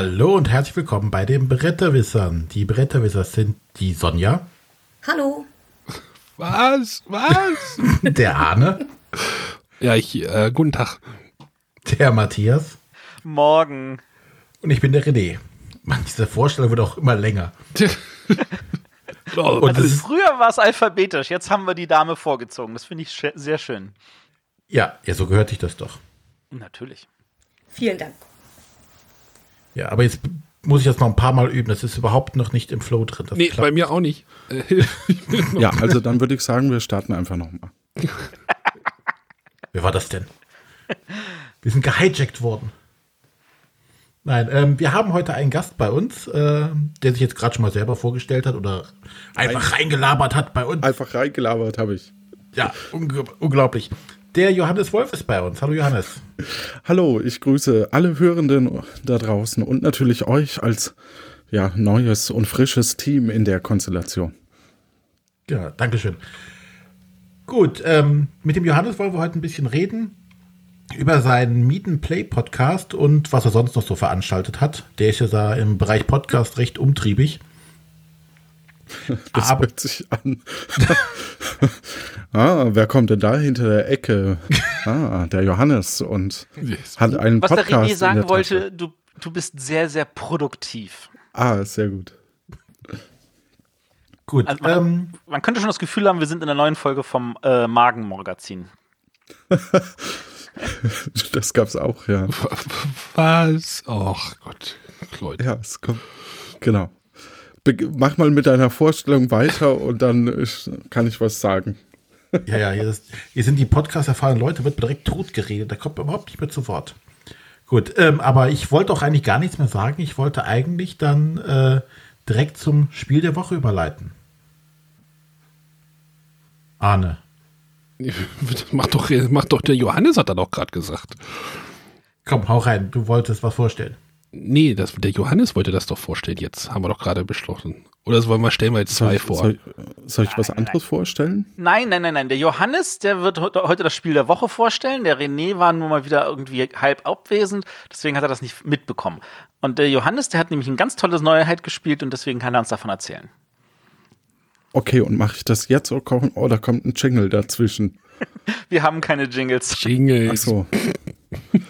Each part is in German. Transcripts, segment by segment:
Hallo und herzlich willkommen bei den Bretterwissern. Die Bretterwisser sind die Sonja. Hallo. Was? Was? Der Arne. ja, ich, äh, guten Tag. Der Matthias. Morgen. Und ich bin der René. Mann, diese Vorstellung wird auch immer länger. und also früher war es alphabetisch, jetzt haben wir die Dame vorgezogen. Das finde ich sch sehr schön. Ja, ja, so gehört sich das doch. Natürlich. Vielen Dank. Ja, aber jetzt muss ich das noch ein paar Mal üben. Das ist überhaupt noch nicht im Flow drin. Das nee, klappt. bei mir auch nicht. ja, also dann würde ich sagen, wir starten einfach nochmal. Wer war das denn? Wir sind gehijackt worden. Nein, ähm, wir haben heute einen Gast bei uns, äh, der sich jetzt gerade schon mal selber vorgestellt hat oder einfach Ein reingelabert hat bei uns. Einfach reingelabert habe ich. Ja, ung unglaublich. Der Johannes Wolf ist bei uns. Hallo Johannes. Hallo, ich grüße alle Hörenden da draußen und natürlich euch als ja, neues und frisches Team in der Konstellation. Ja, Dankeschön. Gut, ähm, mit dem Johannes wollen wir heute ein bisschen reden über seinen Meet and Play Podcast und was er sonst noch so veranstaltet hat. Der ist ja da im Bereich Podcast recht umtriebig. Das Aber hört sich an. ah, wer kommt denn da hinter der Ecke? Ah, der Johannes und hat einen was Podcast. Was der René sagen wollte, du, du bist sehr, sehr produktiv. Ah, sehr gut. Gut. Also man, ähm, man, könnte schon das Gefühl haben, wir sind in der neuen Folge vom äh, Magenmagazin. das gab's auch, ja. Was? Ach Gott, Leute. Ja, es kommt. Genau. Mach mal mit deiner Vorstellung weiter und dann kann ich was sagen. Ja, ja, hier, ist, hier sind die Podcast-erfahrenen Leute, wird direkt tot geredet, da kommt man überhaupt nicht mehr zu Wort. Gut, ähm, aber ich wollte auch eigentlich gar nichts mehr sagen. Ich wollte eigentlich dann äh, direkt zum Spiel der Woche überleiten. Arne. Mach doch, mach doch der Johannes, hat er doch gerade gesagt. Komm, hau rein, du wolltest was vorstellen. Nee, das, der Johannes wollte das doch vorstellen jetzt, haben wir doch gerade beschlossen. Oder wollen wir, stellen wir jetzt zwei soll, vor? Soll, soll ich nein, was anderes nein. vorstellen? Nein, nein, nein, nein. Der Johannes, der wird heute das Spiel der Woche vorstellen. Der René war nur mal wieder irgendwie halb abwesend, deswegen hat er das nicht mitbekommen. Und der Johannes, der hat nämlich ein ganz tolles Neuheit gespielt und deswegen kann er uns davon erzählen. Okay, und mache ich das jetzt oder kommt ein Jingle dazwischen? Wir haben keine Jingles. Jingles. Ach so.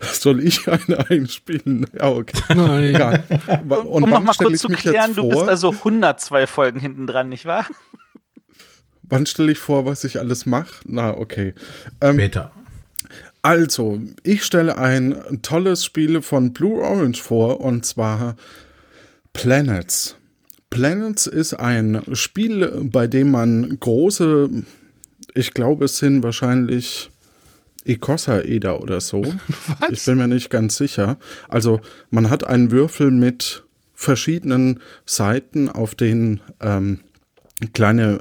Soll ich eine einspielen? Ja, okay. Nein. Ja. Und um nochmal kurz zu klären, du bist also 102 Folgen hinten dran, nicht wahr? Wann stelle ich vor, was ich alles mache? Na, okay. Ähm, Später. Also, ich stelle ein tolles Spiel von Blue Orange vor und zwar Planets. Planets ist ein Spiel, bei dem man große, ich glaube, es sind wahrscheinlich Ikosa-Eder oder so. Was? Ich bin mir nicht ganz sicher. Also man hat einen Würfel mit verschiedenen Seiten, auf denen ähm, kleine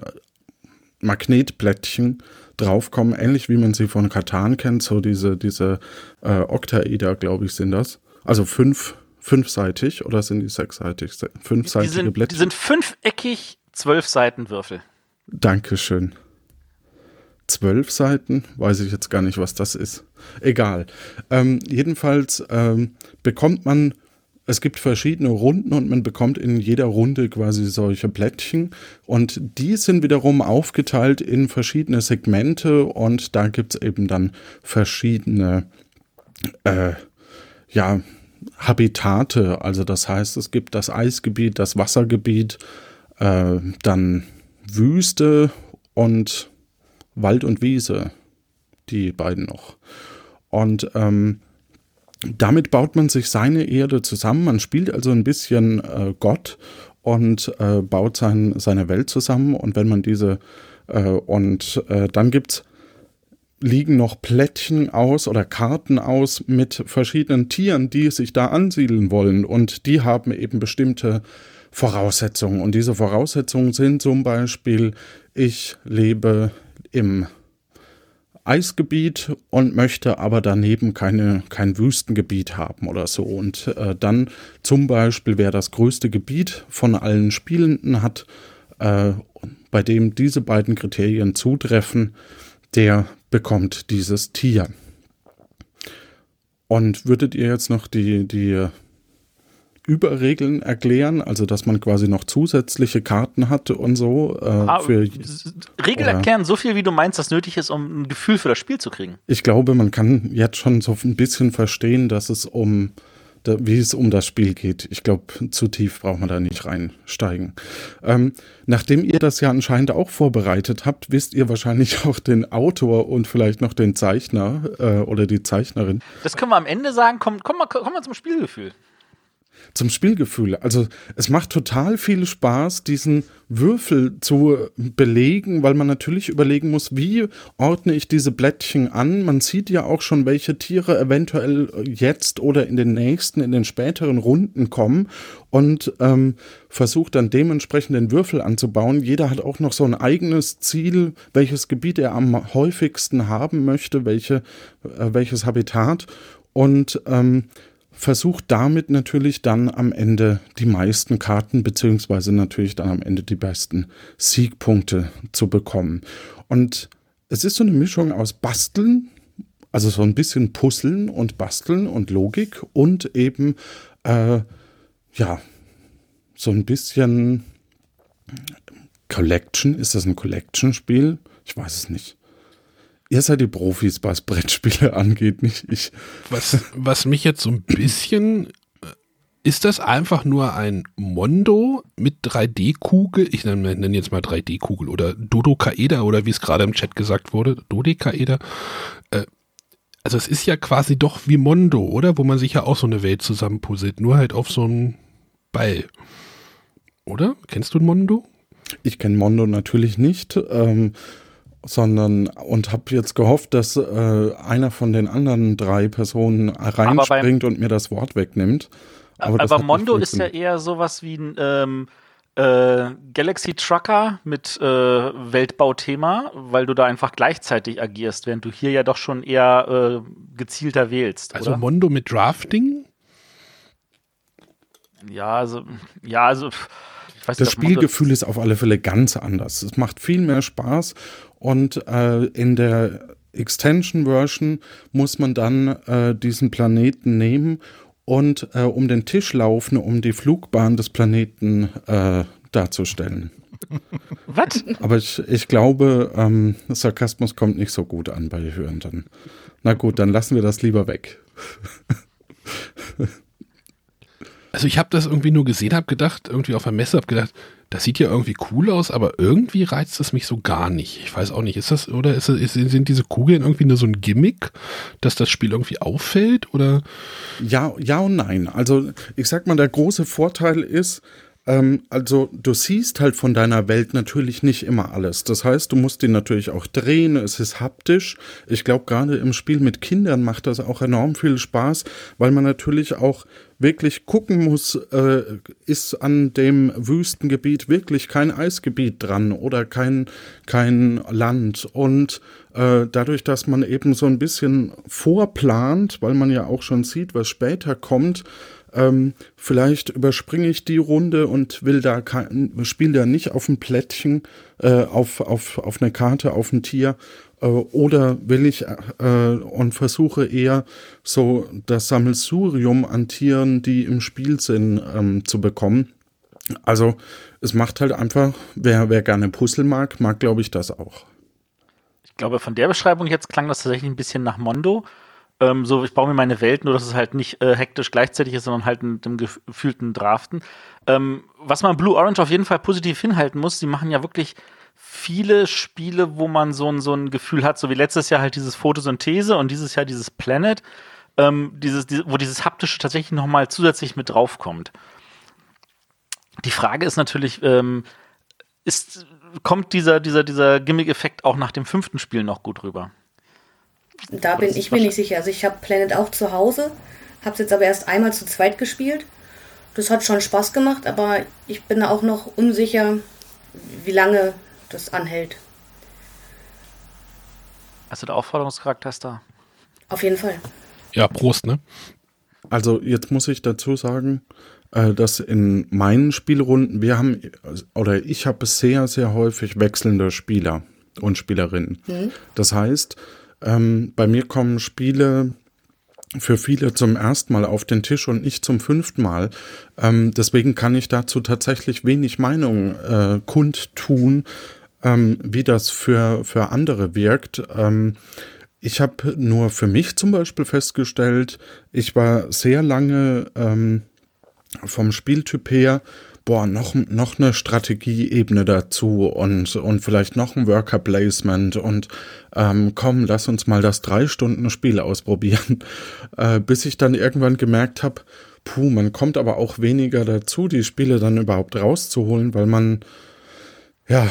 Magnetplättchen draufkommen, ähnlich wie man sie von Katan kennt, so diese, diese äh, Oktaeder, glaube ich, sind das. Also fünf, fünfseitig oder sind die sechsseitig? Fünfseitige die sind, Blättchen. Die sind fünfeckig, zwölf Seiten Würfel. Dankeschön zwölf Seiten, weiß ich jetzt gar nicht, was das ist. Egal. Ähm, jedenfalls ähm, bekommt man, es gibt verschiedene Runden und man bekommt in jeder Runde quasi solche Plättchen und die sind wiederum aufgeteilt in verschiedene Segmente und da gibt es eben dann verschiedene, äh, ja, Habitate. Also das heißt, es gibt das Eisgebiet, das Wassergebiet, äh, dann Wüste und Wald und Wiese, die beiden noch. Und ähm, damit baut man sich seine Erde zusammen. Man spielt also ein bisschen äh, Gott und äh, baut sein, seine Welt zusammen. Und wenn man diese äh, und äh, dann gibt's liegen noch Plättchen aus oder Karten aus mit verschiedenen Tieren, die sich da ansiedeln wollen. Und die haben eben bestimmte Voraussetzungen. Und diese Voraussetzungen sind zum Beispiel, ich lebe im Eisgebiet und möchte aber daneben keine, kein Wüstengebiet haben oder so. Und äh, dann zum Beispiel, wer das größte Gebiet von allen Spielenden hat, äh, bei dem diese beiden Kriterien zutreffen, der bekommt dieses Tier. Und würdet ihr jetzt noch die, die Überregeln erklären, also dass man quasi noch zusätzliche Karten hatte und so. Äh, Ah, für, Regel erklären so viel, wie du meinst, das nötig ist, um ein Gefühl für das Spiel zu kriegen. ich glaube, man kann jetzt schon so ein bisschen verstehen, dass es um, wie es um das Spiel geht. Ich glaube, zu tief braucht man da nicht reinsteigen. Ähm, nachdem ihr das ja anscheinend auch vorbereitet habt, wisst ihr wahrscheinlich auch den Autor und vielleicht noch den Zeichner äh, oder die Zeichnerin. Das können wir am Ende sagen. Komm, komm, mal, komm mal zum Spielgefühl. Zum Spielgefühl. Also es macht total viel Spaß, diesen Würfel zu belegen, weil man natürlich überlegen muss, wie ordne ich diese Blättchen an. Man sieht ja auch schon, welche Tiere eventuell jetzt oder in den nächsten, in den späteren Runden kommen und ähm, versucht dann dementsprechend den Würfel anzubauen. Jeder hat auch noch so ein eigenes Ziel, welches Gebiet er am häufigsten haben möchte, welche, äh, welches Habitat. Und ähm, versucht damit natürlich dann am Ende die meisten Karten beziehungsweise natürlich dann am Ende die besten Siegpunkte zu bekommen. Und es ist so eine Mischung aus Basteln, also so ein bisschen Puzzeln und Basteln und Logik und eben äh, ja so ein bisschen Collection. Ist das ein Collection-Spiel? Ich weiß es nicht. Ihr seid die Profis, was Brettspiele angeht, nicht ich. Was, was mich jetzt so ein bisschen. äh, Ist das einfach nur ein Mondo mit 3D-Kugel? Ich nenne, nenne jetzt mal 3D-Kugel oder Dodokaeder oder wie es gerade im Chat gesagt wurde, Dodekaeder. Äh, also es ist ja quasi doch wie Mondo, oder? Wo man sich ja auch so eine Welt zusammenpuzzelt, nur halt auf so einem Ball. Oder? Kennst du Mondo? Ich kenne Mondo natürlich nicht, ähm, sondern und habe jetzt gehofft, dass äh, einer von den anderen drei Personen reinspringt und mir das Wort wegnimmt. Aber, das nicht Mondo ist ja eher sowas wie ein ähm, äh, Galaxy Trucker mit äh, Weltbauthema, weil du da einfach gleichzeitig agierst, während du hier ja doch schon eher äh, gezielter wählst. Also oder? Mondo mit Drafting? Ja, also, ja, also, pff, ich weiß Das nicht, Mondo- Spielgefühl ist auf alle Fälle ganz anders. Es macht viel mehr Spaß und äh, in der Extension Version muss man dann äh, diesen Planeten nehmen und äh, um den Tisch laufen, um die Flugbahn des Planeten äh, darzustellen. Was? Aber ich, ich glaube, ähm, Sarkasmus kommt nicht so gut an bei Hörenden. Na gut, dann lassen wir das lieber weg. Also ich habe das irgendwie nur gesehen, habe gedacht, irgendwie auf der Messe, habe gedacht, das sieht ja irgendwie cool aus, aber irgendwie reizt es mich so gar nicht. Ich weiß auch nicht, ist das oder ist, ist, sind diese Kugeln irgendwie nur so ein Gimmick, dass das Spiel irgendwie auffällt oder Ja, ja und nein. Also ich sag mal, der große Vorteil ist, ähm, also du siehst halt von deiner Welt natürlich nicht immer alles. Das heißt, du musst die natürlich auch drehen, es ist haptisch. Ich glaube, gerade im Spiel mit Kindern macht das auch enorm viel Spaß, weil man natürlich auch wirklich gucken muss, äh, ist an dem Wüstengebiet wirklich kein Eisgebiet dran oder kein, kein Land. Und äh, dadurch, dass man eben so ein bisschen vorplant, weil man ja auch schon sieht, was später kommt, ähm, vielleicht überspringe ich die Runde und will da kein, spiele da nicht auf ein Plättchen, äh, auf, auf, auf eine Karte, auf ein Tier. Äh, oder will ich äh, und versuche eher so das Sammelsurium an Tieren, die im Spiel sind, ähm, zu bekommen. Also es macht halt einfach, wer, wer gerne Puzzle mag, mag glaube ich das auch. Ich glaube, von der Beschreibung jetzt klang das tatsächlich ein bisschen nach Mondo. Ähm, so, ich baue mir meine Welt, nur dass es halt nicht äh, hektisch gleichzeitig ist, sondern halt mit dem gef- gefühlten Draften. Ähm, was man Blue Orange auf jeden Fall positiv hinhalten muss, sie machen ja wirklich viele Spiele, wo man so ein, so ein Gefühl hat, so wie letztes Jahr halt dieses Photosynthese und dieses Jahr dieses Planet, ähm, dieses, diese, wo dieses haptische tatsächlich nochmal zusätzlich mit draufkommt. Die Frage ist natürlich, ähm, ist, kommt dieser, dieser, dieser Gimmick-Effekt auch nach dem fünften Spiel noch gut rüber? Da bin ich mir nicht sicher. Also ich habe Planet auch zu Hause, habe es jetzt aber erst einmal zu zweit gespielt. Das hat schon Spaß gemacht, aber ich bin da auch noch unsicher, wie lange das anhält. Also der Aufforderungscharakter ist da. Auf jeden Fall. ja, Prost, ne? Also jetzt muss ich dazu sagen, äh, dass in meinen Spielrunden, wir haben, oder ich habe sehr, sehr häufig wechselnde Spieler und Spielerinnen. Das heißt, ähm, bei mir kommen Spiele für viele zum ersten Mal auf den Tisch und nicht zum fünften Mal. Ähm, deswegen kann ich dazu tatsächlich wenig Meinung äh, kundtun, ähm, wie das für, für andere wirkt. Ähm, ich habe nur für mich zum Beispiel festgestellt, ich war sehr lange ähm, vom Spieltyp her boah, noch, noch eine Strategieebene dazu und, und vielleicht noch ein Worker Placement und ähm, komm, lass uns mal das drei Stunden Spiel ausprobieren, äh, bis ich dann irgendwann gemerkt habe, puh, man kommt aber auch weniger dazu, die Spiele dann überhaupt rauszuholen, weil man ja,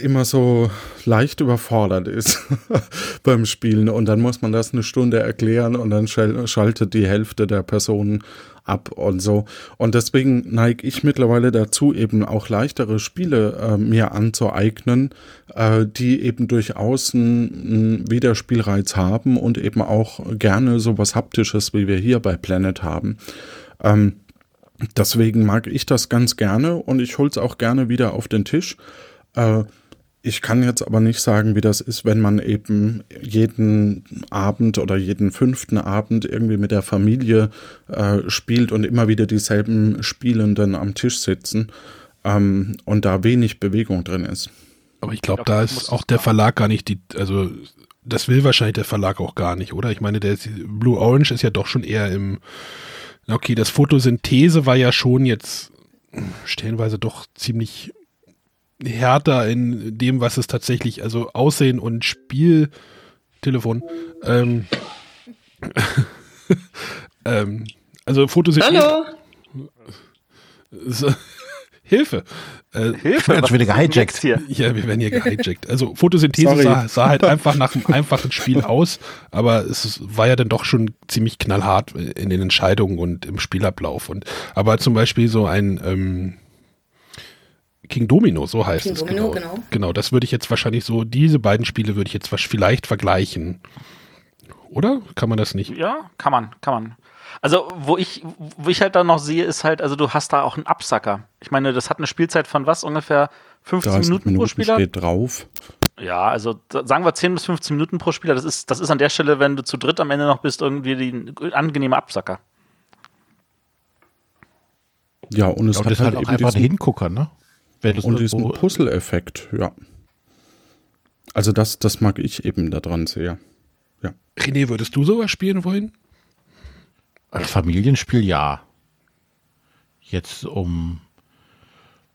immer so leicht überfordert ist beim Spielen und dann muss man das eine Stunde erklären und dann schaltet die Hälfte der Personen ab und so. Und deswegen neige ich mittlerweile dazu, eben auch leichtere Spiele äh, mir anzueignen, äh, die eben durchaus einen Wiederspielreiz haben und eben auch gerne sowas Haptisches, wie wir hier bei Planet haben. Ähm, deswegen mag ich das ganz gerne und ich hol's auch gerne wieder auf den Tisch. Äh, ich kann jetzt aber nicht sagen, wie das ist, wenn man eben jeden Abend oder jeden fünften Abend irgendwie mit der Familie äh, spielt und immer wieder dieselben Spielenden am Tisch sitzen ähm, und da wenig Bewegung drin ist. Aber ich glaube, da ist auch der Verlag gar nicht die, also das will wahrscheinlich der Verlag auch gar nicht, oder? Ich meine, der Blue Orange ist ja doch schon eher im, okay, das Photosynthese war ja schon jetzt stellenweise doch ziemlich härter in dem, was es tatsächlich, also Aussehen und Spieltelefon. Ähm, ähm, also Photosynthese. Hallo. So, Hilfe. Äh, Hilfe. Ich schon wieder gehijackt. Hier. Ja, wir werden hier gehijackt. Also Photosynthese sah, sah, halt einfach nach einem einfachen Spiel aus, aber es war ja dann doch schon ziemlich knallhart in den Entscheidungen und im Spielablauf. Und aber zum Beispiel so ein ähm, King Domino, so heißt King es. Domino, genau. genau. Genau, das würde ich jetzt wahrscheinlich so, diese beiden Spiele würde ich jetzt vielleicht vergleichen. Oder? Kann man das nicht? Ja, kann man, kann man. Also, wo ich, wo ich halt da noch sehe, ist halt, also du hast da auch einen Absacker. Ich meine, das hat eine Spielzeit von was? Ungefähr 15 Minuten, Minuten pro Spieler? steht drauf. Ja, also sagen wir 10 bis 15 Minuten pro Spieler. Das ist, das ist an der Stelle, wenn du zu dritt am Ende noch bist, irgendwie ein angenehmer Absacker. Ja, und es ja, und hat halt, halt auch einfach ein Hingucker, ne? Und diesen Puzzle-Effekt, ja. Also das, das mag ich eben daran sehr. Ja. René, würdest du sowas spielen wollen? Als Familienspiel ja. Jetzt um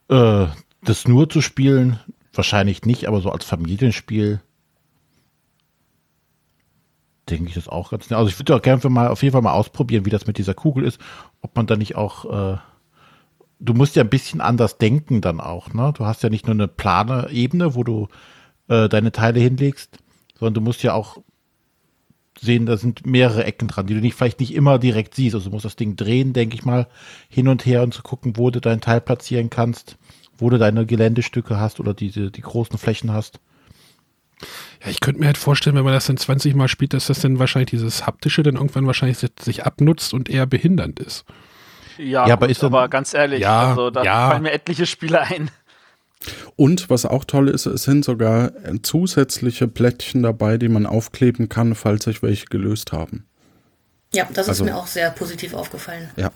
äh, das nur zu spielen, wahrscheinlich nicht, aber so als Familienspiel denke ich das auch ganz. Also ich würde auch gerne mal auf jeden Fall mal ausprobieren, wie das mit dieser Kugel ist, ob man da nicht auch äh, du musst ja ein bisschen anders denken dann auch, ne? Du hast ja nicht nur eine plane Ebene, wo du äh, deine Teile hinlegst, sondern du musst ja auch sehen, da sind mehrere Ecken dran, die du nicht, vielleicht nicht immer direkt siehst. Also du musst das Ding drehen, denke ich mal, hin und her und zu gucken, wo du dein Teil platzieren kannst, wo du deine Geländestücke hast oder diese, die großen Flächen hast. Ja, ich könnte mir halt vorstellen, wenn man das dann 20 Mal spielt, dass das dann wahrscheinlich dieses haptische dann irgendwann wahrscheinlich sich abnutzt und eher behindernd ist. Ja, ja aber, ist aber ganz ehrlich, ja, also da ja. fallen mir etliche Spiele ein. Und was auch toll ist, es sind sogar zusätzliche Plättchen dabei, die man aufkleben kann, falls sich welche gelöst haben. Ja, das also, ist mir auch sehr positiv aufgefallen. Ja.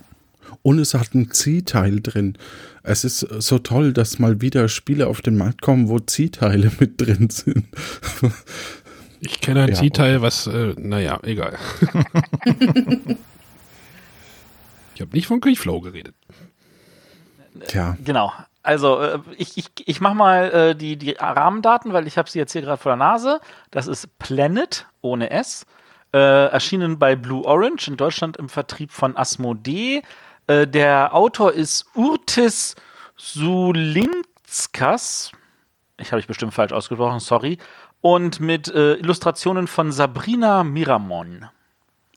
Und es hat ein Ziehteil drin. Es ist so toll, dass mal wieder Spiele auf den Markt kommen, wo Ziehteile mit drin sind. Ich kenne ein ja, Ziehteil, was, äh, naja, egal. Ich habe nicht von Creeflow geredet. Tja. Genau. Also äh, ich, ich, ich mache mal äh, die, die Rahmendaten, weil ich habe sie jetzt hier gerade vor der Nase. Das ist Planet ohne S. Äh, erschienen bei Blue Orange in Deutschland im Vertrieb von Asmodee. Äh, der Autor ist Urtis Sulinskas. Ich habe ich bestimmt falsch ausgesprochen, sorry. Und mit äh, Illustrationen von Sabrina Miramon.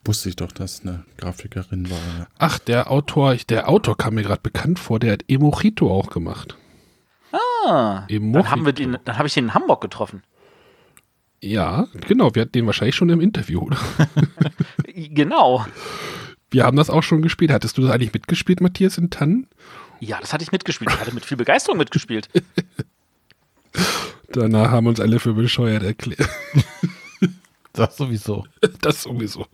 Wusste ich doch, dass eine Grafikerin war. Ja. Ach, der Autor, der Autor kam mir gerade bekannt vor, der hat Emochito auch gemacht. Ah, Emochito. dann haben wir den, dann habe ich den in Hamburg getroffen. Ja, genau, wir hatten den wahrscheinlich schon im Interview, oder? genau. Wir haben das auch schon gespielt. Hattest du das eigentlich mitgespielt, Matthias, in Tannen? Ja, das hatte ich mitgespielt. Ich hatte mit viel Begeisterung mitgespielt. Danach haben uns alle für bescheuert erklärt. Das sowieso. Das sowieso.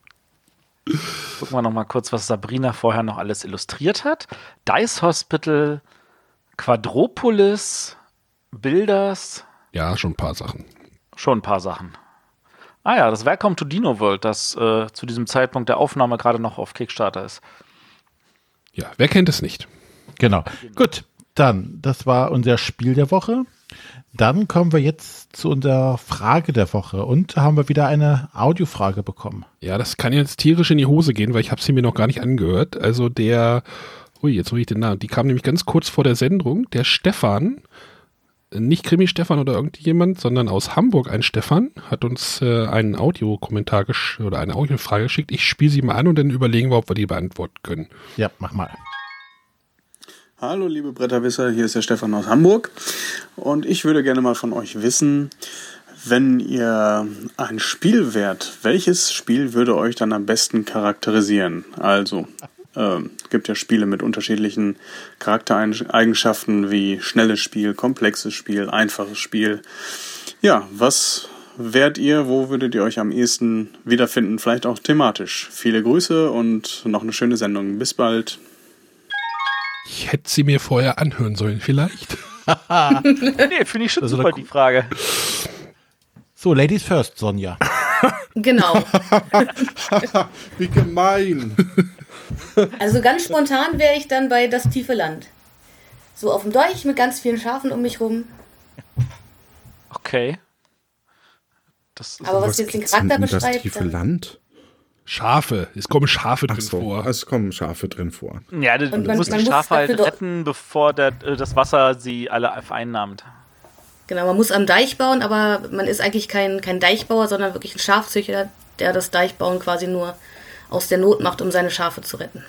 Gucken wir noch mal kurz, was Sabrina vorher noch alles illustriert hat. Dice Hospital, Quadropolis, Builders, Ja, schon ein paar Sachen. schon ein paar Sachen. Ah ja, das Welcome to Dino World, das äh, zu diesem Zeitpunkt der Aufnahme gerade noch auf Kickstarter ist. Ja, wer kennt es nicht? Genau. Gut, dann, das war unser Spiel der Woche. Dann kommen wir jetzt zu unserer Frage der Woche und haben wir wieder eine Audiofrage bekommen. Ja, das kann jetzt tierisch in die Hose gehen, weil ich habe sie mir noch gar nicht angehört. Also der, ui, jetzt hole ich den Namen. Die kam nämlich ganz kurz vor der Sendung. Der Stefan, nicht Krimi-Stefan oder irgendjemand, sondern aus Hamburg ein Stefan, hat uns äh, einen Audiokommentar oder eine Audiofrage geschickt. Ich spiele sie mal an und dann überlegen wir, ob wir die beantworten können. Ja, mach mal. Hallo liebe Bretterwisser, hier ist der Stefan aus Hamburg und ich würde gerne mal von euch wissen, wenn ihr ein Spiel wärt, welches Spiel würde euch dann am besten charakterisieren? Also, ähm, gibt ja Spiele mit unterschiedlichen Charaktereigenschaften wie schnelles Spiel, komplexes Spiel, einfaches Spiel. Ja, was wärt ihr, wo würdet ihr euch am ehesten wiederfinden? Vielleicht auch thematisch. Viele Grüße und noch eine schöne Sendung. Bis bald. Ich hätte sie mir vorher anhören sollen, vielleicht. Nee, finde ich schon Also super, die Frage. So, Ladies first, Sonja. Genau. Wie gemein. Also ganz spontan wäre ich dann bei Das tiefe Land. So auf dem Deich mit ganz vielen Schafen um mich rum. Okay. Das ist Aber was, jetzt den Charakter in das beschreibt, tiefe dann- Land? Schafe. Es kommen Schafe drin so, vor. es kommen Schafe drin vor. Ja, du, man- musst die Schafe halt retten, bevor der, äh, das Wasser sie alle vereinnahmt. Genau, man muss am Deich bauen, aber man ist eigentlich kein, kein Deichbauer, sondern wirklich ein Schafzüchter, der das Deichbauen quasi nur aus der Not macht, um seine Schafe zu retten.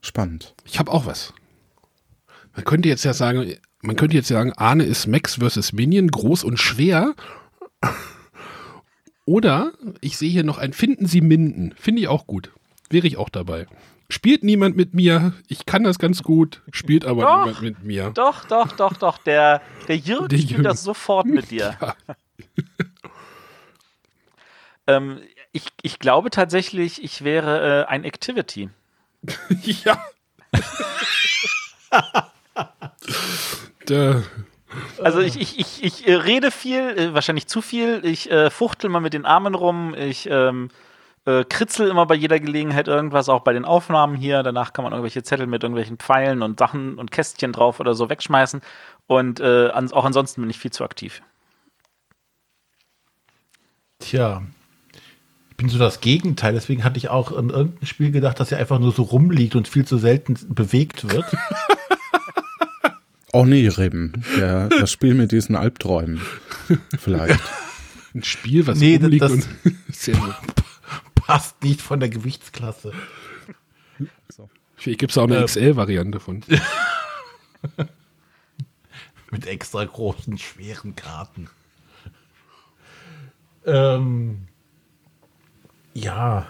Spannend. Ich habe auch was. Man könnte jetzt ja sagen, man könnte jetzt sagen, Arne ist Max versus Minion, groß und schwer. Oder ich sehe hier noch ein Finden Sie Minden. Finde ich auch gut. Wäre ich auch dabei. Spielt niemand mit mir. Ich kann das ganz gut. Spielt aber Doch. niemand mit mir. Doch, doch, doch, doch. Der, der Jürgen Der spielt Jürgen. das sofort mit dir. Ja. Ähm, ich, ich glaube tatsächlich, ich wäre äh, ein Activity. ja. Der, Also ich, ich, ich, ich äh, rede viel, äh, wahrscheinlich zu viel. Ich äh, fuchtel mal mit den Armen rum. Ich ähm, äh, kritzel immer bei jeder Gelegenheit irgendwas, auch bei den Aufnahmen hier. Danach kann man irgendwelche Zettel mit irgendwelchen Pfeilen und Sachen und Kästchen drauf oder so wegschmeißen. Und äh, ans, auch ansonsten bin ich viel zu aktiv. Tja. Ich bin so das Gegenteil, deswegen hatte ich auch an irgendein Spiel gedacht, dass er einfach nur so rumliegt und viel zu selten bewegt wird. Oh nee, Reben. Der, das Spiel mit diesen Albträumen. Vielleicht. ein Spiel, was Nee, rumliegt das- und. Passt nicht von der Gewichtsklasse. Vielleicht gibt es auch eine Äh, XL-Variante von. Mit extra großen, schweren Karten. Ähm, ja.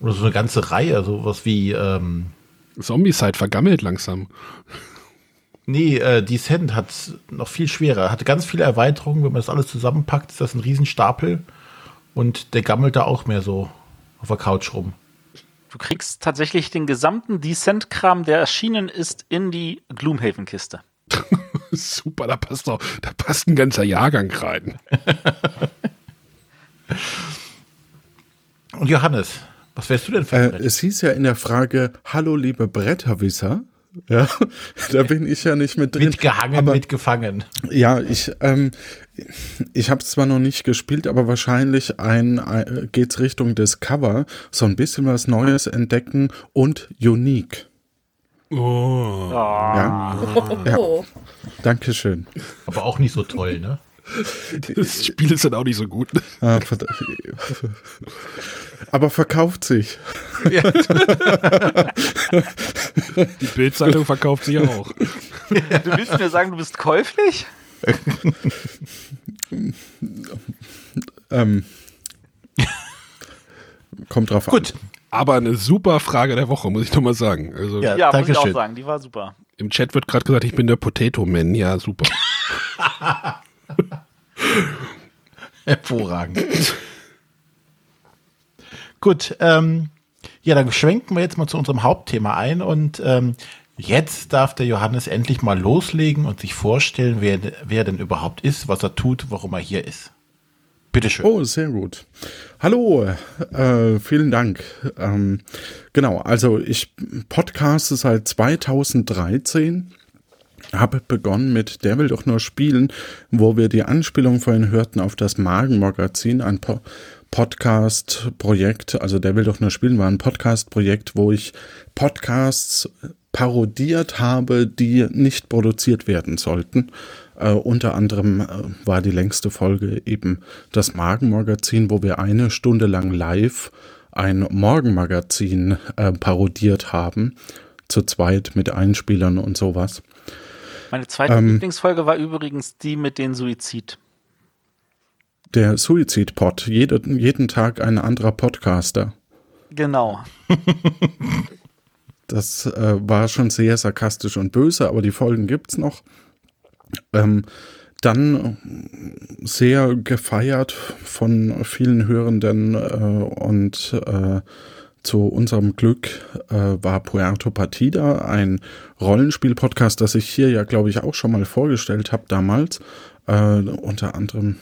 Oder so eine ganze Reihe, sowas wie, ähm, Zombie-Side vergammelt langsam. Nee, äh, Descent hat noch viel schwerer. Hatte ganz viele Erweiterungen. Wenn man das alles zusammenpackt, ist das ein Riesenstapel. Und der gammelt da auch mehr so auf der Couch rum. Du kriegst tatsächlich den gesamten Descent-Kram, der erschienen ist, in die Gloomhaven-Kiste. Super, da passt doch, da passt ein ganzer Jahrgang rein. Und Johannes, was wärst du denn für ein Äh, es hieß ja in der Frage, hallo liebe Bretterwisser. Ja, da bin ich ja nicht mit drin. Mitgehangen, aber, mitgefangen. Ja, ich, ähm, ich habe es zwar noch nicht gespielt, aber wahrscheinlich ein, ein geht's Richtung Discover, so ein bisschen was Neues entdecken und unique. Oh. Ja, Ja. Oh, Dankeschön. Aber auch nicht so toll, ne? Das Spiel ist dann auch nicht so gut. Ah, aber verkauft sich. Die Bildzeitung verkauft sich auch. Du willst mir sagen, du bist käuflich? Ähm, kommt drauf Gut. Aber eine super Frage der Woche, muss ich doch mal sagen. Also Ja, Ja, muss ich danke auch schön. sagen, die war super. im Chat wird gerade gesagt, ich bin der Potato Man. Ja, super. Hervorragend. Gut, ähm, ja, dann schwenken wir jetzt mal zu unserem Hauptthema ein und ähm, jetzt darf der Johannes endlich mal loslegen und sich vorstellen, wer, wer denn überhaupt ist, was er tut, warum er hier ist. Bitteschön. Oh, sehr gut. Hallo, äh, vielen Dank. Ähm, genau, also ich podcaste seit 2013 habe begonnen mit Der will doch nur spielen, wo wir die Anspielung vorhin hörten auf das Magenmagazin, ein po Podcast-Projekt, also Der will doch nur spielen war ein Podcast-Projekt, wo ich Podcasts parodiert habe, die nicht produziert werden sollten. Äh, unter anderem äh, war die längste Folge eben das Magenmagazin, wo wir eine Stunde lang live ein Morgenmagazin äh, parodiert haben, zu zweit mit Einspielern und sowas. Meine zweite ähm, Lieblingsfolge war übrigens die mit dem Suizid. Der Suizid-Pod. Jede, jeden Tag ein anderer Podcaster. Genau. das äh, war schon sehr sarkastisch und böse, aber die Folgen gibt es noch. Ähm, dann sehr gefeiert von vielen Hörenden äh, und äh, zu unserem Glück äh, war Puerto Partida ein Rollenspiel-Podcast, das ich hier ja, glaube ich, auch schon mal vorgestellt habe damals. Äh, unter anderem,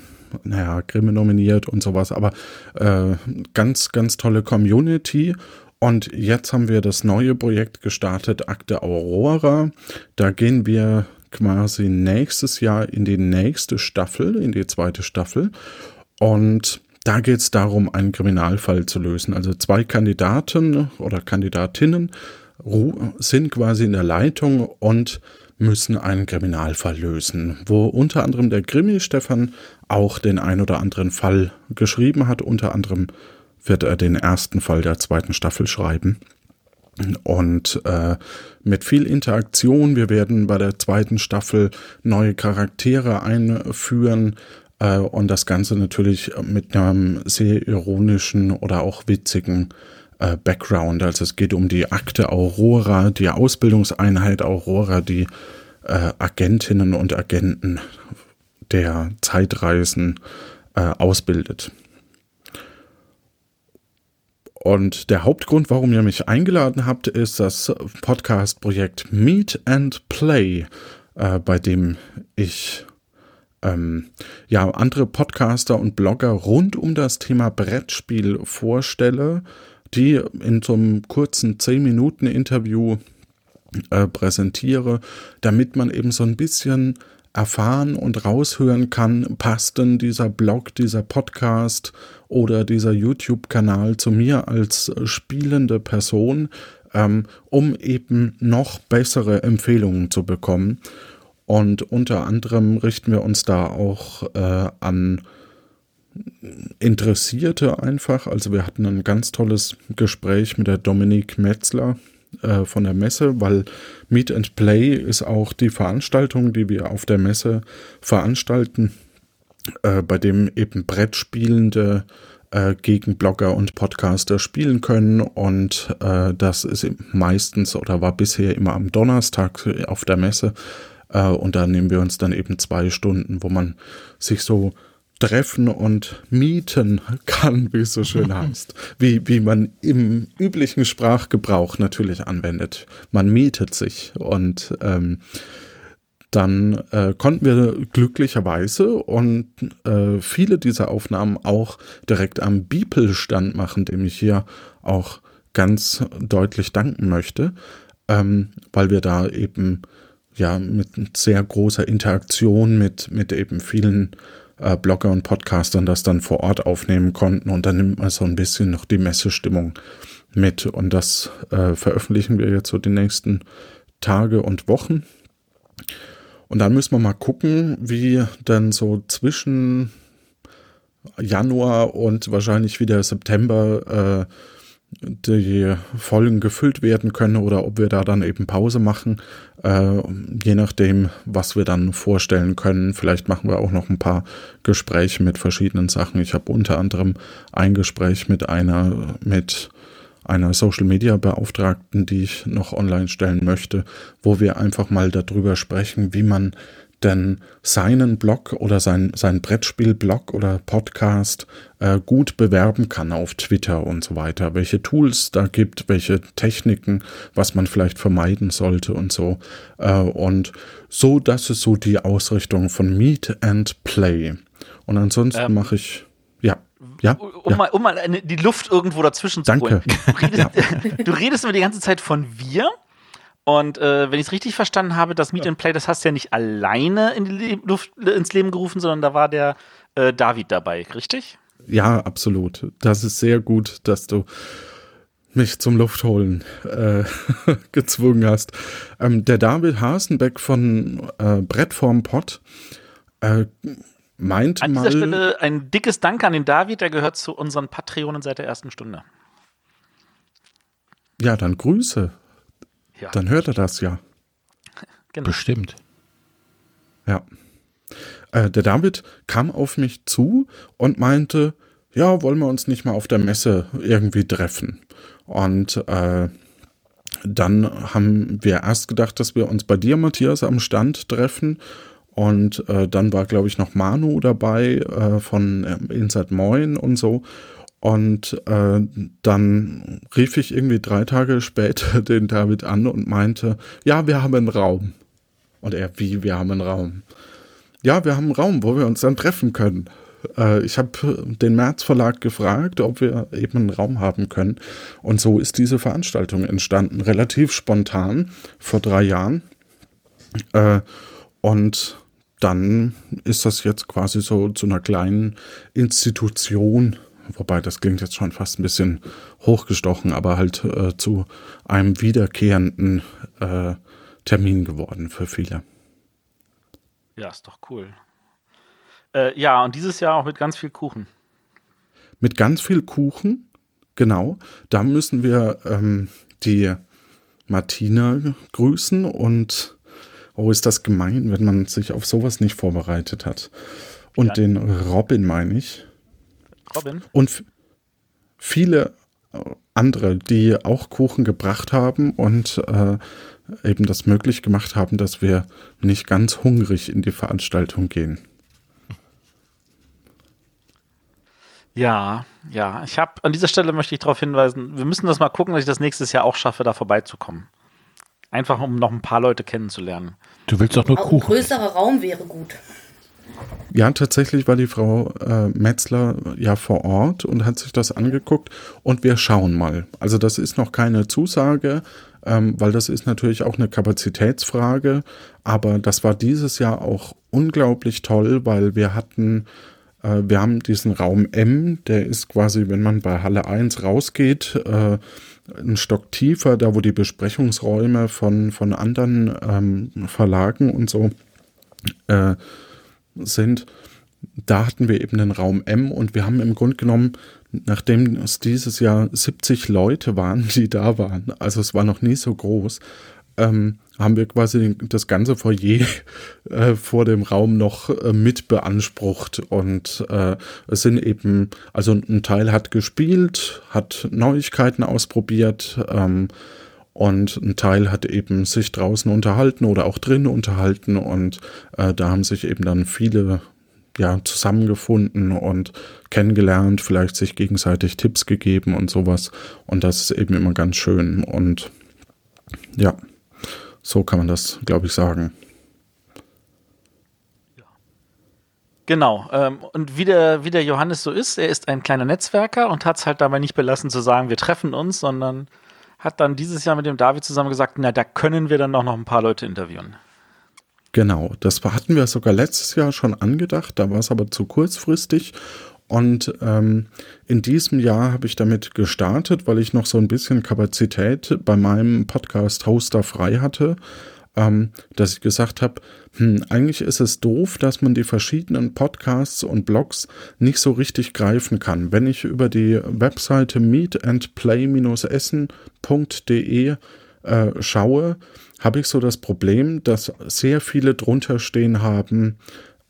naja, Grimme nominiert und sowas, aber äh, ganz, ganz tolle Community. Und jetzt haben wir das neue Projekt gestartet, Akte Aurora. Da gehen wir quasi nächstes Jahr in die nächste Staffel, in die zweite Staffel. Und da geht es darum, einen Kriminalfall zu lösen. Also zwei Kandidaten oder Kandidatinnen sind quasi in der Leitung und müssen einen Kriminalfall lösen, wo unter anderem der Grimmi Stefan auch den ein oder anderen Fall geschrieben hat. Unter anderem wird er den ersten Fall der zweiten Staffel schreiben. Und äh, mit viel Interaktion. Wir werden bei der zweiten Staffel neue Charaktere einführen. Äh, und das Ganze natürlich mit einem sehr ironischen oder auch witzigen äh, Background. Also es geht um die Akte Aurora, die Ausbildungseinheit Aurora, die äh, Agentinnen und Agenten der Zeitreisen äh, ausbildet. Und der Hauptgrund, warum ihr mich eingeladen habt, ist das Podcast-Projekt Meet and Play, äh, bei dem ich ähm, ja, andere Podcaster und Blogger rund um das Thema Brettspiel vorstelle, die in so einem kurzen 10-Minuten-Interview äh, präsentiere, damit man eben so ein bisschen erfahren und raushören kann, passt denn dieser Blog, dieser Podcast oder dieser YouTube-Kanal zu mir als spielende Person, ähm, um eben noch bessere Empfehlungen zu bekommen. Und unter anderem richten wir uns da auch äh, an Interessierte einfach. Also wir hatten ein ganz tolles Gespräch mit der Dominique Metzler äh, von der Messe, weil Meet and Play ist auch die Veranstaltung, die wir auf der Messe veranstalten, äh, bei dem eben Brettspielende äh, gegen Blogger und Podcaster spielen können. Und äh, das ist meistens oder war bisher immer am Donnerstag auf der Messe. Äh, und da nehmen wir uns dann eben zwei Stunden, wo man sich so treffen und mieten kann, wie es so schön heißt. Wie, wie man im üblichen Sprachgebrauch natürlich anwendet. Man mietet sich und ähm, dann äh, konnten wir glücklicherweise und äh, viele dieser Aufnahmen auch direkt am Beeple-Stand machen, dem ich hier auch ganz deutlich danken möchte, ähm, weil wir da eben ja mit sehr großer Interaktion mit, mit eben vielen äh, Blogger und Podcastern das dann vor Ort aufnehmen konnten und dann nimmt man so ein bisschen noch die Messestimmung mit und das äh, veröffentlichen wir jetzt so die nächsten Tage und Wochen. Und dann müssen wir mal gucken, wie dann so zwischen Januar und wahrscheinlich wieder September äh, die Folgen gefüllt werden können oder ob wir da dann eben Pause machen, äh, je nachdem, was wir dann vorstellen können. Vielleicht machen wir auch noch ein paar Gespräche mit verschiedenen Sachen. Ich habe unter anderem ein Gespräch mit einer, mit einer Social Media Beauftragten, die ich noch online stellen möchte, wo wir einfach mal darüber sprechen, wie man denn seinen Blog oder sein, sein Brettspiel-Blog oder Podcast äh, gut bewerben kann auf Twitter und so weiter, welche Tools da gibt, welche Techniken, was man vielleicht vermeiden sollte und so. Äh, und so, das ist so die Ausrichtung von Meet and Play. Und ansonsten ähm, mache ich, ja. Ja, um, ja. mal, um mal eine, die Luft irgendwo dazwischen zu Danke. holen. Du redest, ja. du redest immer die ganze Zeit von wir. Und äh, wenn ich es richtig verstanden habe, das Meet and Play, das hast du ja nicht alleine in die Luft, ins Leben gerufen, sondern da war der äh, David dabei, richtig? Ja, absolut. Das ist sehr gut, dass du mich zum Luftholen äh, gezwungen hast. Ähm, der David Hasenbeck von äh, Brett vorm Pott äh, meint An dieser mal, Stelle ein dickes Dank an den David, der gehört zu unseren Patreonen seit der ersten Stunde. Ja, dann Grüße. Ja. Dann hört er das ja. Genau. Bestimmt. Ja. Äh, der David kam auf mich zu und meinte, ja, wollen wir uns nicht mal auf der Messe irgendwie treffen? Und äh, dann haben wir erst gedacht, dass wir uns bei dir, Matthias, am Stand treffen. Und äh, dann war, glaube ich, noch Manu dabei äh, von ähm, Inside Moin und so. Und äh, dann rief ich irgendwie drei Tage später den David an und meinte, ja, wir haben einen Raum. Und er, wie, wir haben einen Raum? Ja, wir haben einen Raum, wo wir uns dann treffen können. Äh, ich habe den März Verlag gefragt, ob wir eben einen Raum haben können. Und so ist diese Veranstaltung entstanden, relativ spontan, vor drei Jahren. Äh, und dann ist das jetzt quasi so zu einer kleinen Institution, wobei das klingt jetzt schon fast ein bisschen hochgestochen, aber halt äh, zu einem wiederkehrenden äh, Termin geworden für viele. Ja, ist doch cool. Äh, ja, und dieses Jahr auch mit ganz viel Kuchen. Mit ganz viel Kuchen, genau. Da müssen wir ähm, die Martina grüßen und oh, ist das gemein, wenn man sich auf sowas nicht vorbereitet hat. Und Ja. den Robin meine ich. Robin? Und viele andere, die auch Kuchen gebracht haben und äh, eben das möglich gemacht haben, dass wir nicht ganz hungrig in die Veranstaltung gehen. Ja, ja. Ich habe an dieser Stelle möchte ich darauf hinweisen, wir müssen das mal gucken, dass ich das nächstes Jahr auch schaffe, da vorbeizukommen. Einfach um noch ein paar Leute kennenzulernen. Du willst doch nur Auch ein Kuchen. größerer Raum wäre gut. Ja, tatsächlich war die Frau äh, Metzler ja vor Ort und hat sich das angeguckt und wir schauen mal. Also das ist noch keine Zusage, ähm, weil das ist natürlich auch eine Kapazitätsfrage, aber das war dieses Jahr auch unglaublich toll, weil wir hatten, äh, wir haben diesen Raum M, der ist quasi, wenn man bei Halle 1 rausgeht, äh, ein Stock tiefer, da wo die Besprechungsräume von, von anderen ähm, Verlagen und so äh, sind, da hatten wir eben den Raum M und wir haben im Grunde genommen, nachdem es dieses Jahr 70 Leute waren, die da waren, also es war noch nie so groß, ähm, haben wir quasi das ganze Foyer äh, vor dem Raum noch äh, mit beansprucht. Und äh, es sind eben, also ein Teil hat gespielt, hat Neuigkeiten ausprobiert, ähm, und ein Teil hat eben sich draußen unterhalten oder auch drinnen unterhalten. Und äh, da haben sich eben dann viele ja zusammengefunden und kennengelernt, vielleicht sich gegenseitig Tipps gegeben und sowas und das ist eben immer ganz schön und ja, so kann man das, glaube ich, sagen. Genau. Ähm, und wie der, wie der Johannes so ist, er ist ein kleiner Netzwerker und hat es halt dabei nicht belassen zu sagen, wir treffen uns, sondern hat dann dieses Jahr mit dem David zusammen gesagt, na, da können wir dann auch noch ein paar Leute interviewen. Genau, das hatten wir sogar letztes Jahr schon angedacht, da war es aber zu kurzfristig. Und ähm, in diesem Jahr habe ich damit gestartet, weil ich noch so ein bisschen Kapazität bei meinem Podcast-Hoster frei hatte, ähm, dass ich gesagt habe, hm, eigentlich ist es doof, dass man die verschiedenen Podcasts und Blogs nicht so richtig greifen kann. Wenn ich über die Webseite meetandplay-essen.de äh, schaue, habe ich so das Problem, dass sehr viele drunter stehen haben,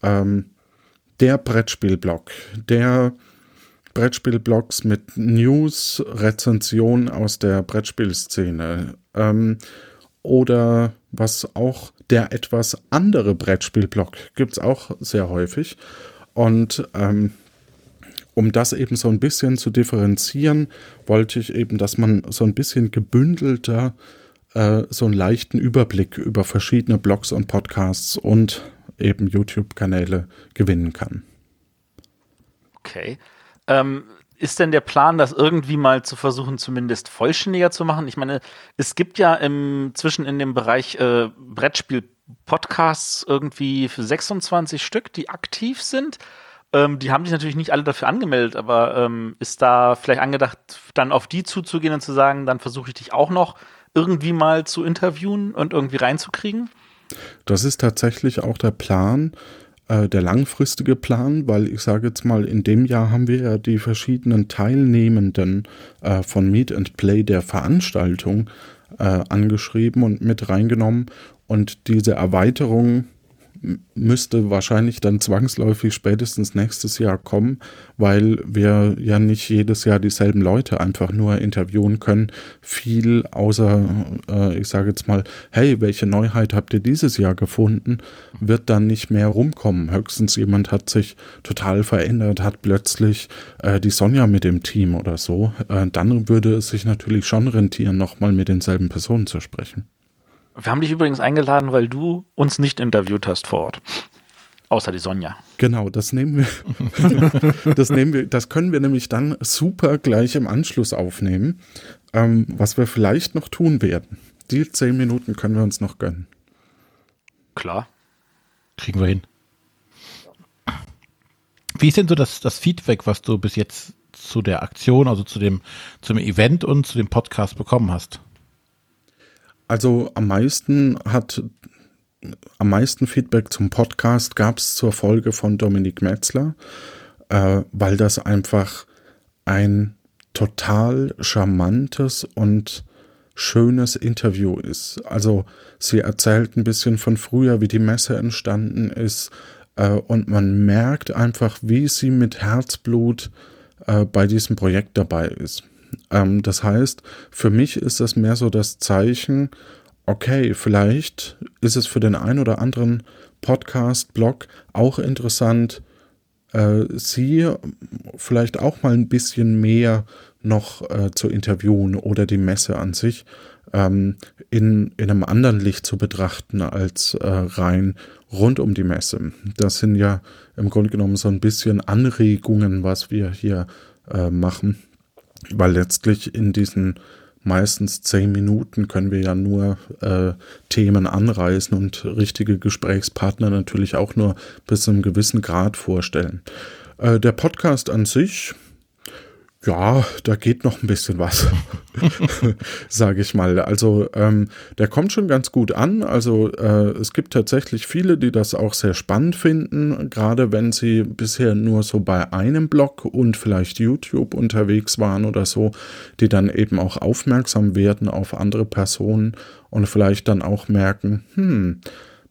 ähm, der Brettspielblog, der Brettspielblogs mit News, Rezensionen aus der Brettspielszene. Ähm, oder was auch der etwas andere Brettspielblog gibt es auch sehr häufig. Und ähm, um das eben so ein bisschen zu differenzieren, wollte ich eben, dass man so ein bisschen gebündelter äh, so einen leichten Überblick über verschiedene Blogs und Podcasts und eben YouTube-Kanäle gewinnen kann. Okay. Ähm, ist denn der Plan, das irgendwie mal zu versuchen, zumindest vollständiger zu machen? Ich meine, es gibt ja im, zwischen in dem Bereich äh, Brettspiel-Podcasts irgendwie für 26 Stück, die aktiv sind. Ähm, die haben sich natürlich nicht alle dafür angemeldet, aber ähm, ist da vielleicht angedacht, dann auf die zuzugehen und zu sagen, dann versuche ich dich auch noch irgendwie mal zu interviewen und irgendwie reinzukriegen? Das ist tatsächlich auch der Plan, äh, der langfristige Plan, weil ich sage jetzt mal, in dem Jahr haben wir ja die verschiedenen Teilnehmenden äh, von Meet and Play der Veranstaltung äh, angeschrieben und mit reingenommen. Und diese Erweiterung müsste wahrscheinlich dann zwangsläufig spätestens nächstes Jahr kommen, weil wir ja nicht jedes Jahr dieselben Leute einfach nur interviewen können. Viel außer, äh, ich sage jetzt mal, hey, welche Neuheit habt ihr dieses Jahr gefunden, wird dann nicht mehr rumkommen. Höchstens jemand hat sich total verändert, hat plötzlich äh, die Sonja mit dem Team oder so. Äh, dann würde es sich natürlich schon rentieren, nochmal mit denselben Personen zu sprechen. Wir haben dich übrigens eingeladen, weil du uns nicht interviewt hast vor Ort. Außer die Sonja. Genau, das nehmen wir. das nehmen wir, das können wir nämlich dann super gleich im Anschluss aufnehmen. Ähm, was wir vielleicht noch tun werden. Die zehn Minuten können wir uns noch gönnen. Klar. Kriegen wir hin. Wie ist denn so das, das Feedback, was du bis jetzt zu der Aktion, also zu dem, zum Event und zu dem Podcast bekommen hast? Also am meisten hat am meisten Feedback zum Podcast gab es zur Folge von Dominik Metzler, äh, weil das einfach ein total charmantes und schönes Interview ist. Also sie erzählt ein bisschen von früher, wie die Messe entstanden ist äh, und man merkt einfach, wie sie mit Herzblut äh, bei diesem Projekt dabei ist. Ähm, das heißt, für mich ist das mehr so das Zeichen, okay, vielleicht ist es für den einen oder anderen Podcast, Blog auch interessant, äh, sie vielleicht auch mal ein bisschen mehr noch äh, zu interviewen oder die Messe an sich ähm, in, in einem anderen Licht zu betrachten als äh, rein rund um die Messe. Das sind ja im Grunde genommen so ein bisschen Anregungen, was wir hier äh, machen weil letztlich in diesen meistens zehn Minuten können wir ja nur äh, Themen anreißen und richtige Gesprächspartner natürlich auch nur bis zu einem gewissen Grad vorstellen. Äh, der Podcast an sich ja, da geht noch ein bisschen was, sage ich mal. Also ähm, der kommt schon ganz gut an. Also äh, es gibt tatsächlich viele, die das auch sehr spannend finden, gerade wenn sie bisher nur so bei einem Blog und vielleicht YouTube unterwegs waren oder so, die dann eben auch aufmerksam werden auf andere Personen und vielleicht dann auch merken, hm,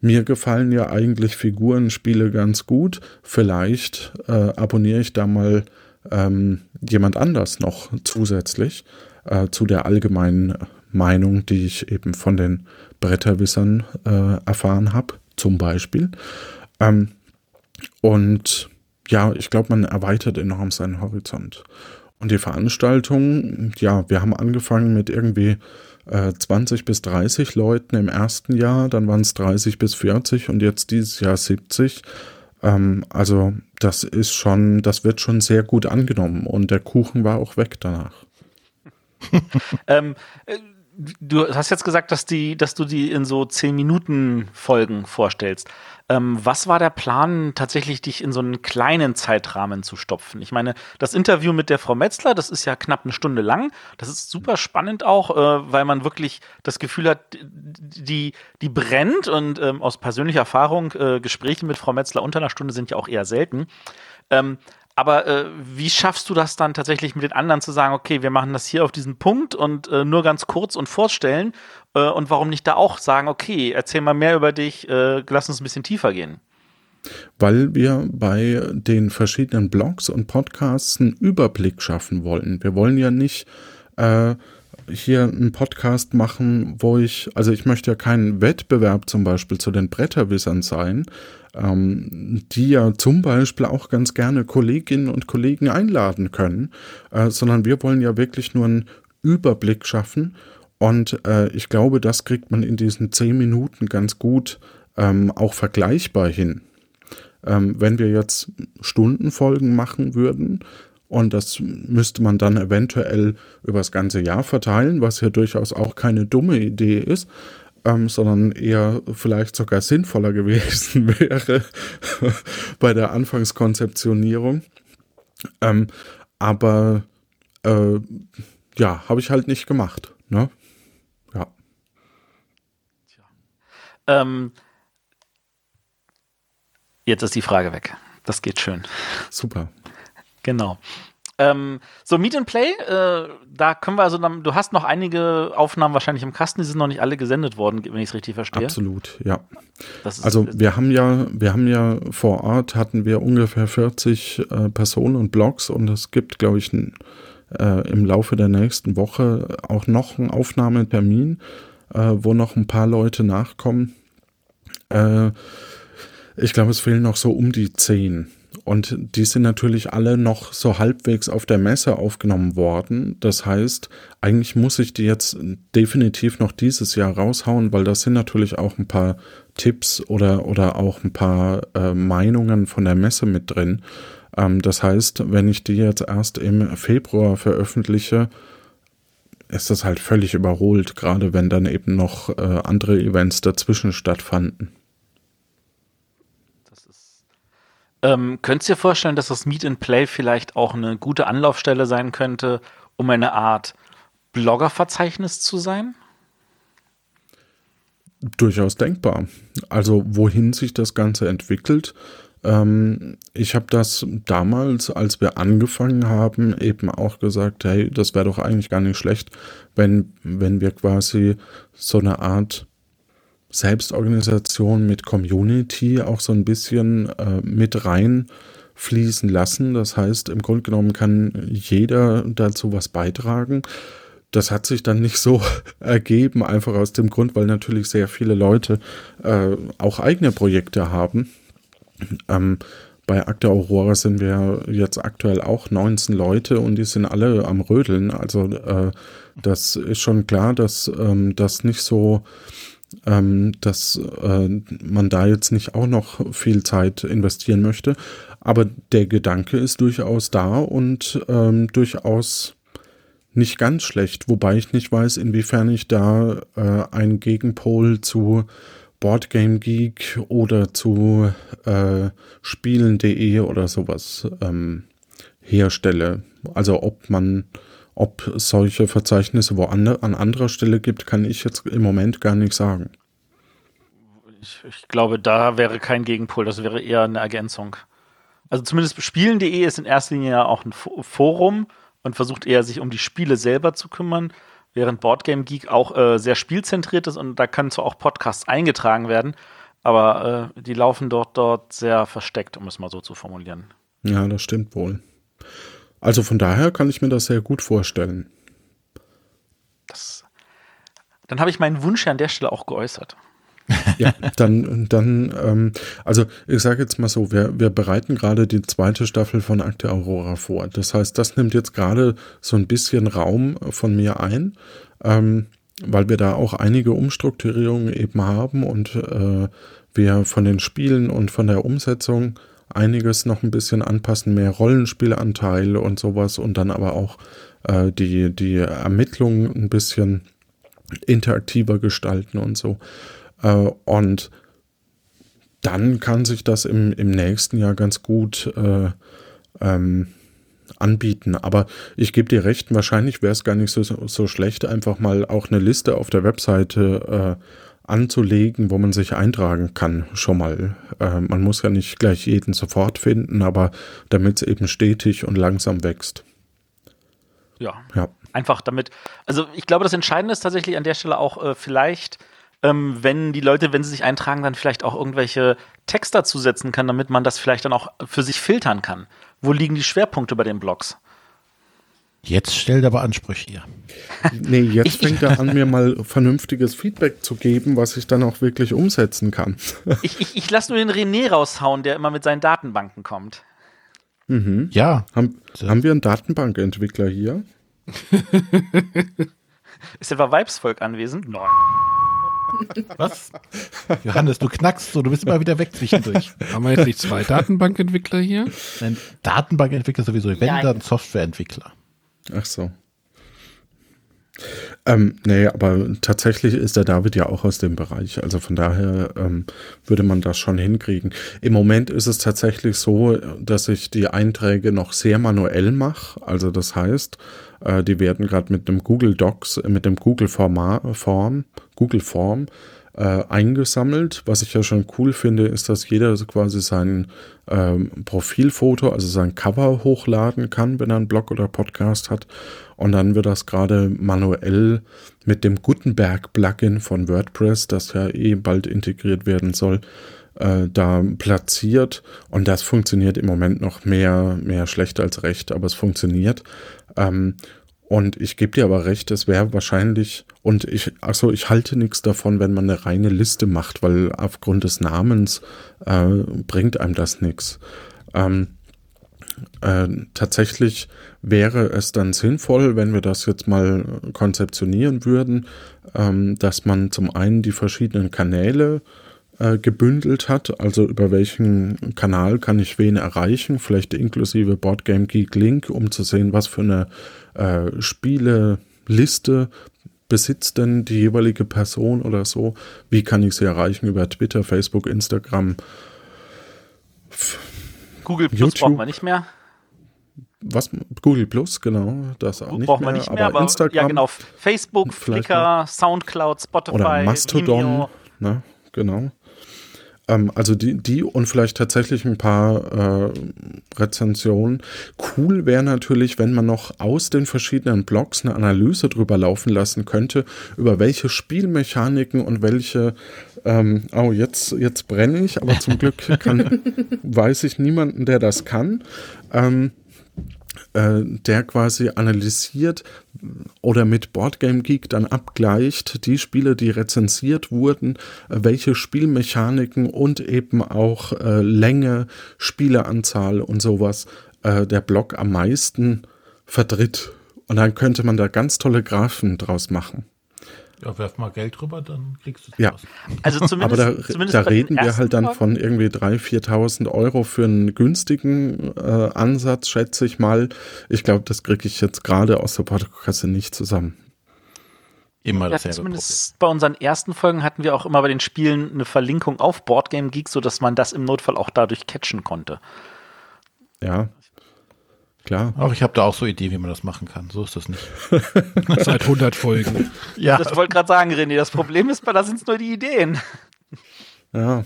mir gefallen ja eigentlich Figurenspiele ganz gut. Vielleicht äh, abonniere ich da mal ähm, jemand anders noch zusätzlich äh, zu der allgemeinen Meinung, die ich eben von den Bretterwissern äh, erfahren habe, zum Beispiel. Ähm, und ja, ich glaube, man erweitert enorm seinen Horizont. Und die Veranstaltung, ja, wir haben angefangen mit irgendwie äh, 20 bis 30 Leuten im ersten Jahr, dann waren es 30 bis 40 und jetzt dieses Jahr 70. Ähm, also das ist schon, das wird schon sehr gut angenommen und der Kuchen war auch weg danach. ähm, äh, du hast jetzt gesagt, dass, die, dass du die in so 10 Minuten Folgen vorstellst. Ähm, was war der Plan, tatsächlich dich in so einen kleinen Zeitrahmen zu stopfen? Ich meine, das Interview mit der Frau Metzler, das ist ja knapp eine Stunde lang. Das ist super spannend auch, äh, weil man wirklich das Gefühl hat, die, die brennt und ähm, aus persönlicher Erfahrung, äh, Gespräche mit Frau Metzler unter einer Stunde sind ja auch eher selten. Ähm, aber äh, wie schaffst du das dann tatsächlich mit den anderen zu sagen, okay, wir machen das hier auf diesen Punkt und äh, nur ganz kurz und vorstellen? Äh, und warum nicht da auch sagen, okay, erzähl mal mehr über dich, äh, lass uns ein bisschen tiefer gehen? Weil wir bei den verschiedenen Blogs und Podcasts einen Überblick schaffen wollen. Wir wollen ja nicht äh, hier einen Podcast machen, wo ich, also ich möchte ja keinen Wettbewerb zum Beispiel zu den Bretterwissern sein, ähm, die ja zum Beispiel auch ganz gerne Kolleginnen und Kollegen einladen können, äh, sondern wir wollen ja wirklich nur einen Überblick schaffen und äh, ich glaube, das kriegt man in diesen zehn Minuten ganz gut ähm, auch vergleichbar hin. Ähm, wenn wir jetzt Stundenfolgen machen würden, und das müsste man dann eventuell über das ganze Jahr verteilen, was ja durchaus auch keine dumme Idee ist, ähm, sondern eher vielleicht sogar sinnvoller gewesen wäre bei der Anfangskonzeptionierung. Ähm, aber äh, ja, habe ich halt nicht gemacht. Ne? Ja. Ähm, jetzt ist die Frage weg. Das geht schön. Super. Genau. Ähm, so, Meet and Play, äh, da können wir also, dann, du hast noch einige Aufnahmen wahrscheinlich im Kasten, die sind noch nicht alle gesendet worden, wenn ich es richtig verstehe. Absolut, ja. also wir haben ja, wir haben ja vor Ort hatten wir ungefähr 40 äh, Personen und Blogs und es gibt, glaube ich, ein, äh, im Laufe der nächsten Woche auch noch einen Aufnahmetermin, äh, wo noch ein paar Leute nachkommen. Äh, ich glaube, es fehlen noch so um die zehn. Und die sind natürlich alle noch so halbwegs auf der Messe aufgenommen worden. Das heißt, eigentlich muss ich die jetzt definitiv noch dieses Jahr raushauen, weil da sind natürlich auch ein paar Tipps oder, oder auch ein paar äh, Meinungen von der Messe mit drin. Ähm, das heißt, wenn ich die jetzt erst im Februar veröffentliche, ist das halt völlig überholt, gerade wenn dann eben noch äh, andere Events dazwischen stattfanden. Ähm, könntest du dir vorstellen, dass das Meet and Play vielleicht auch eine gute Anlaufstelle sein könnte, um eine Art Bloggerverzeichnis zu sein? Durchaus denkbar. Also wohin sich das Ganze entwickelt. Ähm, ich habe das damals, als wir angefangen haben, eben auch gesagt, hey, das wäre doch eigentlich gar nicht schlecht, wenn, wenn wir quasi so eine Art Selbstorganisation mit Community auch so ein bisschen äh, mit reinfließen lassen. Das heißt, im Grunde genommen kann jeder dazu was beitragen. Das hat sich dann nicht so ergeben, einfach aus dem Grund, weil natürlich sehr viele Leute äh, auch eigene Projekte haben. Ähm, bei Akte Aurora sind wir jetzt aktuell auch 19 Leute und die sind alle am Rödeln. Also äh, das ist schon klar, dass ähm, das nicht so ähm, dass äh, man da jetzt nicht auch noch viel Zeit investieren möchte. Aber der Gedanke ist durchaus da und ähm, durchaus nicht ganz schlecht, wobei ich nicht weiß, inwiefern ich da äh, einen Gegenpol zu Boardgame Geek oder zu äh, Spielen.de oder sowas ähm, herstelle. Also ob man ob es solche Verzeichnisse wo an, an anderer Stelle gibt, kann ich jetzt im Moment gar nicht sagen. Ich, ich glaube, da wäre kein Gegenpol, das wäre eher eine Ergänzung. Also zumindest spielen.de ist in erster Linie ja auch ein Forum und versucht eher sich um die Spiele selber zu kümmern, während Boardgame Geek auch äh, sehr spielzentriert ist und da können zwar auch Podcasts eingetragen werden, aber äh, die laufen dort dort sehr versteckt, um es mal so zu formulieren. Ja, das stimmt wohl. Also von daher kann ich mir das sehr gut vorstellen. Das, dann habe ich meinen Wunsch an der Stelle auch geäußert. ja, dann, dann ähm, also ich sage jetzt mal so, wir, wir bereiten gerade die zweite Staffel von Akte Aurora vor. Das heißt, das nimmt jetzt gerade so ein bisschen Raum von mir ein, ähm, weil wir da auch einige Umstrukturierungen eben haben und äh, wir von den Spielen und von der Umsetzung einiges noch ein bisschen anpassen, mehr Rollenspielanteile und sowas und dann aber auch äh, die, die Ermittlungen ein bisschen interaktiver gestalten und so. Äh, und dann kann sich das im, im nächsten Jahr ganz gut äh, ähm, anbieten. Aber ich gebe dir recht, wahrscheinlich wäre es gar nicht so, so schlecht, einfach mal auch eine Liste auf der Webseite äh, anzulegen, wo man sich eintragen kann, schon mal. Äh, man muss ja nicht gleich jeden sofort finden, aber damit es eben stetig und langsam wächst. Ja. ja. Einfach damit. Also ich glaube, das Entscheidende ist tatsächlich an der Stelle auch äh, vielleicht, ähm, wenn die Leute, wenn sie sich eintragen, dann vielleicht auch irgendwelche Text dazu setzen kann, damit man das vielleicht dann auch für sich filtern kann. Wo liegen die Schwerpunkte bei den Blogs? Jetzt stellt aber Ansprüche hier. Nee, jetzt fängt er an, mir mal vernünftiges Feedback zu geben, was ich dann auch wirklich umsetzen kann. Ich, ich, ich lasse nur den René raushauen, der immer mit seinen Datenbanken kommt. Ja, Haben, haben wir einen Datenbankentwickler hier? Ist etwa Weibsvolk anwesend? Nein. was? Johannes, du knackst so, du bist immer wieder weg zwischendurch. Haben wir jetzt nicht zwei Datenbankentwickler hier? Ein Datenbankentwickler sowieso, wenn Nein. dann Softwareentwickler. Ach so. Ähm, nee, aber tatsächlich ist der David ja auch aus dem Bereich. Also von daher ähm, würde man das schon hinkriegen. Im Moment ist es tatsächlich so, dass ich die Einträge noch sehr manuell mache. Also das heißt, äh, die werden gerade mit einem Google Docs, mit dem Google Forma Form, Google Form äh, eingesammelt. Was ich ja schon cool finde, ist, dass jeder quasi sein ähm, Profilfoto, also sein Cover hochladen kann, wenn er einen Blog oder Podcast hat. Und dann wird das gerade manuell mit dem Gutenberg-Plugin von WordPress, das ja eh bald integriert werden soll, äh, da platziert. Und das funktioniert im Moment noch mehr, mehr schlecht als recht, aber es funktioniert. Ähm, und ich gebe dir aber recht, es wäre wahrscheinlich, und ich, also ich halte nichts davon, wenn man eine reine Liste macht, weil aufgrund des Namens äh, bringt einem das nichts. Ähm, äh, tatsächlich wäre es dann sinnvoll, wenn wir das jetzt mal konzeptionieren würden, ähm, dass man zum einen die verschiedenen Kanäle äh, gebündelt hat, also über welchen Kanal kann ich wen erreichen, vielleicht inklusive Boardgame Geek Link, um zu sehen, was für eine äh, Spieleliste besitzt denn die jeweilige Person oder so, wie kann ich sie erreichen über Twitter, Facebook, Instagram, Google Plus YouTube. brauchen wir nicht mehr. was Google Plus, genau, das auch nicht brauchen mehr, wir nicht mehr, aber, aber Instagram ja genau. Facebook, Flickr, Soundcloud, Spotify, oder Mastodon, Vimeo. ne, genau. Ähm, also die, die und vielleicht tatsächlich ein paar äh, Rezensionen. Cool wäre natürlich, wenn man noch aus den verschiedenen Blogs eine Analyse drüber laufen lassen könnte, über welche Spielmechaniken und welche ähm, oh, jetzt, jetzt brenne ich, aber zum Glück kann, weiß ich niemanden, der das kann. Ähm, äh, der quasi analysiert oder mit Boardgame Geek dann abgleicht die Spiele, die rezensiert wurden, äh, welche Spielmechaniken und eben auch äh, Länge, Spieleanzahl und sowas äh, der Blog am meisten vertritt. Und dann könnte man da ganz tolle Graphen draus machen. Ja, werf mal Geld drüber, dann kriegst du Ja. was. Also Aber zumindest, da, zumindest da reden wir halt dann Folgen. von irgendwie 3.000, 4.000 Euro für einen günstigen äh, Ansatz, schätze ich mal. Ich glaube, das kriege ich jetzt gerade aus der Portokasse nicht zusammen. Immer Ja, dasselbe zumindest bei unseren ersten Folgen hatten wir auch immer bei den Spielen eine Verlinkung auf Boardgame Geek, sodass man das im Notfall auch dadurch catchen konnte. Ja, klar. Auch ich habe da auch so Ideen, wie man das machen kann. So ist das nicht. Seit 100 Folgen. Ja, Das wollte gerade sagen, René. Das Problem ist, da sind es nur die Ideen. Ja.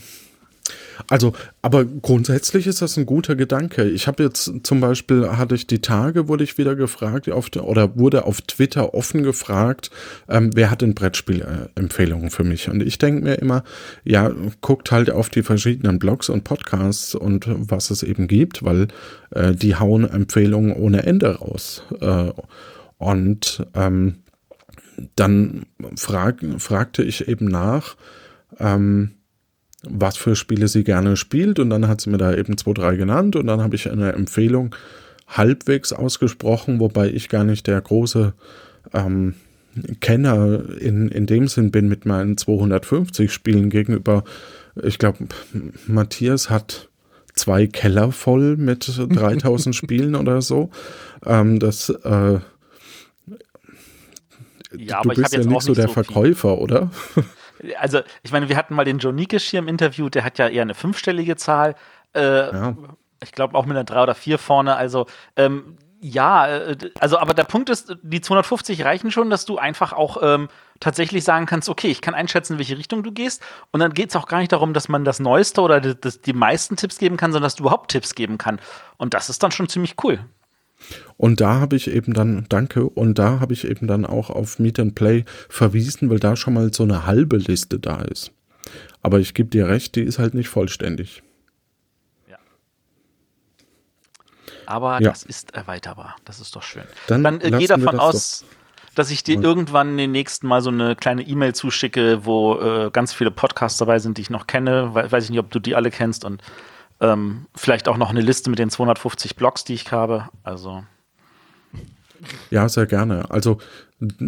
Also, aber grundsätzlich ist das ein guter Gedanke. Ich habe jetzt zum Beispiel, hatte ich die Tage, wurde ich wieder gefragt, auf, der- oder wurde auf Twitter offen gefragt, ähm, wer hat denn Brettspielempfehlungen für mich? Und ich denke mir immer, ja, guckt halt auf die verschiedenen Blogs und Podcasts und was es eben gibt, weil äh, die hauen Empfehlungen ohne Ende raus. Äh, und ähm, dann frag, fragte ich eben nach, ähm, was für Spiele sie gerne spielt und dann hat sie mir da eben zwei, drei genannt und dann habe ich eine Empfehlung halbwegs ausgesprochen, wobei ich gar nicht der große ähm, Kenner in, in dem Sinn bin mit meinen 250 Spielen gegenüber. Ich glaube, Matthias hat zwei Keller voll mit 3000 Spielen oder so. Ähm, das, äh, Ja, du bist ja nicht so der so viel. Verkäufer, oder? Also, ich meine, wir hatten mal den Joe Nikes hier im Interview, der hat ja eher eine fünfstellige Zahl. Äh, Ja. Ich glaube auch mit einer 3 oder 4 vorne. Also, ähm, ja, äh, also, aber der Punkt ist, die 250 reichen schon, dass du einfach auch ähm, tatsächlich sagen kannst, okay, ich kann einschätzen, in welche Richtung du gehst. Und dann geht es auch gar nicht darum, dass man das Neueste oder die, das, die meisten Tipps geben kann, sondern dass du überhaupt Tipps geben kann. Und das ist dann schon ziemlich cool. Und da habe ich eben dann, danke, und da habe ich eben dann auch auf Meet and Play verwiesen, weil da schon mal so eine halbe Liste da ist. Aber ich gebe dir recht, die ist halt nicht vollständig. Ja. Aber Ja. das ist erweiterbar. Das ist doch schön. Dann Dann, äh, geh davon aus, dass ich dir irgendwann den nächsten Mal so eine kleine E-Mail zuschicke, wo äh, ganz viele Podcasts dabei sind, die ich noch kenne. We weiß ich nicht, ob du die alle kennst und ähm, vielleicht auch noch eine Liste mit den 250 Blogs, die ich habe. Also Ja, sehr gerne. Also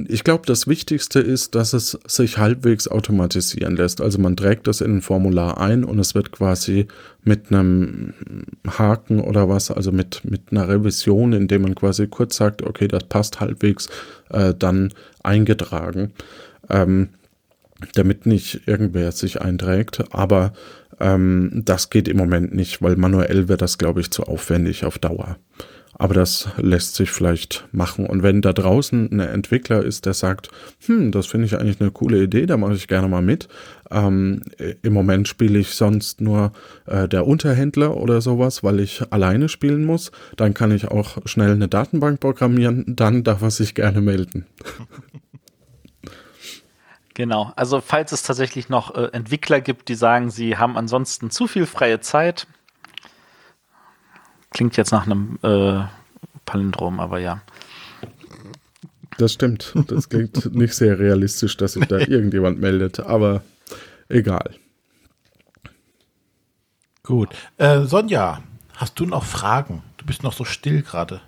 ich glaube, das Wichtigste ist, dass es sich halbwegs automatisieren lässt. Also man trägt das in ein Formular ein und es wird quasi mit einem Haken oder was, also mit, mit einer Revision, indem man quasi kurz sagt, okay, das passt halbwegs, äh, dann eingetragen. Ähm, damit nicht irgendwer sich einträgt. Aber ähm, das geht im Moment nicht, weil manuell wird das, glaube ich, zu aufwendig auf Dauer. Aber das lässt sich vielleicht machen. Und wenn da draußen ein Entwickler ist, der sagt, hm, das finde ich eigentlich eine coole Idee, da mache ich gerne mal mit. Ähm, Im Moment spiele ich sonst nur äh, der Unterhändler oder sowas, weil ich alleine spielen muss. Dann kann ich auch schnell eine Datenbank programmieren. Dann darf er sich gerne melden. Genau, also falls es tatsächlich noch äh, Entwickler gibt, die sagen, sie haben ansonsten zu viel freie Zeit, klingt jetzt nach einem äh, Palindrom, aber ja. Das stimmt. Das klingt nicht sehr realistisch, dass sich da irgendjemand meldet, aber egal. Gut. Äh, Sonja, hast du noch Fragen? Du bist noch so still gerade.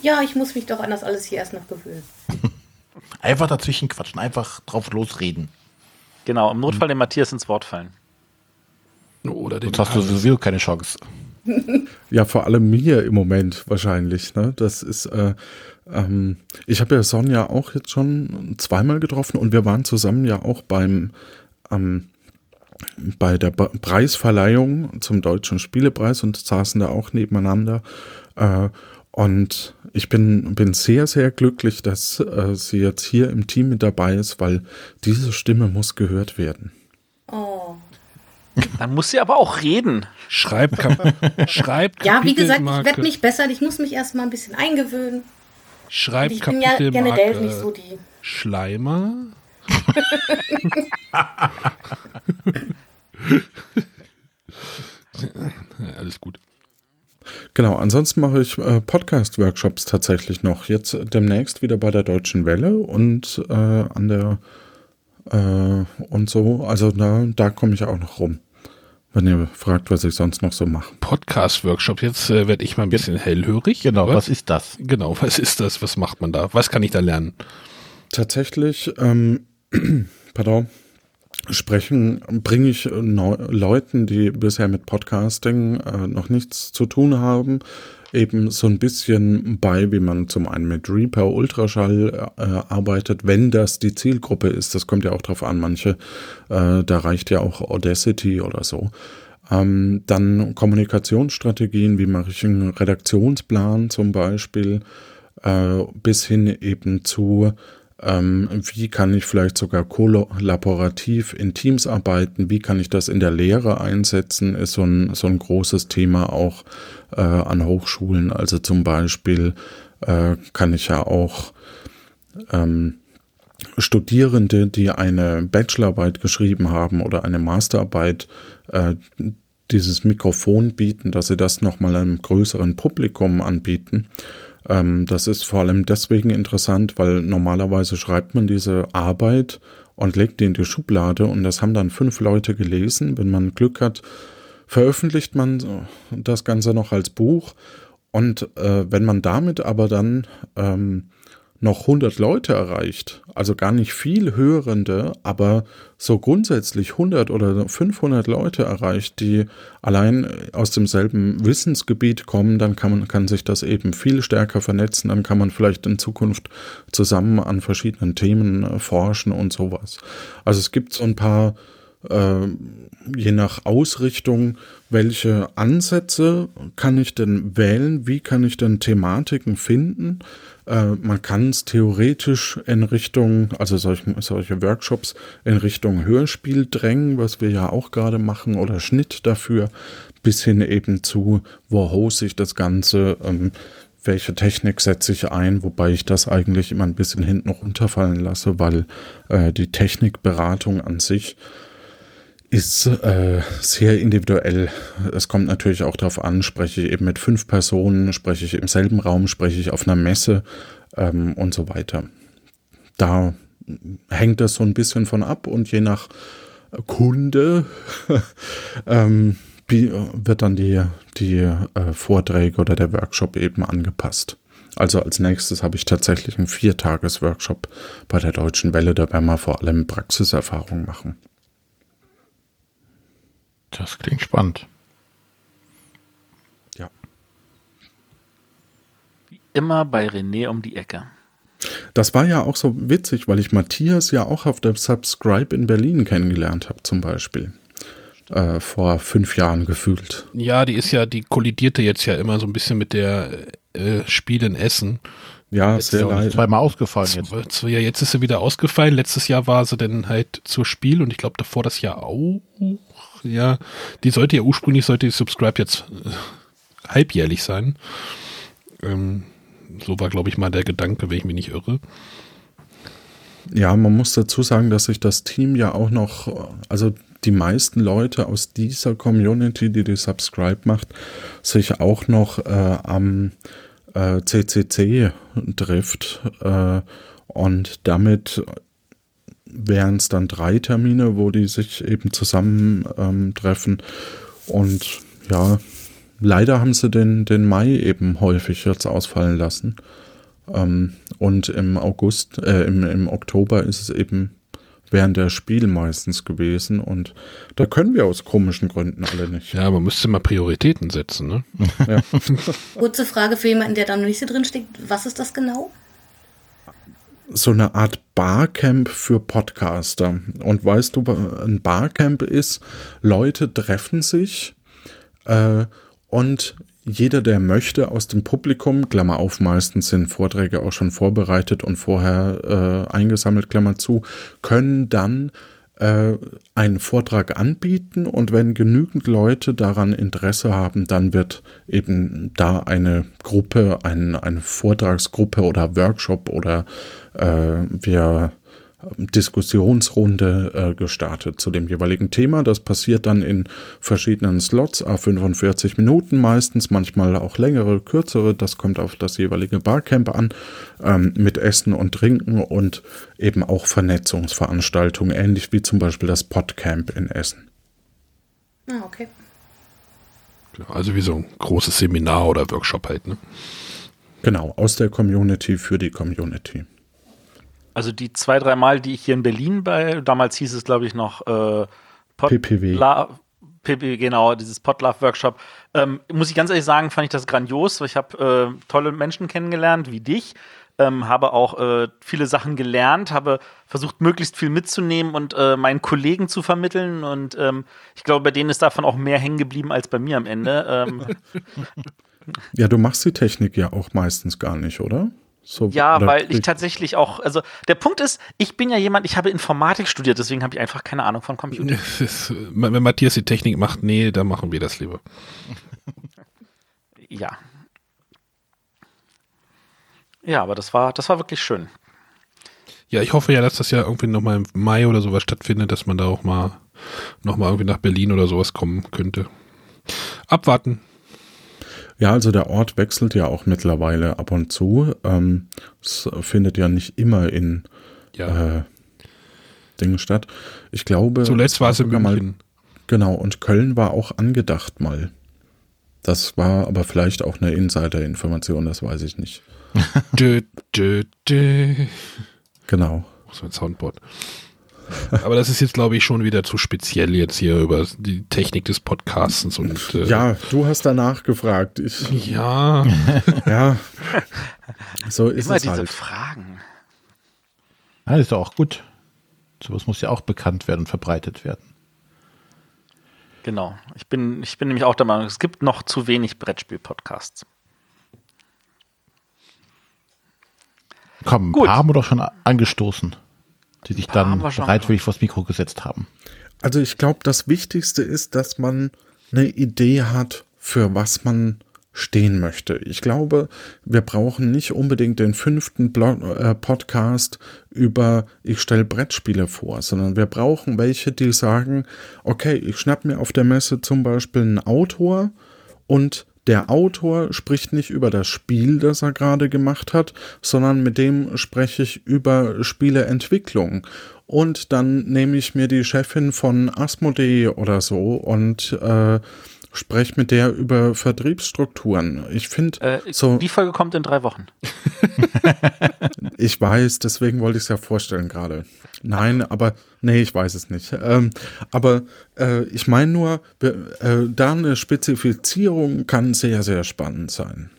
Ja, ich muss mich doch an das alles hier erst noch gewöhnen. Einfach dazwischen quatschen, einfach drauf losreden. Genau, im Notfall dem Matthias ins Wort fallen. Oder den Sonst hast du sowieso keine Chance. Ja, vor allem mir im Moment wahrscheinlich. Ne? Das ist, äh, ähm, ich habe ja Sonja auch jetzt schon zweimal getroffen und wir waren zusammen ja auch beim ähm, bei der Ba- Preisverleihung zum Deutschen Spielepreis und saßen da auch nebeneinander. Äh, und ich bin, bin sehr, sehr glücklich, dass äh, sie jetzt hier im Team mit dabei ist, weil diese Stimme muss gehört werden. Oh. Dann muss sie aber auch reden. Schreib, Schreib Ja, wie gesagt, ich Kapitelmarke- werde mich besser, ich muss mich erst mal ein bisschen eingewöhnen. Schreib Ich bin ja generell nicht so die. Schleimer. alles gut. Genau, ansonsten mache ich äh, Podcast-Workshops tatsächlich noch. Jetzt demnächst wieder bei der Deutschen Welle und äh, an der äh, und so. Also da, da komme ich auch noch rum. Wenn ihr fragt, was ich sonst noch so mache. Podcast-Workshop. Jetzt äh, werde ich mal ein bisschen hellhörig. Genau, was ist das? Genau, was ist das? Was macht man da? Was kann ich da lernen? Tatsächlich, ähm, pardon, sprechen bringe ich neu, Leuten, die bisher mit Podcasting äh, noch nichts zu tun haben, eben so ein bisschen bei, wie man zum einen mit Reaper Ultraschall äh, arbeitet, wenn das die Zielgruppe ist. Das kommt ja auch drauf an. Manche, äh, da reicht ja auch Audacity oder so. Ähm, dann Kommunikationsstrategien, wie mache ich einen Redaktionsplan zum Beispiel, äh, bis hin eben zu, ähm, wie kann ich vielleicht sogar kollaborativ in Teams arbeiten, wie kann ich das in der Lehre einsetzen, ist so ein, so ein großes Thema auch äh, an Hochschulen. Also zum Beispiel äh, kann ich ja auch ähm, Studierende, die eine Bachelorarbeit geschrieben haben oder eine Masterarbeit, äh, dieses Mikrofon bieten, dass sie das nochmal einem größeren Publikum anbieten. Ähm, das ist vor allem deswegen interessant, weil normalerweise schreibt man diese Arbeit und legt die in die Schublade und das haben dann fünf Leute gelesen. Wenn man Glück hat, veröffentlicht man das Ganze noch als Buch und äh, wenn man damit aber dann ähm, noch 100 Leute erreicht, also gar nicht viel Hörende, aber so grundsätzlich 100 oder 500 Leute erreicht, die allein aus demselben Wissensgebiet kommen, dann kann man kann sich das eben viel stärker vernetzen, dann kann man vielleicht in Zukunft zusammen an verschiedenen Themen äh, forschen und sowas. Also es gibt so ein paar äh, je nach Ausrichtung, welche Ansätze kann ich denn wählen, wie kann ich denn Thematiken finden. Äh, man kann es theoretisch in Richtung, also solche, solche Workshops in Richtung Hörspiel drängen, was wir ja auch gerade machen, oder Schnitt dafür, bis hin eben zu, wo hoste ich das Ganze, ähm, welche Technik setze ich ein, wobei ich das eigentlich immer ein bisschen hinten runterfallen lasse, weil äh, die Technikberatung an sich ist äh, sehr individuell. Es kommt natürlich auch darauf an, spreche ich eben mit fünf Personen, spreche ich im selben Raum, spreche ich auf einer Messe ähm, und so weiter. Da hängt das so ein bisschen von ab und je nach Kunde ähm, wird dann die, die äh, Vorträge oder der Workshop eben angepasst. Also als nächstes habe ich tatsächlich einen Viertages-Workshop bei der Deutschen Welle. Da werden wir vor allem Praxiserfahrung machen. Das klingt spannend. Ja. Wie immer bei René um die Ecke. Das war ja auch so witzig, weil ich Matthias ja auch auf der Subscribe in Berlin kennengelernt habe, zum Beispiel. Äh, vor fünf Jahren gefühlt. Ja, die ist ja, die kollidierte jetzt ja immer so ein bisschen mit der äh, Spiel in Essen. Ja, jetzt sehr leid. Zweimal ausgefallen jetzt. Ja, jetzt ist sie wieder ausgefallen. Letztes Jahr war sie dann halt zur Spiel und ich glaube davor das Jahr auch. Ja, die sollte ja ursprünglich, sollte die Subscribe jetzt äh, halbjährlich sein. Ähm, so war, glaube ich, mal der Gedanke, wenn ich mich nicht irre. Ja, man muss dazu sagen, dass sich das Team ja auch noch, also die meisten Leute aus dieser Community, die die Subscribe macht, sich auch noch äh, am äh, CCC trifft. Äh, und damit wären es dann drei Termine, wo die sich eben zusammen ähm, treffen. Und ja, leider haben sie den, den Mai eben häufig jetzt ausfallen lassen. Ähm, und im August, äh, im, im Oktober ist es eben während der Spiel meistens gewesen und da können wir aus komischen Gründen alle nicht. Ja, man müsste mal Prioritäten setzen, ne? Ja. Kurze Frage für jemanden, der da noch nicht so drin steckt. Was ist das genau? So eine Art Barcamp für Podcaster. Und weißt du, ein Barcamp ist, Leute treffen sich äh, und jeder, der möchte, aus dem Publikum, Klammer auf, meistens sind Vorträge auch schon vorbereitet und vorher äh, eingesammelt, Klammer zu, können dann äh, einen Vortrag anbieten und wenn genügend Leute daran Interesse haben, dann wird eben da eine Gruppe, ein, eine Vortragsgruppe oder Workshop oder wir Diskussionsrunde äh, gestartet zu dem jeweiligen Thema. Das passiert dann in verschiedenen Slots, a 45 Minuten meistens, manchmal auch längere, kürzere. Das kommt auf das jeweilige Barcamp an, ähm, mit Essen und Trinken und eben auch Vernetzungsveranstaltungen, ähnlich wie zum Beispiel das Podcamp in Essen. Ah, okay. Also wie so ein großes Seminar oder Workshop halt, ne? Genau, aus der Community für die Community. Also die zwei, drei Mal, die ich hier in Berlin bei, damals hieß es, glaube ich, noch äh, Pod PPW. La PPW, genau, dieses Podlove-Workshop. Ähm, muss ich ganz ehrlich sagen, fand ich das grandios. Ich habe äh, tolle Menschen kennengelernt, wie dich. Ähm, habe auch äh, viele Sachen gelernt, habe versucht, möglichst viel mitzunehmen und äh, meinen Kollegen zu vermitteln. Und ähm, ich glaube, bei denen ist davon auch mehr hängen geblieben als bei mir am Ende. Ähm, ja, du machst die Technik ja auch meistens gar nicht, oder? So, ja, weil ich tatsächlich auch, also der Punkt ist, ich bin ja jemand, ich habe Informatik studiert, deswegen habe ich einfach keine Ahnung von Computer. wenn Matthias die Technik macht, nee, dann machen wir das lieber. ja. Ja, aber das war, das war wirklich schön. Ja, ich hoffe ja, dass das ja irgendwie nochmal im Mai oder sowas stattfindet, dass man da auch mal nochmal irgendwie nach Berlin oder sowas kommen könnte. Abwarten. Ja, also der Ort wechselt ja auch mittlerweile ab und zu. Ähm, es findet ja nicht immer in ja. äh, Dingen statt. Ich glaube. Zuletzt war es in München. Mal, genau, und Köln war auch angedacht mal. Das war aber vielleicht auch eine Insider-Information, das weiß ich nicht. dö, dö, dö. Genau. So ein Soundboard. Aber das ist jetzt, glaube ich, schon wieder zu speziell jetzt hier über die Technik des Podcastens und äh ja, du hast danach gefragt. Ich, ja, ja, so ist Immer es diese halt. Fragen. Ja, ist doch auch gut. Sowas muss ja auch bekannt werden und verbreitet werden. Genau. Ich bin, ich bin nämlich auch der Meinung, es gibt noch zu wenig Brettspiel-Podcasts. Komm, Gut. haben wir doch schon angestoßen die sich dann bereitwillig vors Mikro gesetzt haben. Also ich glaube, das Wichtigste ist, dass man eine Idee hat, für was man stehen möchte. Ich glaube, wir brauchen nicht unbedingt den fünften Blog, äh, Podcast über ich stelle Brettspiele vor, sondern wir brauchen welche, die sagen, okay, ich schnapp mir auf der Messe zum Beispiel einen Autor und der Autor spricht nicht über das Spiel, das er gerade gemacht hat, sondern mit dem spreche ich über Spieleentwicklung. Und dann nehme ich mir die Chefin von Asmodee oder so und äh, spreche mit der über Vertriebsstrukturen. Ich finde, Äh, so, Die Folge kommt in drei Wochen. ich weiß, deswegen wollte ich es ja vorstellen gerade. Nein, aber nee, ich weiß es nicht. Ähm, aber äh, ich meine nur, äh, da eine Spezifizierung kann sehr, sehr spannend sein.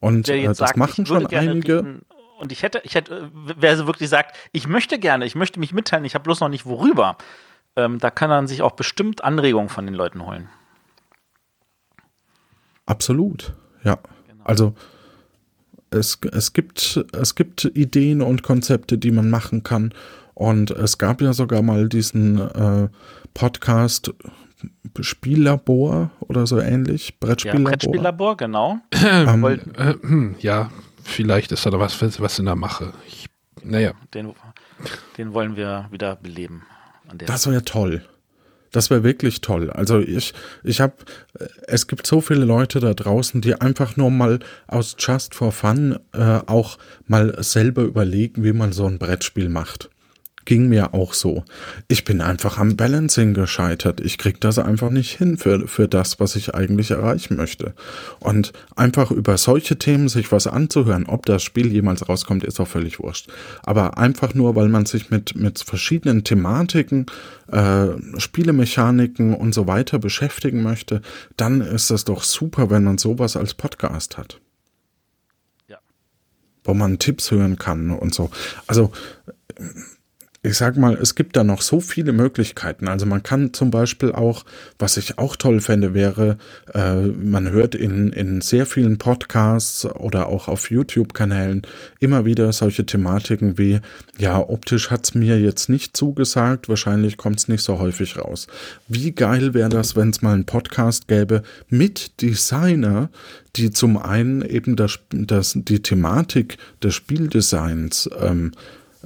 Und äh, das sagt, machen schon einige. und ich hätte, ich hätte, äh, wer so wirklich sagt, ich möchte gerne, ich möchte mich mitteilen, ich habe bloß noch nicht worüber. Ähm, da kann man sich auch bestimmt Anregungen von den Leuten holen. Absolut, ja. Genau. Also es, es, gibt, es gibt Ideen und Konzepte, die man machen kann. Und es gab ja sogar mal diesen äh, Podcast Spiellabor oder so ähnlich, Ja, Brettspiellabor. Brettspiellabor, genau. Ähm, Äh, hm, ja, vielleicht ist da was, was in der Mache. Ich, naja, Den, den wollen wir wieder beleben. An der Das wäre toll. Das wäre wirklich toll. Also ich, ich habe, es gibt so viele Leute da draußen, die einfach nur mal aus Just for Fun äh, auch mal selber überlegen, wie man so ein Brettspiel macht. Ging mir auch so. Ich bin einfach am Balancing gescheitert. Ich krieg das einfach nicht hin für, für das, was ich eigentlich erreichen möchte. Und einfach über solche Themen sich was anzuhören, ob das Spiel jemals rauskommt, ist auch völlig wurscht. Aber einfach nur, weil man sich mit, mit verschiedenen Thematiken, äh, Spielemechaniken und so weiter beschäftigen möchte, dann ist das doch super, wenn man sowas als Podcast hat. Ja. Wo man Tipps hören kann und so. Also, ich sag mal, es gibt da noch so viele Möglichkeiten. Also man kann zum Beispiel auch, was ich auch toll fände, wäre, äh, man hört in, in sehr vielen Podcasts oder auch auf YouTube-Kanälen immer wieder solche Thematiken wie, ja, optisch hat's mir jetzt nicht zugesagt, wahrscheinlich kommt's nicht so häufig raus. Wie geil wäre das, wenn es mal einen Podcast gäbe mit Designer, die zum einen eben das, das, die Thematik des Spieldesigns ähm,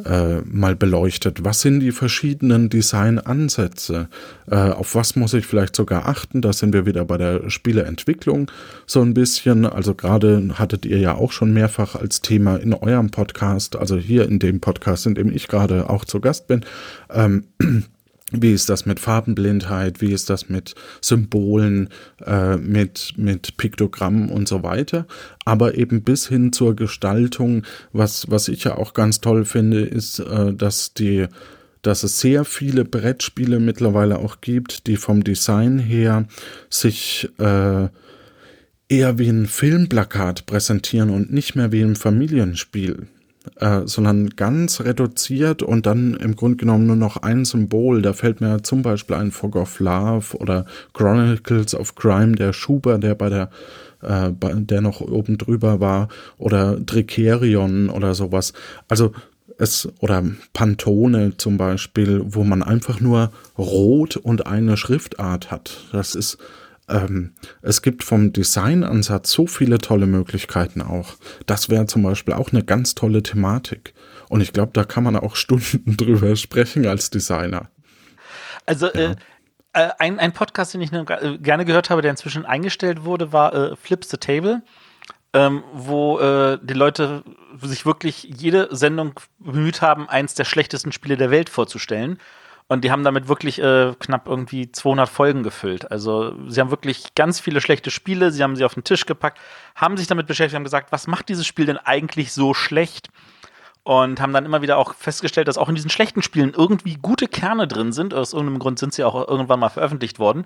äh, mal beleuchtet. Was sind die verschiedenen Designansätze? Äh, auf was muss ich vielleicht sogar achten? Da sind wir wieder bei der Spieleentwicklung so ein bisschen. Also gerade hattet ihr ja auch schon mehrfach als Thema in eurem Podcast, also hier in dem Podcast, in dem ich gerade auch zu Gast bin. Ähm, wie ist das mit Farbenblindheit? Wie ist das mit Symbolen, äh, mit, mit Piktogrammen und so weiter? Aber eben bis hin zur Gestaltung, was, was ich ja auch ganz toll finde, ist, äh, dass die, dass es sehr viele Brettspiele mittlerweile auch gibt, die vom Design her sich äh, eher wie ein Filmplakat präsentieren und nicht mehr wie ein Familienspiel äh, sondern ganz reduziert und dann im Grunde genommen nur noch ein Symbol. Da fällt mir zum Beispiel ein Fog of Love oder Chronicles of Crime, der Schuber, der bei der äh, der noch oben drüber war, oder Tricerion oder sowas. Also es, oder Pantone zum Beispiel, wo man einfach nur rot und eine Schriftart hat. Das ist ähm, es gibt vom Designansatz so viele tolle Möglichkeiten auch. Das wäre zum Beispiel auch eine ganz tolle Thematik. Und ich glaube, da kann man auch Stunden drüber sprechen als Designer. Also äh, äh, ein, ein Podcast, den ich äh, gerne gehört habe, der inzwischen eingestellt wurde, war äh, Flips the Table, ähm, wo äh, die Leute sich wirklich jede Sendung bemüht haben, eins der schlechtesten Spiele der Welt vorzustellen. Und die haben damit wirklich äh, knapp irgendwie 200 Folgen gefüllt. Also sie haben wirklich ganz viele schlechte Spiele, sie haben sie auf den Tisch gepackt, haben sich damit beschäftigt, haben gesagt, was macht dieses Spiel denn eigentlich so schlecht? Und haben dann immer wieder auch festgestellt, dass auch in diesen schlechten Spielen irgendwie gute Kerne drin sind. Aus irgendeinem Grund sind sie auch irgendwann mal veröffentlicht worden.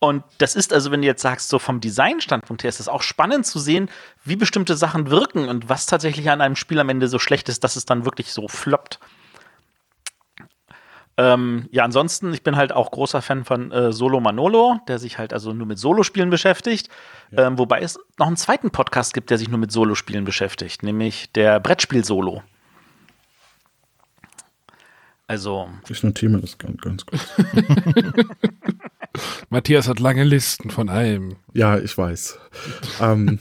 Und das ist also, wenn du jetzt sagst, so vom Designstandpunkt her, ist es auch spannend zu sehen, wie bestimmte Sachen wirken und was tatsächlich an einem Spiel am Ende so schlecht ist, dass es dann wirklich so floppt. Ähm, ja, ansonsten, ich bin halt auch großer Fan von äh, Solo Manolo, der sich halt also nur mit Solospielen beschäftigt. Ähm, wobei es noch einen zweiten Podcast gibt, der sich nur mit Solospielen beschäftigt, nämlich der Brettspiel Solo. Also, Ich notiere mir das ganz, ganz kurz. Matthias hat lange Listen von allem. Ja, ich weiß. ähm,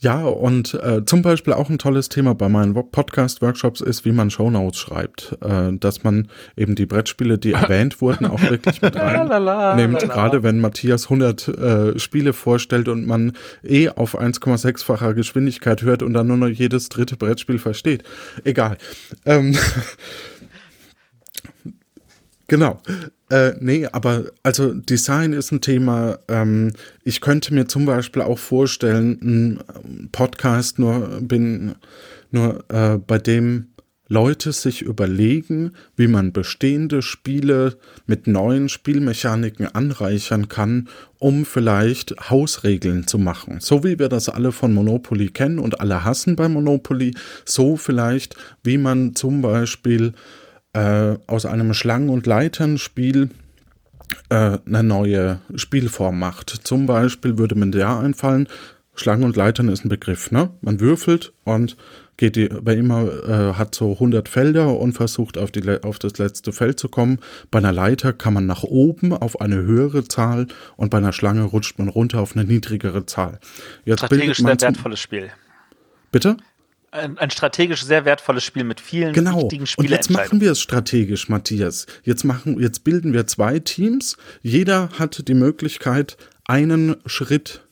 ja, und äh, zum Beispiel auch ein tolles Thema bei meinen Podcast-Workshops ist, wie man Shownotes schreibt. Äh, dass man eben die Brettspiele, die erwähnt wurden, auch wirklich mit reinnimmt. Gerade wenn Matthias 100 äh, Spiele vorstellt und man eh auf 1,6-facher Geschwindigkeit hört und dann nur noch jedes dritte Brettspiel versteht. Egal. Ähm, Genau. Äh, nee, aber also Design ist ein Thema. Ähm, ich könnte mir zum Beispiel auch vorstellen, ein Podcast nur bin nur äh, bei dem Leute sich überlegen, wie man bestehende Spiele mit neuen Spielmechaniken anreichern kann, um vielleicht Hausregeln zu machen. So wie wir das alle von Monopoly kennen und alle hassen bei Monopoly, so vielleicht, wie man zum Beispiel äh, aus einem Schlangen- und Leitern-Spiel äh, eine neue Spielform macht. Zum Beispiel würde mir der einfallen, Schlangen und Leitern ist ein Begriff, ne? Man würfelt und geht die, wer immer äh, hat so 100 Felder und versucht auf, die, auf das letzte Feld zu kommen. Bei einer Leiter kann man nach oben auf eine höhere Zahl und bei einer Schlange rutscht man runter auf eine niedrigere Zahl. Jetzt Strategisch sehr wertvolles Spiel. Bitte? Ein, ein, strategisch sehr wertvolles Spiel mit vielen genau. wichtigen Spielen. Und jetzt machen wir es strategisch, Matthias. Jetzt machen, jetzt bilden wir zwei Teams. Jeder hat die Möglichkeit, einen Schritt,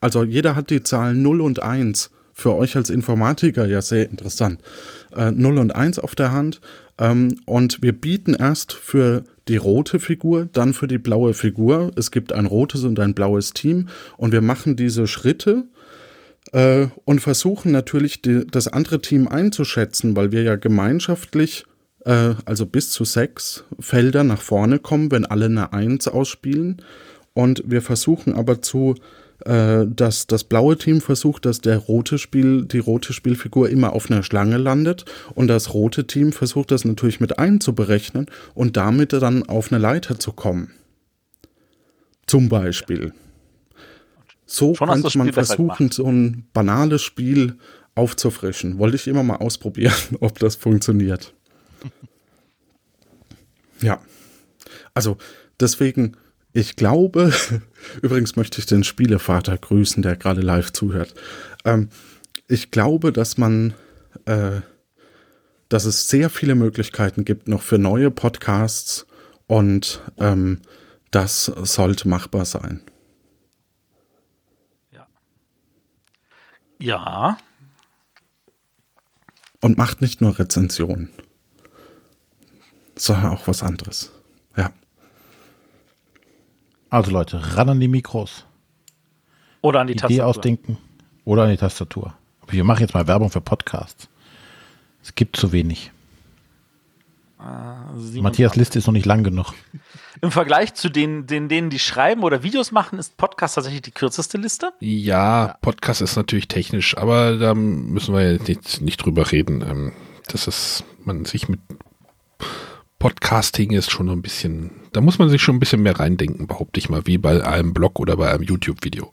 also jeder hat die Zahlen 0 und 1. Für euch als Informatiker ja sehr interessant. Äh, 0 und 1 auf der Hand. Ähm, und wir bieten erst für die rote Figur, dann für die blaue Figur. Es gibt ein rotes und ein blaues Team. Und wir machen diese Schritte äh, und versuchen natürlich die, das andere Team einzuschätzen, weil wir ja gemeinschaftlich, äh, also bis zu sechs Felder nach vorne kommen, wenn alle eine Eins ausspielen. Und wir versuchen aber zu, äh, dass das blaue Team versucht, dass der rote Spiel, die rote Spielfigur immer auf einer Schlange landet und das rote Team versucht das natürlich mit einzuberechnen und damit dann auf eine Leiter zu kommen. Zum Beispiel. So Schon könnte man versuchen, so ein banales Spiel aufzufrischen. Wollte ich immer mal ausprobieren, ob das funktioniert. ja. Also, deswegen, ich glaube, übrigens möchte ich den Spielevater grüßen, der gerade live zuhört. Ähm, ich glaube, dass man, äh, dass es sehr viele Möglichkeiten gibt noch für neue Podcasts und ähm, das sollte machbar sein. Ja. Und macht nicht nur Rezensionen, sondern auch was anderes. Ja. Also Leute, ran an die Mikros. Oder an die Idee Tastatur. ausdenken. Oder an die Tastatur. Wir machen jetzt mal Werbung für Podcasts. Es gibt zu wenig. Äh, Matthias Liste ist noch nicht lang genug. Im Vergleich zu den, den, denen, die schreiben oder Videos machen, ist Podcast tatsächlich die kürzeste Liste? Ja, Podcast ist natürlich technisch, aber da müssen wir jetzt nicht, nicht drüber reden. Ähm, das ist, man sich mit Podcasting ist schon ein bisschen, da muss man sich schon ein bisschen mehr reindenken, behaupte ich mal, wie bei einem Blog oder bei einem YouTube-Video.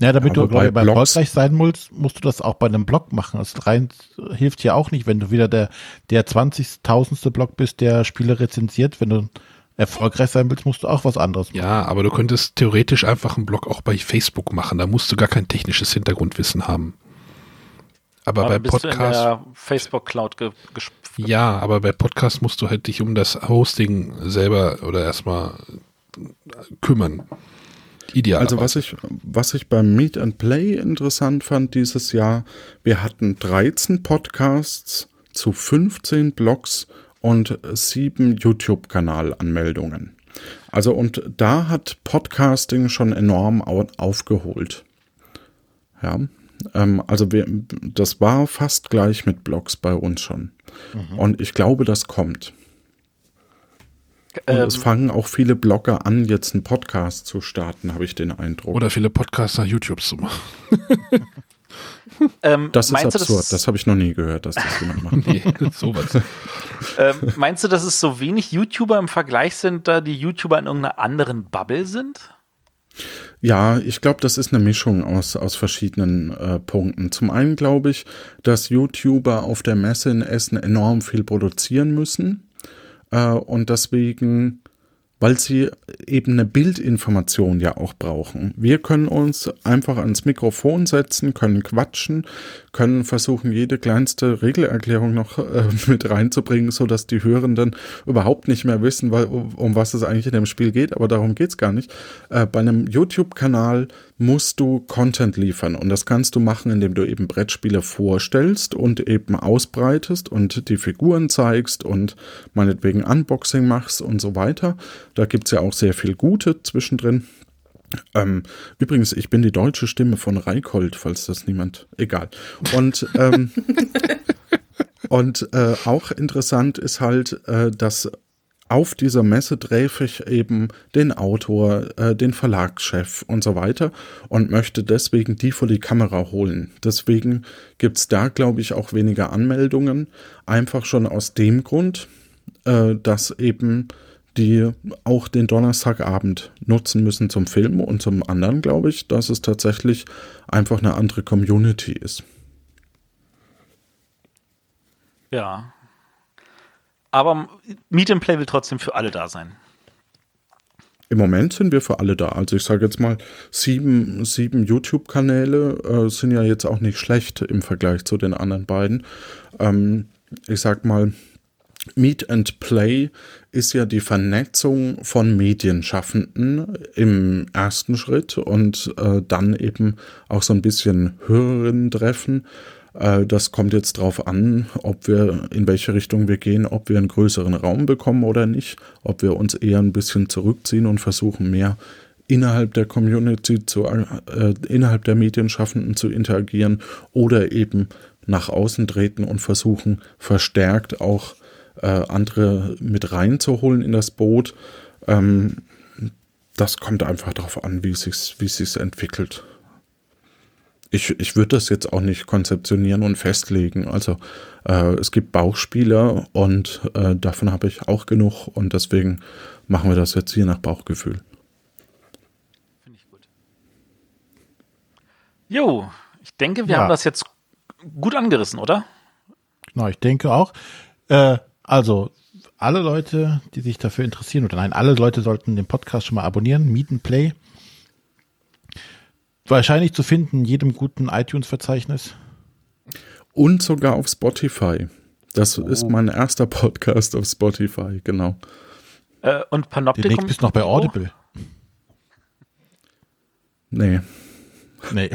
Ja, damit Aber du bei, bei erfolgreich sein musst, musst du das auch bei einem Blog machen. Das rein hilft ja auch nicht, wenn du wieder der, der 20.000. Blog bist, der Spiele rezensiert. Wenn du erfolgreich sein willst, musst du auch was anderes machen. Ja, aber du könntest theoretisch einfach einen Blog auch bei Facebook machen. Da musst du gar kein technisches Hintergrundwissen haben. Aber, aber bei Podcast. Facebook Cloud ge Ja, aber bei Podcast musst du halt dich um das Hosting selber oder erstmal kümmern. Ideal. Also was ich, was ich beim Meet and Play interessant fand dieses Jahr, wir hatten 13 Podcasts zu 15 Blogs und sieben YouTube-Kanalanmeldungen. Also und da hat Podcasting schon enorm aufgeholt. Ja, ähm, also wir, das war fast gleich mit Blogs bei uns schon. Mhm. Und ich glaube, das kommt. Und ähm, es fangen auch viele Blogger an, jetzt einen Podcast zu starten, habe ich den Eindruck. Oder viele Podcaster YouTube zu machen. Ähm, das ist absurd, das, das habe ich noch nie gehört, dass das jemand macht. nee, sowas. ähm, meinst du, dass es so wenig YouTuber im Vergleich sind, da die YouTuber in irgendeiner anderen Bubble sind? Ja, ich glaube, das ist eine Mischung aus, aus verschiedenen äh, Punkten. Zum einen glaube ich, dass YouTuber auf der Messe in Essen enorm viel produzieren müssen äh, und deswegen weil sie eben eine Bildinformation ja auch brauchen. Wir können uns einfach ans Mikrofon setzen, können quatschen, können versuchen, jede kleinste Regelerklärung noch äh, mit reinzubringen, so dass die Hörenden überhaupt nicht mehr wissen, weil, um was es eigentlich in dem Spiel geht, aber darum geht's gar nicht. Äh, bei einem YouTube-Kanal musst du Content liefern und das kannst du machen, indem du eben Brettspiele vorstellst und eben ausbreitest und die Figuren zeigst und meinetwegen Unboxing machst und so weiter. Da gibt's ja auch sehr viel Gute zwischendrin. Ähm, übrigens, ich bin die deutsche Stimme von Reikold, falls das niemand. Egal. Und, ähm, und äh, auch interessant ist halt, äh, dass auf dieser Messe treffe ich eben den Autor, äh, den Verlagschef und so weiter und möchte deswegen die vor die Kamera holen. Deswegen gibt's da, glaube ich, auch weniger Anmeldungen. Einfach schon aus dem Grund, äh, dass eben die auch den Donnerstagabend nutzen müssen zum Filmen und zum anderen glaube ich, dass es tatsächlich einfach eine andere Community ist. Ja. Aber Meet and Play will trotzdem für alle da sein. Im Moment sind wir für alle da. Also ich sage jetzt mal, sieben, sieben YouTube-Kanäle äh, sind ja jetzt auch nicht schlecht im Vergleich zu den anderen beiden. Ähm, ich sag mal, Meet and Play ist ja die Vernetzung von Medienschaffenden im ersten Schritt und äh, dann eben auch so ein bisschen Hörerinnen treffen. Äh, das kommt jetzt drauf an, ob wir in welche Richtung wir gehen, ob wir einen größeren Raum bekommen oder nicht, ob wir uns eher ein bisschen zurückziehen und versuchen mehr innerhalb der Community zu, äh, innerhalb der Medienschaffenden zu interagieren oder eben nach außen treten und versuchen verstärkt auch äh, andere mit reinzuholen in das Boot. Ähm, das kommt einfach darauf an, wie es sich, wie es sich entwickelt. Ich, ich würde das jetzt auch nicht konzeptionieren und festlegen. Also äh, es gibt Bauchspieler und äh, davon habe ich auch genug und deswegen machen wir das jetzt hier nach Bauchgefühl. Finde ich gut. Jo, ich denke, wir Ja. haben das jetzt gut angerissen, oder? Genau, ich denke auch. Äh, also, alle Leute, die sich dafür interessieren, oder nein, alle Leute sollten den Podcast schon mal abonnieren. Meet and Play. Wahrscheinlich zu finden in jedem guten iTunes-Verzeichnis. Und sogar auf Spotify. Das ist mein erster Podcast auf Spotify, genau. Äh, und Panoptikum. Demnächst bist du noch bei Nico? Audible. Nee, Nee.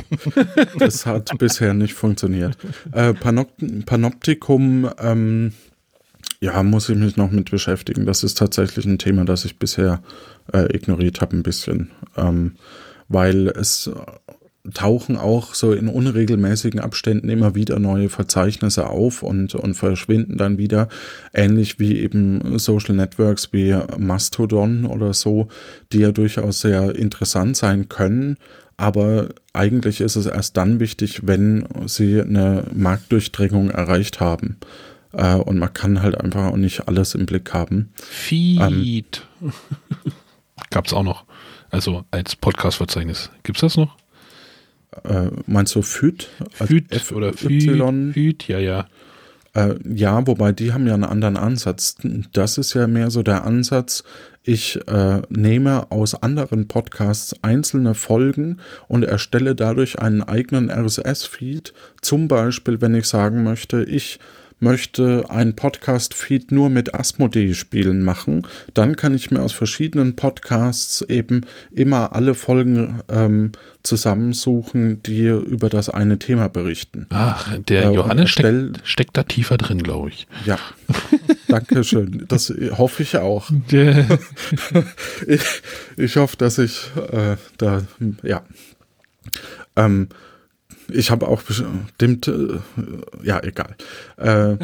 das hat bisher nicht funktioniert. Äh, Panop Panoptikum, ähm, ja, muss ich mich noch mit beschäftigen. Das ist tatsächlich ein Thema, das ich bisher äh, ignoriert habe ein bisschen. Ähm, weil es tauchen auch so in unregelmäßigen Abständen immer wieder neue Verzeichnisse auf und, und verschwinden dann wieder. Ähnlich wie eben Social Networks wie Mastodon oder so, die ja durchaus sehr interessant sein können. Aber eigentlich ist es erst dann wichtig, wenn sie eine Marktdurchdringung erreicht haben. Äh, und man kann halt einfach auch nicht alles im Blick haben. Feed. Gab's auch noch. Also als Podcast-Verzeichnis. Gibt's das noch? Äh, meinst du FÜD? Feed F- oder? Feed? Feed, ja, ja. Äh, ja, wobei die haben ja einen anderen Ansatz. Das ist ja mehr so der Ansatz, ich äh, nehme aus anderen Podcasts einzelne Folgen und erstelle dadurch einen eigenen RSS-Feed. Zum Beispiel, wenn ich sagen möchte, ich möchte einen Podcast-Feed nur mit Asmodee-Spielen machen, dann kann ich mir aus verschiedenen Podcasts eben immer alle Folgen ähm, zusammensuchen, die über das eine Thema berichten. Ach, der Äh, Johannes steckt, steckt da tiefer drin, glaube ich. Ja, danke schön. Das hoffe ich auch. Ich, ich hoffe, dass ich äh, da, ja. Ähm, ich habe auch bestimmt, äh, ja, egal. Äh,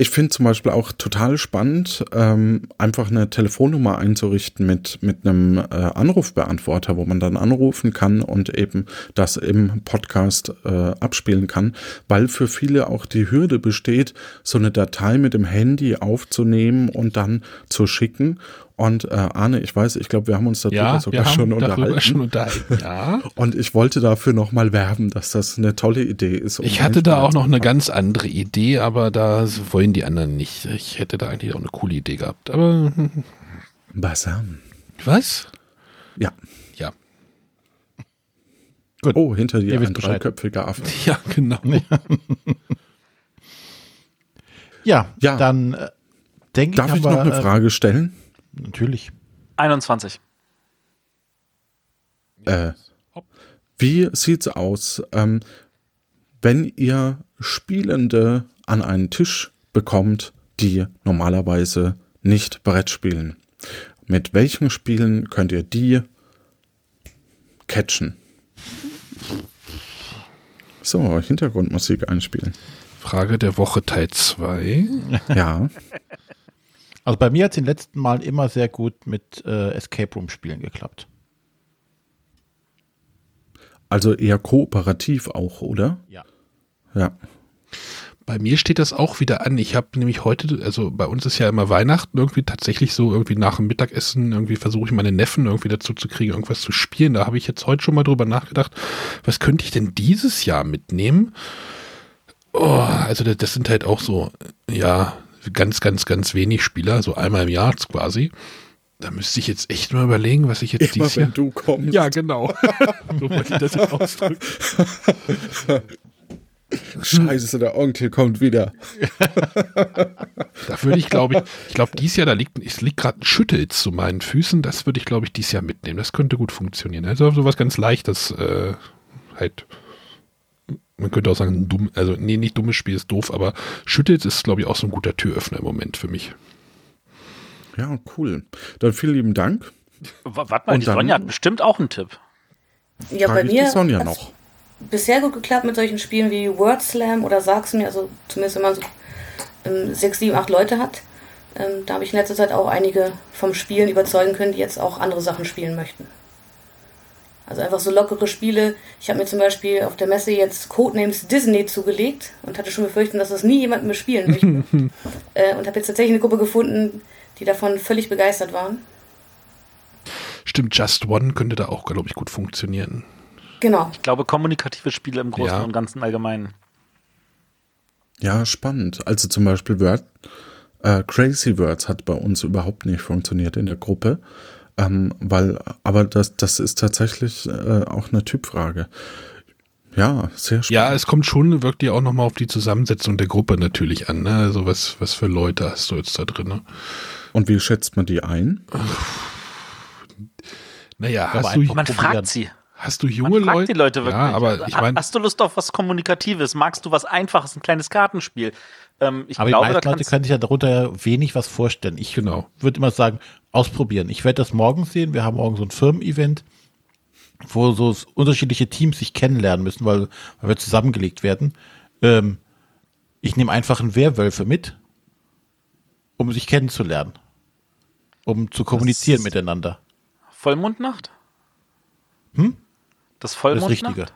ich finde zum Beispiel auch total spannend, ähm, einfach eine Telefonnummer einzurichten mit, mit einem äh, Anrufbeantworter, wo man dann anrufen kann und eben das im Podcast äh, abspielen kann, weil für viele auch die Hürde besteht, so eine Datei mit dem Handy aufzunehmen und dann zu schicken. Und äh, Arne, ich weiß, ich glaube, wir haben uns darüber Ja, sogar wir schon unterhalten. schon unterhalten. Ja. Und ich wollte dafür nochmal werben, dass das eine tolle Idee ist. um Ich hatte da auch noch eine ganz andere Idee, aber da wollen die anderen nicht. Ich hätte da eigentlich auch eine coole Idee gehabt. Aber Basam. Was? Ja. Ja. Gut. Oh, hinter dir ein dreiköpfiger Affe. Ja, genau. Ja, Ja. dann äh, denke ich, Darf ich noch eine Frage stellen? Natürlich. 21. Äh, wie sieht's aus, ähm, wenn ihr Spielende an einen Tisch bekommt, die normalerweise nicht Brett spielen? Mit welchen Spielen könnt ihr die catchen? So, Hintergrundmusik einspielen. Frage der Woche Teil 2. Ja, Also bei mir hat es in den letzten Malen immer sehr gut mit äh, Escape Room Spielen geklappt. also eher kooperativ auch, oder? Ja. Ja. Bei mir steht das auch wieder an. Ich habe nämlich heute, also bei uns ist ja immer Weihnachten irgendwie tatsächlich so, irgendwie nach dem Mittagessen, irgendwie versuche ich meine Neffen irgendwie dazu zu kriegen, irgendwas zu spielen. Da habe ich jetzt heute schon mal drüber nachgedacht, was könnte ich denn dieses Jahr mitnehmen? Oh, also das, das sind halt auch so, ja, ganz, ganz, ganz wenig Spieler, so einmal im Jahr quasi. Da müsste ich jetzt echt mal überlegen, was ich jetzt Immer dieses Jahr. wenn du kommst. Ja, genau. so wollte ich das jetzt ausdrücken. Scheiße, der Onkel kommt wieder. Da würde ich, glaube ich, ich glaube, dieses Jahr, da liegt, es liegt gerade ein Schüttels zu meinen Füßen. Das würde ich, glaube ich, dieses Jahr mitnehmen. Das könnte gut funktionieren. Also sowas ganz Leichtes, äh, halt. Man könnte auch sagen, dumm, also nee, nicht dummes Spiel ist doof, aber Schüttels ist, glaube ich, auch so ein guter Türöffner im Moment für mich. Ja, cool. Dann vielen lieben Dank. W- Warte mal, Und die dann- Sonja hat bestimmt auch einen Tipp. Ja, Frage bei mir die Sonja noch. bisher gut geklappt mit solchen Spielen wie Word Slam oder Sag's mir, also zumindest wenn man so ähm, sechs, sieben, acht Leute hat. Ähm, da habe ich in letzter Zeit auch einige vom Spielen überzeugen können, die jetzt auch andere Sachen spielen möchten. Also einfach so lockere Spiele. Ich habe mir zum Beispiel auf der Messe jetzt Codenames Disney zugelegt und hatte schon befürchtet, dass das nie jemand mehr spielen möchte. äh, und habe jetzt tatsächlich eine Gruppe gefunden, die davon völlig begeistert waren. Stimmt, Just One könnte da auch, glaube ich, gut funktionieren. Genau. Ich glaube, kommunikative Spiele im Großen Ja. und Ganzen allgemein. Ja, spannend. Also zum Beispiel Word, äh, Crazy Words hat bei uns überhaupt nicht funktioniert in der Gruppe. Ähm, weil, aber das, das ist tatsächlich äh, auch eine Typfrage. Ja, sehr spannend. Ja, es kommt schon wirklich auch nochmal auf die Zusammensetzung der Gruppe natürlich an. Ne? Also was, was für Leute hast du jetzt da drin? Ne? Und wie schätzt man die ein? Naja, Aber hast du, Man Probieren. fragt sie. hast du Man junge fragt Leute? die Leute wirklich. Ja, aber ich Ha- meine, Hast du Lust auf was Kommunikatives? Magst du was Einfaches, ein kleines Kartenspiel? Ähm, ich Aber die glaube, da meisten Leute können sich ja darunter wenig was vorstellen. Ich Genau. würde immer sagen, ausprobieren. Ich werde das morgen sehen. Wir haben morgen so ein Firmen-Event, wo so unterschiedliche Teams sich kennenlernen müssen, weil, weil wir zusammengelegt werden. Ähm, ich nehme einfach einen Werwölfe mit, um sich kennenzulernen. Um zu kommunizieren miteinander. Vollmondnacht? Hm? Das Das Vollmondnacht? Richtige.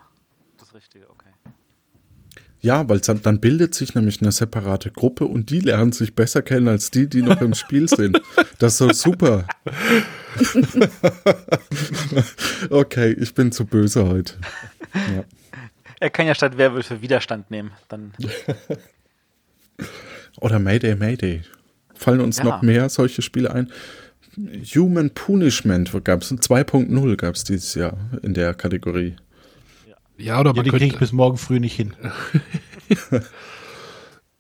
Ja, weil dann, dann bildet sich nämlich eine separate Gruppe und die lernen sich besser kennen als die, die noch im Spiel sind. Das ist so super. okay, ich bin zu böse heute. Ja. Er kann ja statt Werwölfe Widerstand nehmen. Dann Oder Mayday, Mayday. Fallen uns Ja. noch mehr solche Spiele ein? Human Punishment gab es 2.0 gab es dieses Jahr in der Kategorie. Ja, oder Ja, man die kriege ich könnte, bis morgen früh nicht hin.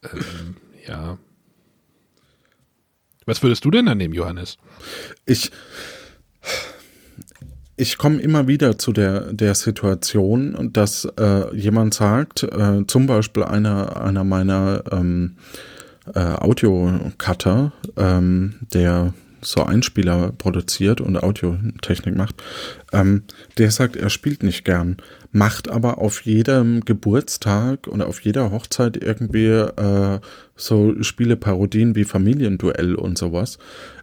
ja. Was würdest du denn dann nehmen, Johannes? Ich, ich komme immer wieder zu der, der Situation, dass äh, jemand sagt, äh, zum Beispiel einer, einer meiner ähm, äh, Audio-Cutter, ähm, der so Einspieler produziert und Audiotechnik macht, ähm, der sagt, er spielt nicht gern, macht aber auf jedem Geburtstag und auf jeder Hochzeit irgendwie äh, so Spieleparodien wie Familienduell und sowas.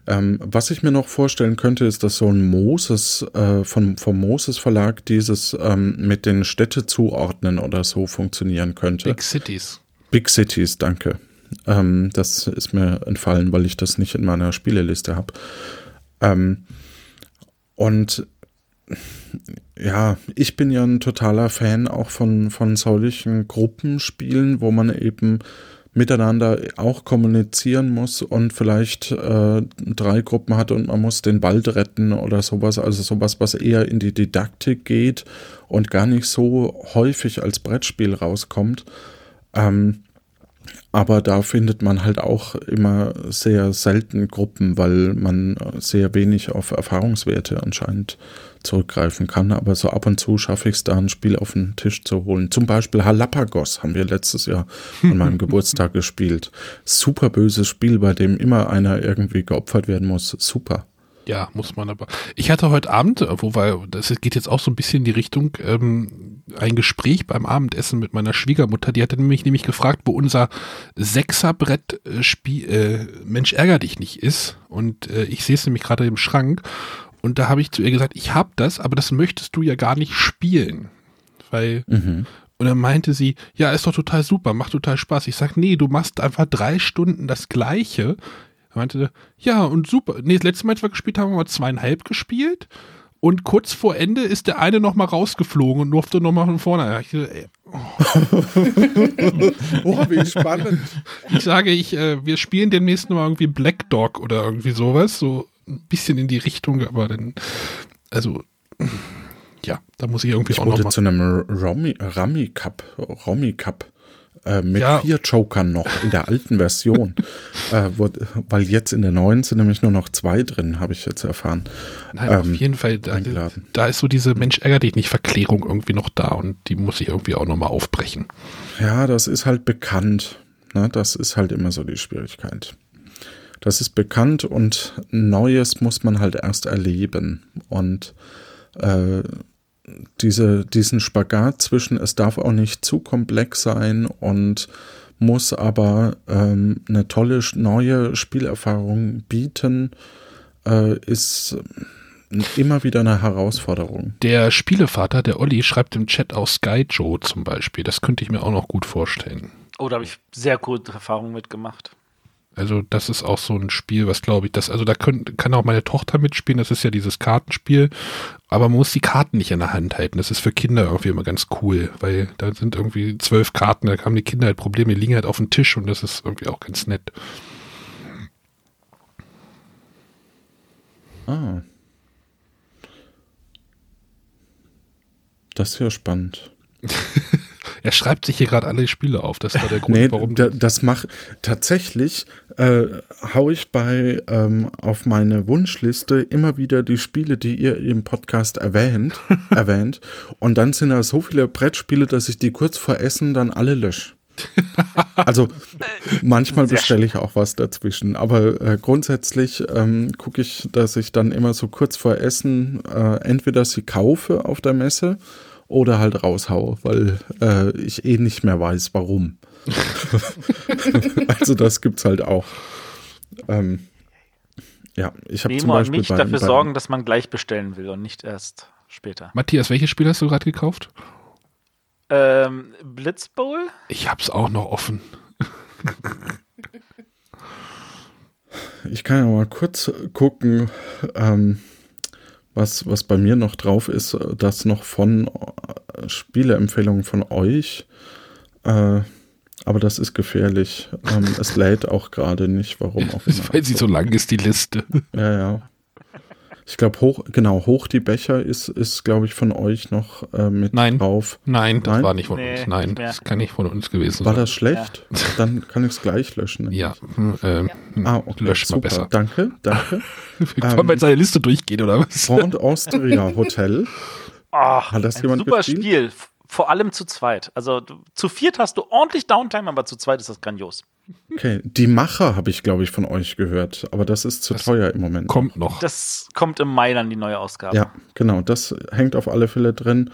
Ähm, was ich mir noch vorstellen könnte, ist, dass so ein Moses äh, von, vom Moses Verlag dieses ähm, mit den Städte zuordnen oder so funktionieren könnte. Big Cities. Big Cities, danke. Ähm, das ist mir entfallen, weil ich das nicht in meiner Spieleliste habe. Ähm, und ja, ich bin ja ein totaler Fan auch von, von solchen Gruppenspielen, wo man eben miteinander auch kommunizieren muss und vielleicht äh, drei Gruppen hat und man muss den Wald retten oder sowas. Also sowas, was eher in die Didaktik geht und gar nicht so häufig als Brettspiel rauskommt. Ähm, aber da findet man halt auch immer sehr selten Gruppen, weil man sehr wenig auf Erfahrungswerte anscheinend zurückgreifen kann. Aber so ab und zu schaffe ich es da, ein Spiel auf den Tisch zu holen. Zum Beispiel Halapagos haben wir letztes Jahr an meinem Geburtstag gespielt. Super böses Spiel, bei dem immer einer irgendwie geopfert werden muss. Super. Ja, muss man aber. Ich hatte heute Abend, wo wir, das geht jetzt auch so ein bisschen in die Richtung, ähm, ein Gespräch beim Abendessen mit meiner Schwiegermutter, die hatte nämlich, nämlich gefragt, wo unser Sechserbrett äh, Spiel, äh, Mensch ärger dich nicht ist. Und äh, ich sehe es nämlich gerade im Schrank. Und da habe ich zu ihr gesagt, ich habe das, aber das möchtest du ja gar nicht spielen. Weil, Mhm. und dann meinte sie, ja, ist doch total super, macht total Spaß. Ich sag, nee, du machst einfach drei Stunden das Gleiche. Er meinte, ja, und super. Nee, das letzte Mal, als wir gespielt haben, haben wir zweieinhalb gespielt. Und kurz vor Ende ist der eine nochmal rausgeflogen und durfte nochmal von vorne. Ja, Ich, ey, Oh, wie spannend. ich sage, ich, äh, wir spielen demnächst mal irgendwie Black Dog oder irgendwie sowas. So ein bisschen in die Richtung, aber dann, also, ja, da muss ich irgendwie Ich auch wurde nochmal. zu einem Romy, Rummy Cup, Romy Cup äh, mit Ja. vier Jokern noch in der alten Version. äh, wo, weil jetzt in der neuen sind nämlich nur noch zwei drin, habe ich jetzt erfahren. Nein, auf ähm, jeden Fall, da, da ist so diese Mensch ärger dich nicht Verklärung irgendwie noch da und die muss ich irgendwie auch nochmal aufbrechen. Ja, das ist halt bekannt. Ne? Das ist halt immer so die Schwierigkeit. Das ist bekannt und Neues muss man halt erst erleben. Und äh, diese, diesen Spagat zwischen, es darf auch nicht zu komplex sein und muss aber ähm, eine tolle neue Spielerfahrung bieten, äh, ist immer wieder eine Herausforderung. Der Spielevater, der Olli, schreibt im Chat auch Sky Joe zum Beispiel. Das könnte ich mir auch noch gut vorstellen. Oh, da habe ich sehr gute Erfahrungen mitgemacht. Also das ist auch so ein Spiel, was glaube ich, das, also da können, kann auch meine Tochter mitspielen, das ist ja dieses Kartenspiel, aber man muss die Karten nicht in der Hand halten. Das ist für Kinder irgendwie immer ganz cool, weil da sind irgendwie zwölf Karten, da haben die Kinder halt Probleme, die liegen halt auf dem Tisch und das ist irgendwie auch ganz nett. Ah. Das ist ja spannend. Er schreibt sich hier gerade alle Spiele auf, das war der Grund, Nee, warum da, das macht tatsächlich äh, hau ich bei ähm, auf meine Wunschliste immer wieder die Spiele, die ihr im Podcast erwähnt, erwähnt. Und dann sind da so viele Brettspiele, dass ich die kurz vor Essen dann alle lösche. Also manchmal bestelle ich auch was dazwischen, aber äh, grundsätzlich ähm, gucke ich, dass ich dann immer so kurz vor Essen äh, entweder sie kaufe auf der Messe oder halt raushaue, weil äh, ich eh nicht mehr weiß, warum. also das gibt's halt auch. Ähm, ja, ich habe zum Beispiel mich bei, dafür bei, sorgen, dass man gleich bestellen will und nicht erst später. Matthias, welches Spiel hast du gerade gekauft? Ähm, Blitzbowl? Ich hab's auch noch offen. Ich kann ja mal kurz gucken, ähm, was, was bei mir noch drauf ist, äh, das noch von äh, Spieleempfehlungen von euch. Äh, aber das ist gefährlich. Ähm, es lädt auch gerade nicht, warum auch immer. Weil sie so lang ist, die Liste. Ja, ja. Ich glaube, hoch, genau, hoch die Becher ist, ist glaube ich, von euch noch äh, mit Nein. drauf. Nein, das Nein? war nicht von Nee, uns. Nein, das kann nicht von uns gewesen War sein. das schlecht? Dann kann ich es gleich löschen. Ja, hm, ähm, Ah, okay, löscht mal super. besser. Danke, danke. Wollen wir jetzt seine Liste durchgehen, oder was? Grand Austria Hotel. Ach, Hat das ein jemand super gespielt? Spiel. Vor allem zu zweit. Also du, zu viert hast du ordentlich Downtime, aber zu zweit ist das grandios. Okay, die Macher habe ich, glaube ich, von euch gehört, aber das ist zu Das teuer im Moment. Kommt noch. Das kommt im Mai dann die neue Ausgabe. Ja, genau, das hängt auf alle Fälle drin.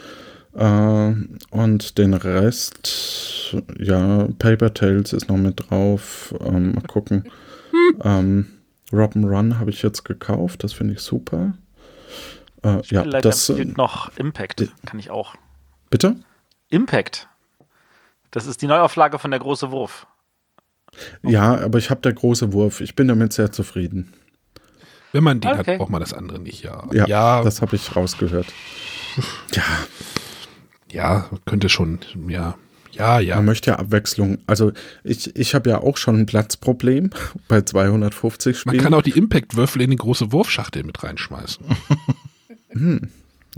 Äh, und den Rest, ja, Paper Tales ist noch mit drauf. Ähm, mal gucken. ähm, Robbenrun habe ich jetzt gekauft, das finde ich super. Äh, ja, das. Äh, noch Impact. Kann ich auch. bitte? Impact. Das ist die Neuauflage von der große Wurf. Ja, aber ich habe der große Wurf. Ich bin damit sehr zufrieden. Wenn man den Okay. hat, braucht man das andere nicht, ja. Ja, ja, das habe ich rausgehört. Ja, ja, könnte schon, ja, Ja, ja. Man möchte ja Abwechslung. Also ich, ich habe ja auch schon ein Platzproblem bei 250 Spielen. Man kann auch die Impact-Würfel in die große Wurfschachtel mit reinschmeißen.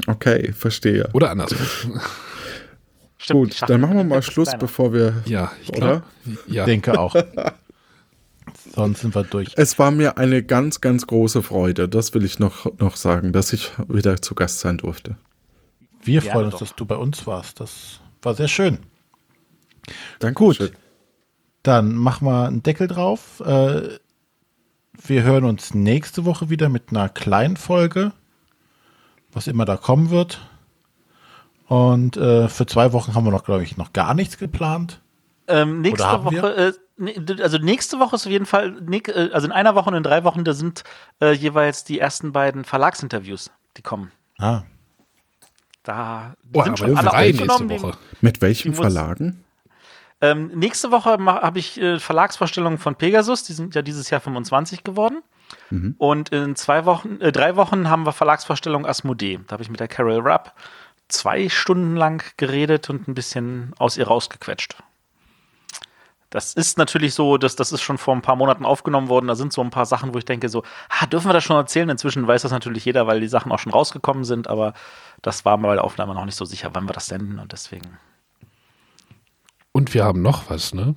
okay, verstehe. Oder andersrum. Stimmt, Gut, dann machen wir mal Schluss, kleiner. bevor wir. Ja, ich Oder? glaube. Ja. Denke auch. Sonst sind wir durch. Es war mir eine ganz, ganz große Freude, das will ich noch, noch sagen, dass ich wieder zu Gast sein durfte. Wir Gerne freuen uns, doch. dass du bei uns warst. Das war sehr schön. Danke. Gut. Dann machen wir einen Deckel drauf. Äh, wir hören uns nächste Woche wieder mit einer kleinen Folge, was immer da kommen wird. Und äh, für zwei Wochen haben wir noch, glaube ich, noch gar nichts geplant. Ähm, nächste Oder haben Woche, äh, also nächste Woche ist auf jeden Fall, äh, also in einer Woche und in drei Wochen, da sind äh, jeweils die ersten beiden Verlagsinterviews, die kommen. Ah, Da Boah, sind schon alle drei nächste aufgenommen. Woche. Mit welchen Die Verlagen? Ähm, nächste Woche habe ich äh, Verlagsvorstellungen von Pegasus, die sind ja dieses Jahr 25 geworden. Und in zwei Wochen, äh, drei Wochen haben wir Verlagsvorstellung Asmodee. Da habe ich mit der Carol Rapp zwei Stunden lang geredet und ein bisschen aus ihr rausgequetscht. Das ist natürlich so, dass das ist schon vor ein paar Monaten aufgenommen worden. Da sind so ein paar Sachen, wo ich denke, so, ah, dürfen wir das schon erzählen? Inzwischen weiß das natürlich jeder, weil die Sachen auch schon rausgekommen sind, aber das war bei der Aufnahme noch nicht so sicher, wann wir das senden und deswegen. Und wir haben noch was, ne?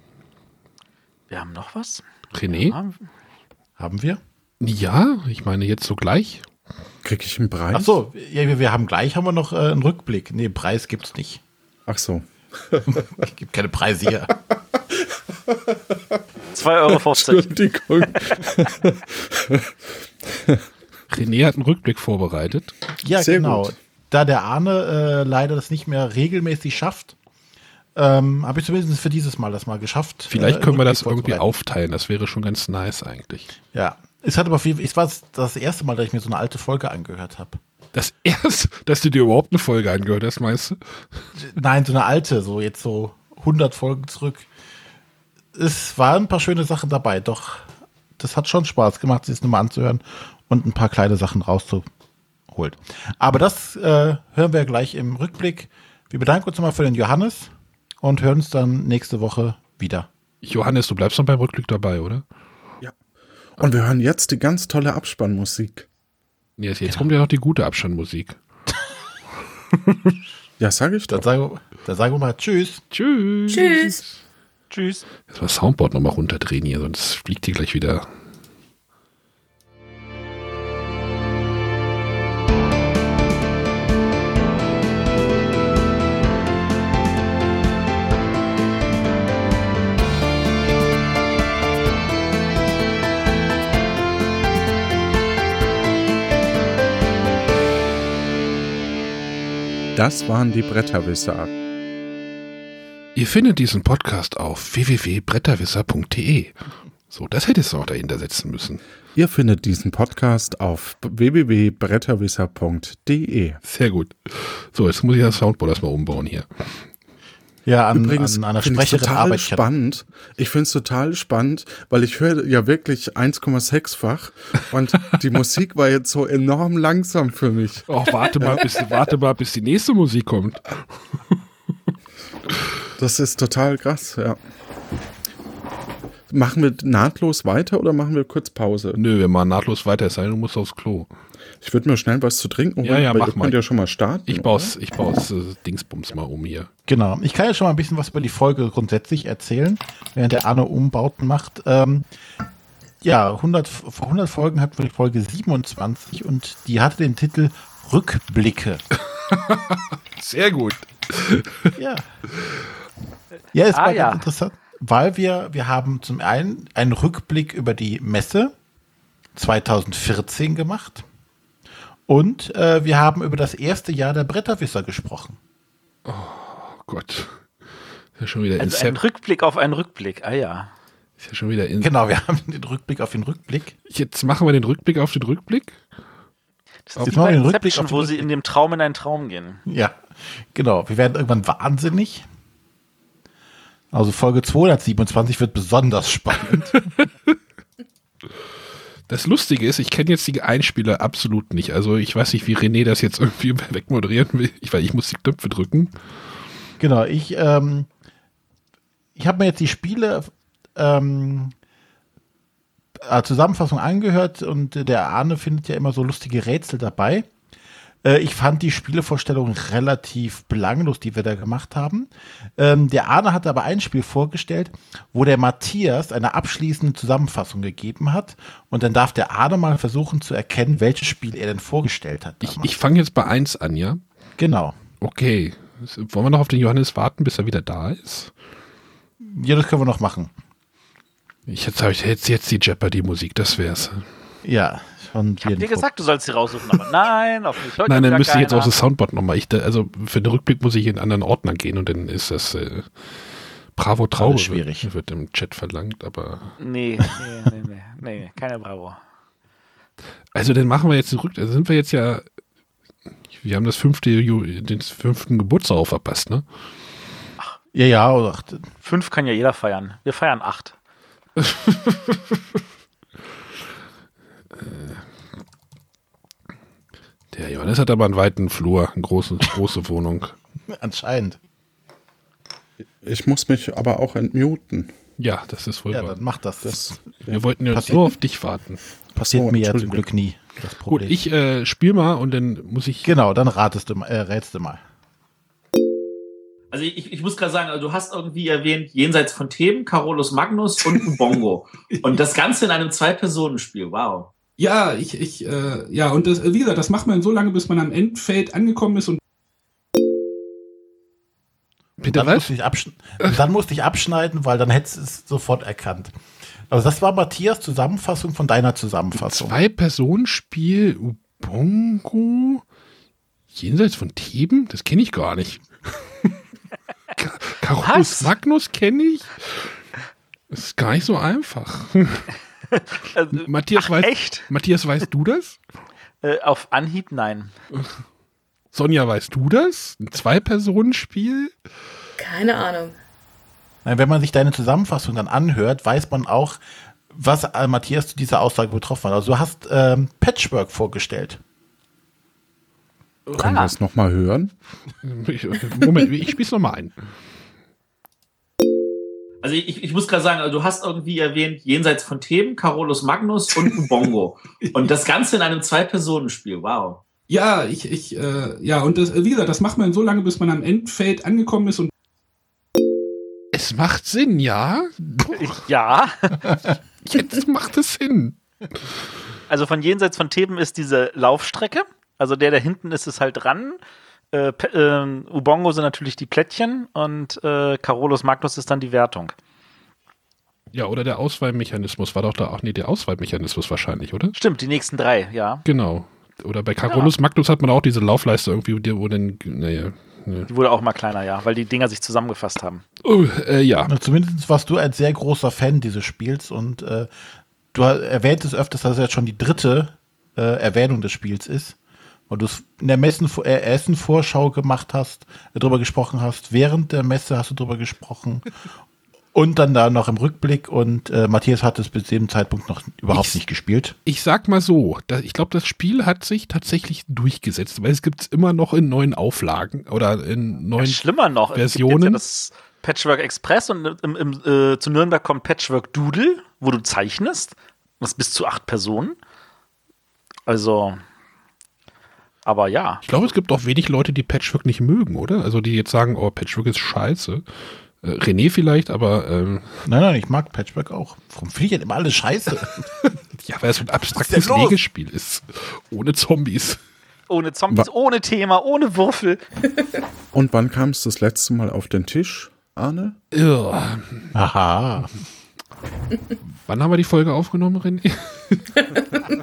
Wir haben noch was? René? Ja, haben wir? Ja, ich meine jetzt so gleich. Krieg ich einen Preis? Ach so, ja, wir, wir haben gleich haben wir noch äh, einen Rückblick. Nee, Preis gibt's nicht. Ach so. Es gibt keine Preise hier. 2,50 Euro. Entschuldigung. René hat einen Rückblick vorbereitet. Ja, Sehr genau. gut. Da der Arne äh, leider das nicht mehr regelmäßig schafft, ähm, habe ich zumindest für dieses Mal das mal geschafft. Vielleicht äh, können wir das irgendwie aufteilen. Das wäre schon ganz nice eigentlich. Ja. Es hat aber viel, es war das erste Mal, dass ich mir so eine alte Folge angehört habe. Das erste, dass du dir überhaupt eine Folge angehört hast, meinst du? Nein, so eine alte, so jetzt so 100 Folgen zurück. Es waren ein paar schöne Sachen dabei, doch das hat schon Spaß gemacht, sich das nochmal anzuhören und ein paar kleine Sachen rauszuholen. Aber das äh, hören wir gleich im Rückblick. Wir bedanken uns nochmal für den Johannes und hören uns dann nächste Woche wieder. Johannes, du bleibst noch beim Rückblick dabei, oder? Und wir hören jetzt die ganz tolle Abspannmusik. Jetzt, jetzt kommt ja noch die gute Abstandmusik. Ja, sage ich Dann doch. dann sagen wir mal Tschüss. Tschüss. Tschüss. Tschüss. Jetzt mal Soundboard nochmal runterdrehen hier, sonst fliegt die gleich wieder. Das waren die Bretterwisser. Ihr findet diesen Podcast auf www.bretterwisser.de. So, das hättest du auch dahinter setzen müssen. Ihr findet diesen Podcast auf www.bretterwisser.de. Sehr gut. So, jetzt muss ich das Soundboard erstmal umbauen hier. Ja, an, Übrigens an einer finde ich Sprecherin total arbeite ich. spannend. Ich finde es total spannend, weil ich höre ja wirklich 1,6-fach und die Musik war jetzt so enorm langsam für mich. Oh, warte mal, bis, warte mal, bis die nächste Musik kommt. Das ist total krass, ja. Machen wir nahtlos weiter oder machen wir kurz Pause? Nö, wir machen nahtlos weiter, es sei denn, du musst aufs Klo. Ich würde mir schnell was zu trinken Ja, holen, ja, weil mach ihr mal. könnt ja schon mal starten. Ich baue ich baue äh, Dingsbums mal um hier. Genau. Ich kann ja schon mal ein bisschen was über die Folge grundsätzlich erzählen, während der Arne Umbauten macht. Ähm, ja, 100, F- 100 Folgen hat die Folge 27 und die hatte den Titel Rückblicke. Sehr gut. Ja. Ja, es Ah, war ja. ganz interessant, weil wir, wir haben zum einen einen Rückblick über die Messe 2014 gemacht und äh, wir haben über das erste Jahr der Bretterwisser gesprochen. Oh Gott. Ist ja schon wieder, Also ein Rückblick auf einen Rückblick. Ah ja. ist ja schon wieder in Genau, wir haben den Rückblick auf den Rückblick. Jetzt machen wir den Rückblick auf den Rückblick. Das Jetzt ist wie machen wir den Rückblick auf den wo sie in dem Traum in einen Traum gehen. Ja, genau. Wir werden irgendwann wahnsinnig. Also Folge 227 wird besonders spannend. Das Lustige ist, ich kenne jetzt die Einspieler absolut nicht. Also ich weiß nicht, wie René das jetzt irgendwie wegmoderieren will. Ich weiß, ich muss die Knöpfe drücken. genau, ich ähm, ich habe mir jetzt die Spiele ähm, äh, Zusammenfassung angehört und der Arne findet ja immer so lustige Rätsel dabei. Äh, ich fand die Spielevorstellung relativ belanglos, die wir da gemacht haben. Ähm, der Arne hat aber ein Spiel vorgestellt, wo der Matthias eine abschließende Zusammenfassung gegeben hat. Und dann darf der Arne mal versuchen zu erkennen, welches Spiel er denn vorgestellt hat. Ich, ich fange jetzt bei 1 an, ja? Genau. Okay. Wollen wir noch auf den Johannes warten, bis er wieder da ist? Ja, das können wir noch machen. Ich jetzt habe ich jetzt, jetzt die Jeopardy-Musik, das wär's. Ja, von Ich hab dir gesagt, du sollst sie raussuchen, aber nein, auf mich. Heute nein, dann müsste ich jetzt auch das Soundboard nochmal. Ich, also für den Rückblick muss ich in einen anderen Ordner gehen und dann ist das äh, Bravo Traube schwierig. Wird, wird, im Chat verlangt, aber. Nee, nee, nee, nee, nee, keine Bravo. Also dann machen wir jetzt zurück. Also sind wir jetzt ja. Wir haben das fünfte, den fünften Geburtstag auch verpasst, ne? Ja, ja, oder acht. Fünf kann ja jeder feiern. Wir feiern acht. Der Johannes hat aber einen weiten Flur, eine große, große Wohnung. Anscheinend. Ich muss mich aber auch entmuten. Ja, das ist wohl Ja, dann mach das. das wir ja. wollten jetzt nur auf dich warten. Passiert oh, mir ja zum Glück nie. Gut, ich äh, spiele mal und dann muss ich. Genau, dann ratest du, äh, rätst du mal. Also ich, ich muss gerade sagen, also du hast irgendwie erwähnt, jenseits von Themen, Carolus Magnus und ein Bongo. und das Ganze in einem Zwei-Personen-Spiel. Wow. Ja, ich, ich, äh, ja, und das, wie gesagt, das macht man so lange, bis man am Endfeld angekommen ist und Peter, dann, musste ich dann musste ich abschneiden, weil dann hättest du es sofort erkannt. Also das war Matthias Zusammenfassung von deiner Zusammenfassung. Zwei-Personen-Spiel, Bongo, jenseits von Theben? Das kenne ich gar nicht. Carolus Magnus kenne ich. Das ist gar nicht so einfach. also, Matthias, ach, weiß, echt? Matthias, weißt du das? Äh, auf Anhieb nein. Sonja, weißt du das? Ein Zwei-Personen-Spiel? Keine Ahnung. Wenn man sich deine Zusammenfassung dann anhört, weiß man auch, was äh, Matthias zu dieser Aussage betroffen hat. Also du hast ähm, Patchwork vorgestellt. Können wir es nochmal hören? Moment, ich spiele es nochmal ein. Also ich, ich muss gerade sagen, also du hast irgendwie erwähnt, jenseits von Themen, Carolus Magnus und Bongo. und das Ganze in einem Zwei-Personen-Spiel. Wow. Ja, ich, ich, äh, ja, und das, wie gesagt, das macht man so lange, bis man am Endfeld angekommen ist und es macht Sinn, ja? Ja. Jetzt macht es Sinn. Also von jenseits von Theben ist diese Laufstrecke. Also der, der hinten ist, ist halt dran. Äh, äh, Ubongo sind natürlich die Plättchen und äh, Carolus Magnus ist dann die Wertung. Ja, oder der Auswahlmechanismus war doch da auch, nee, der Auswahlmechanismus wahrscheinlich, oder? Stimmt, die nächsten drei, ja. Genau. Oder bei Carolus ja. Magnus hat man auch diese Laufleiste irgendwie, wo dann, naja. Ne. Die wurde auch mal kleiner, ja, weil die Dinger sich zusammengefasst haben. Oh, äh, ja. Na, zumindest warst du ein sehr großer Fan dieses Spiels und äh, du erwähntest öfters, dass es jetzt schon die dritte äh, Erwähnung des Spiels ist weil du es in der Messen, äh, Essen-Vorschau gemacht hast, äh, drüber gesprochen hast, während der Messe hast du drüber gesprochen und dann da noch im Rückblick und äh, Matthias hat es bis zu dem Zeitpunkt noch überhaupt ich, nicht gespielt. Ich sag mal so, da, ich glaube, das Spiel hat sich tatsächlich durchgesetzt, weil es gibt es immer noch in neuen Auflagen oder in neuen ja, schlimmer noch. Versionen. Es gibt ja das Patchwork Express und im, im, äh, zu Nürnberg kommt Patchwork Doodle, wo du zeichnest. Das bis zu acht Personen. Also, aber ja. Ich glaube, es gibt auch wenig Leute, die Patchwork nicht mögen, oder? Also die jetzt sagen, oh, Patchwork ist scheiße. Äh, René vielleicht, aber. Ähm nein, nein, ich mag Patchwork auch. Warum finde ich denn immer alles scheiße? ja, weil es so ein abstraktes Legespiel ist. Ohne Zombies. Ohne Zombies, Wa ohne Thema, ohne Würfel. Und wann kam es das letzte Mal auf den Tisch, Arne? Ja. Aha. Wann haben wir die Folge aufgenommen, René?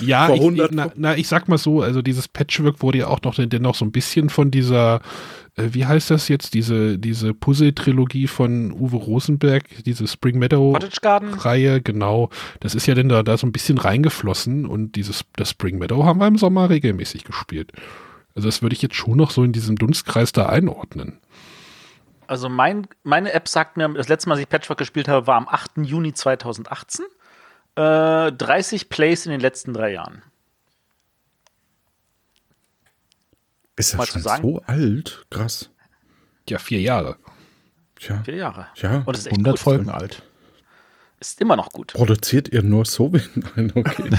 ja, ich, na, na, ich sag mal so, also dieses Patchwork wurde ja auch noch dennoch so ein bisschen von dieser, äh, wie heißt das jetzt, diese, diese Puzzle-Trilogie von Uwe Rosenberg, diese Spring Meadow-Reihe, genau. Das ist ja denn da, da so ein bisschen reingeflossen und dieses, das Spring Meadow haben wir im Sommer regelmäßig gespielt. Also das würde ich jetzt schon noch so in diesem Dunstkreis da einordnen. Also mein, meine App sagt mir, das letzte Mal, als ich Patchwork gespielt habe, war am 8. Juni 2018. Äh, 30 Plays in den letzten drei Jahren. Ist das schon so alt? Krass. Ja, vier Jahre. Tja. Vier Jahre. Ja, Und es ist echt 100 gut. Folgen alt. Ist immer noch gut. Produziert ihr nur so wenig? Nein, okay.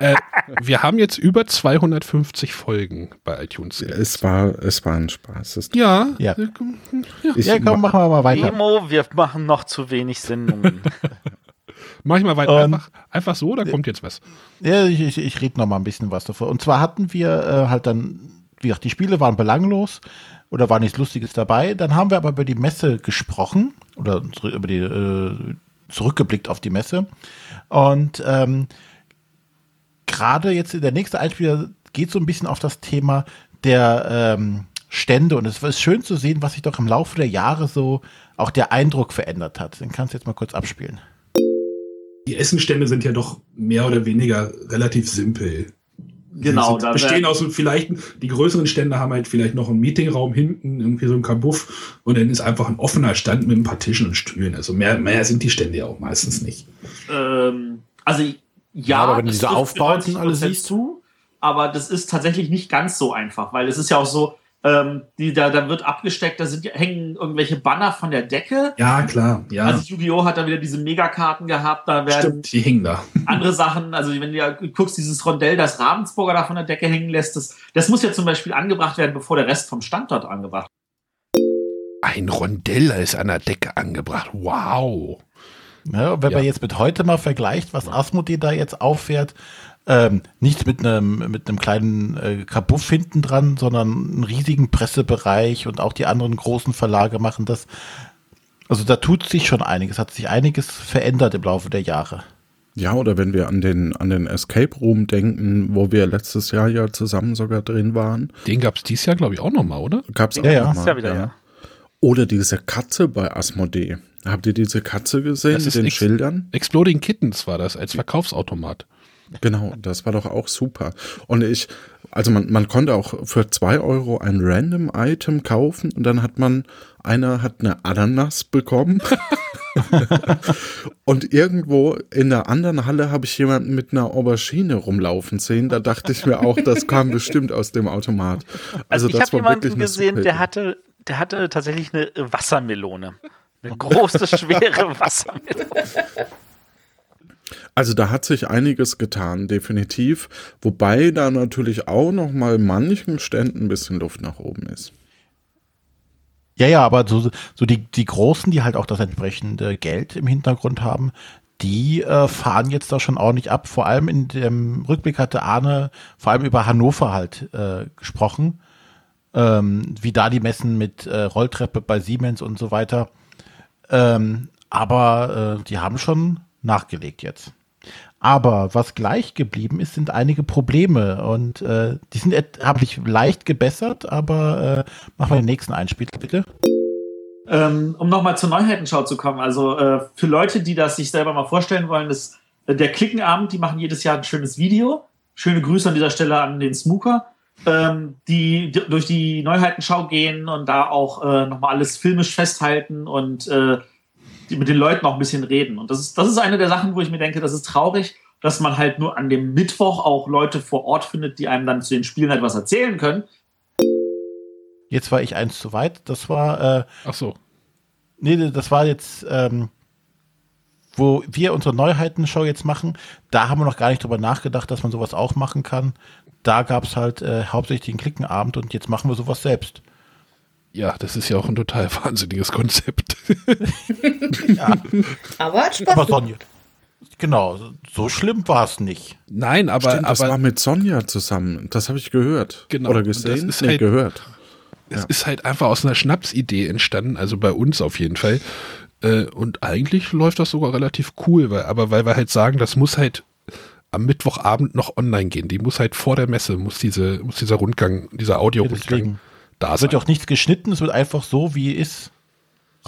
Äh, wir haben jetzt über 250 Folgen bei iTunes. es, war, es war ein Spaß. Es, Ja, Ja. äh, ich, Ja, komm, machen wir mal weiter. Emo, wir machen noch zu wenig Sendungen. mach ich mal weiter. Einfach, einfach so, da kommt jetzt was. Ja, ich, ich, ich rede noch mal ein bisschen was davor. Und zwar hatten wir äh, halt dann, wie gesagt, die Spiele waren belanglos oder war nichts Lustiges dabei. Dann haben wir aber über die Messe gesprochen oder über die äh, zurückgeblickt auf die Messe. Und ähm, gerade jetzt der nächste Einspieler geht so ein bisschen auf das Thema der ähm, Stände und es ist schön zu sehen, was sich doch im Laufe der Jahre so auch der Eindruck verändert hat. Den kannst du jetzt mal kurz abspielen. Die Essenstände sind ja doch mehr oder weniger relativ simpel. Genau, da bestehen aus vielleicht, die größeren Stände haben halt vielleicht noch einen Meetingraum hinten, irgendwie so ein Kabuff und dann ist einfach ein offener Stand mit ein paar Tischen und Stühlen. Also mehr, mehr sind die Stände ja auch meistens nicht. Ähm, also ja, aber wenn du diese Aufbauten alle 90% siehst. zu, aber das ist tatsächlich nicht ganz so einfach, weil es ist ja auch so, ähm, die, da, da wird abgesteckt, da sind, ja- hängen irgendwelche Banner von der Decke. Ja, klar, ja. Also Yu-Gi-Oh! hat da wieder diese Megakarten gehabt, da werden Stimmt, die hingen da. andere Sachen, also wenn du ja guckst, dieses Rondell, das Ravensburger da von der Decke hängen lässt, das, das muss ja zum Beispiel angebracht werden, bevor der Rest vom Standort angebracht Ein Rondell ist an der Decke angebracht. Wow. Ja, wenn Ja. man jetzt mit heute mal vergleicht, was Asmodee da jetzt auffährt, ähm, nichts mit einem mit einem kleinen äh, Kabuff hinten dran, sondern einen riesigen Pressebereich und auch die anderen großen Verlage machen das. Also da tut sich schon einiges, hat sich einiges verändert im Laufe der Jahre. Ja, oder wenn wir an den, an den Escape Room denken, wo wir letztes Jahr ja zusammen sogar drin waren, Den gab es dieses Jahr, glaube ich, auch nochmal, oder? gab's Ja, auch ja. noch ist mal, ja wieder, ja. Oder diese Katze bei Asmodee. Habt ihr diese Katze gesehen mit den ex- Schildern? Exploding Kittens war das als Verkaufsautomat. Genau, das war doch auch super. Und ich, also man, man konnte auch für zwei Euro ein Random Item kaufen und dann hat man, einer hat eine Ananas bekommen. und irgendwo in der anderen Halle habe ich jemanden mit einer Aubergine rumlaufen sehen. Da dachte ich mir auch, das kam bestimmt aus dem Automat. Also, Also ich das habe war jemanden gesehen, der hatte, der hatte tatsächlich eine Wassermelone. Eine große, schwere Wassermelone. Also da hat sich einiges getan, definitiv. Wobei da natürlich auch noch mal manchen Ständen ein bisschen Luft nach oben ist. Ja, ja, aber so, so die, die Großen, die halt auch das entsprechende Geld im Hintergrund haben, die äh, fahren jetzt da schon ordentlich ab. Vor allem in dem Rückblick hatte Arne vor allem über Hannover halt äh, gesprochen, ähm, wie da die Messen mit äh, Rolltreppe bei Siemens und so weiter. Ähm, aber äh, die haben schon nachgelegt jetzt. Aber was gleich geblieben ist, sind einige Probleme und äh, die sind haben sich leicht gebessert, aber äh, machen wir den nächsten Einspiel bitte. Ähm, um nochmal zur Neuheitenschau zu kommen, also äh, für Leute, die das sich selber mal vorstellen wollen, ist äh, der Klickenabend, die machen jedes Jahr ein schönes Video. Schöne Grüße an dieser Stelle an den Smooker, ähm, die d- durch die Neuheitenschau gehen und da auch äh, nochmal alles filmisch festhalten und äh, die mit den Leuten auch ein bisschen reden. Und das ist, das ist eine der Sachen, wo ich mir denke, das ist traurig, dass man halt nur an dem Mittwoch auch Leute vor Ort findet, die einem dann zu den Spielen etwas erzählen können. Jetzt war ich eins zu weit. Das war, äh, Ach so. nee, das war jetzt, ähm, wo wir unsere Neuheitenshow jetzt machen. Da haben wir noch gar nicht drüber nachgedacht, dass man sowas auch machen kann. Da gab es halt äh, hauptsächlich den Klickenabend und jetzt machen wir sowas selbst. Ja, das ist ja auch ein total wahnsinniges Konzept. Aber hat Spaß Aber. Sonja, genau, so schlimm war es nicht. Nein, aber, Stimmt, das aber war mit Sonja zusammen. Das habe ich gehört. Genau, Oder und das gesehen? ist nee, halt- gehört. es ist halt einfach aus einer Schnapsidee entstanden, also bei uns auf jeden Fall. Äh, Und eigentlich läuft das sogar relativ cool, weil, aber weil wir halt sagen, das muss halt am Mittwochabend noch online gehen. Die muss halt vor der Messe, muss diese, muss dieser Rundgang, dieser Ja, Audio-Rundgang. Da Es sein. wird ja auch nichts geschnitten, es wird einfach so, wie ist,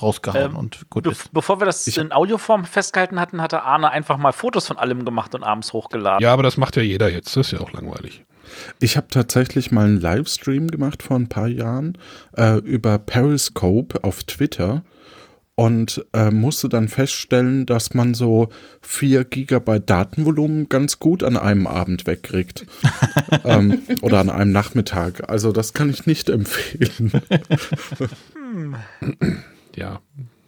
rausgehauen Ähm, und gut Be ist. bevor wir das in Audioform festgehalten hatten, hatte Arne einfach mal Fotos von allem gemacht und abends hochgeladen. Ja, aber das macht ja jeder jetzt. Das ist ja auch langweilig. Ich habe tatsächlich mal einen Livestream gemacht vor ein paar Jahren äh, über Periscope auf Twitter und äh, musste dann feststellen, dass man so 4 Gigabyte Datenvolumen ganz gut an einem Abend wegkriegt. ähm, oder an einem Nachmittag. Also das kann ich nicht empfehlen. Ja.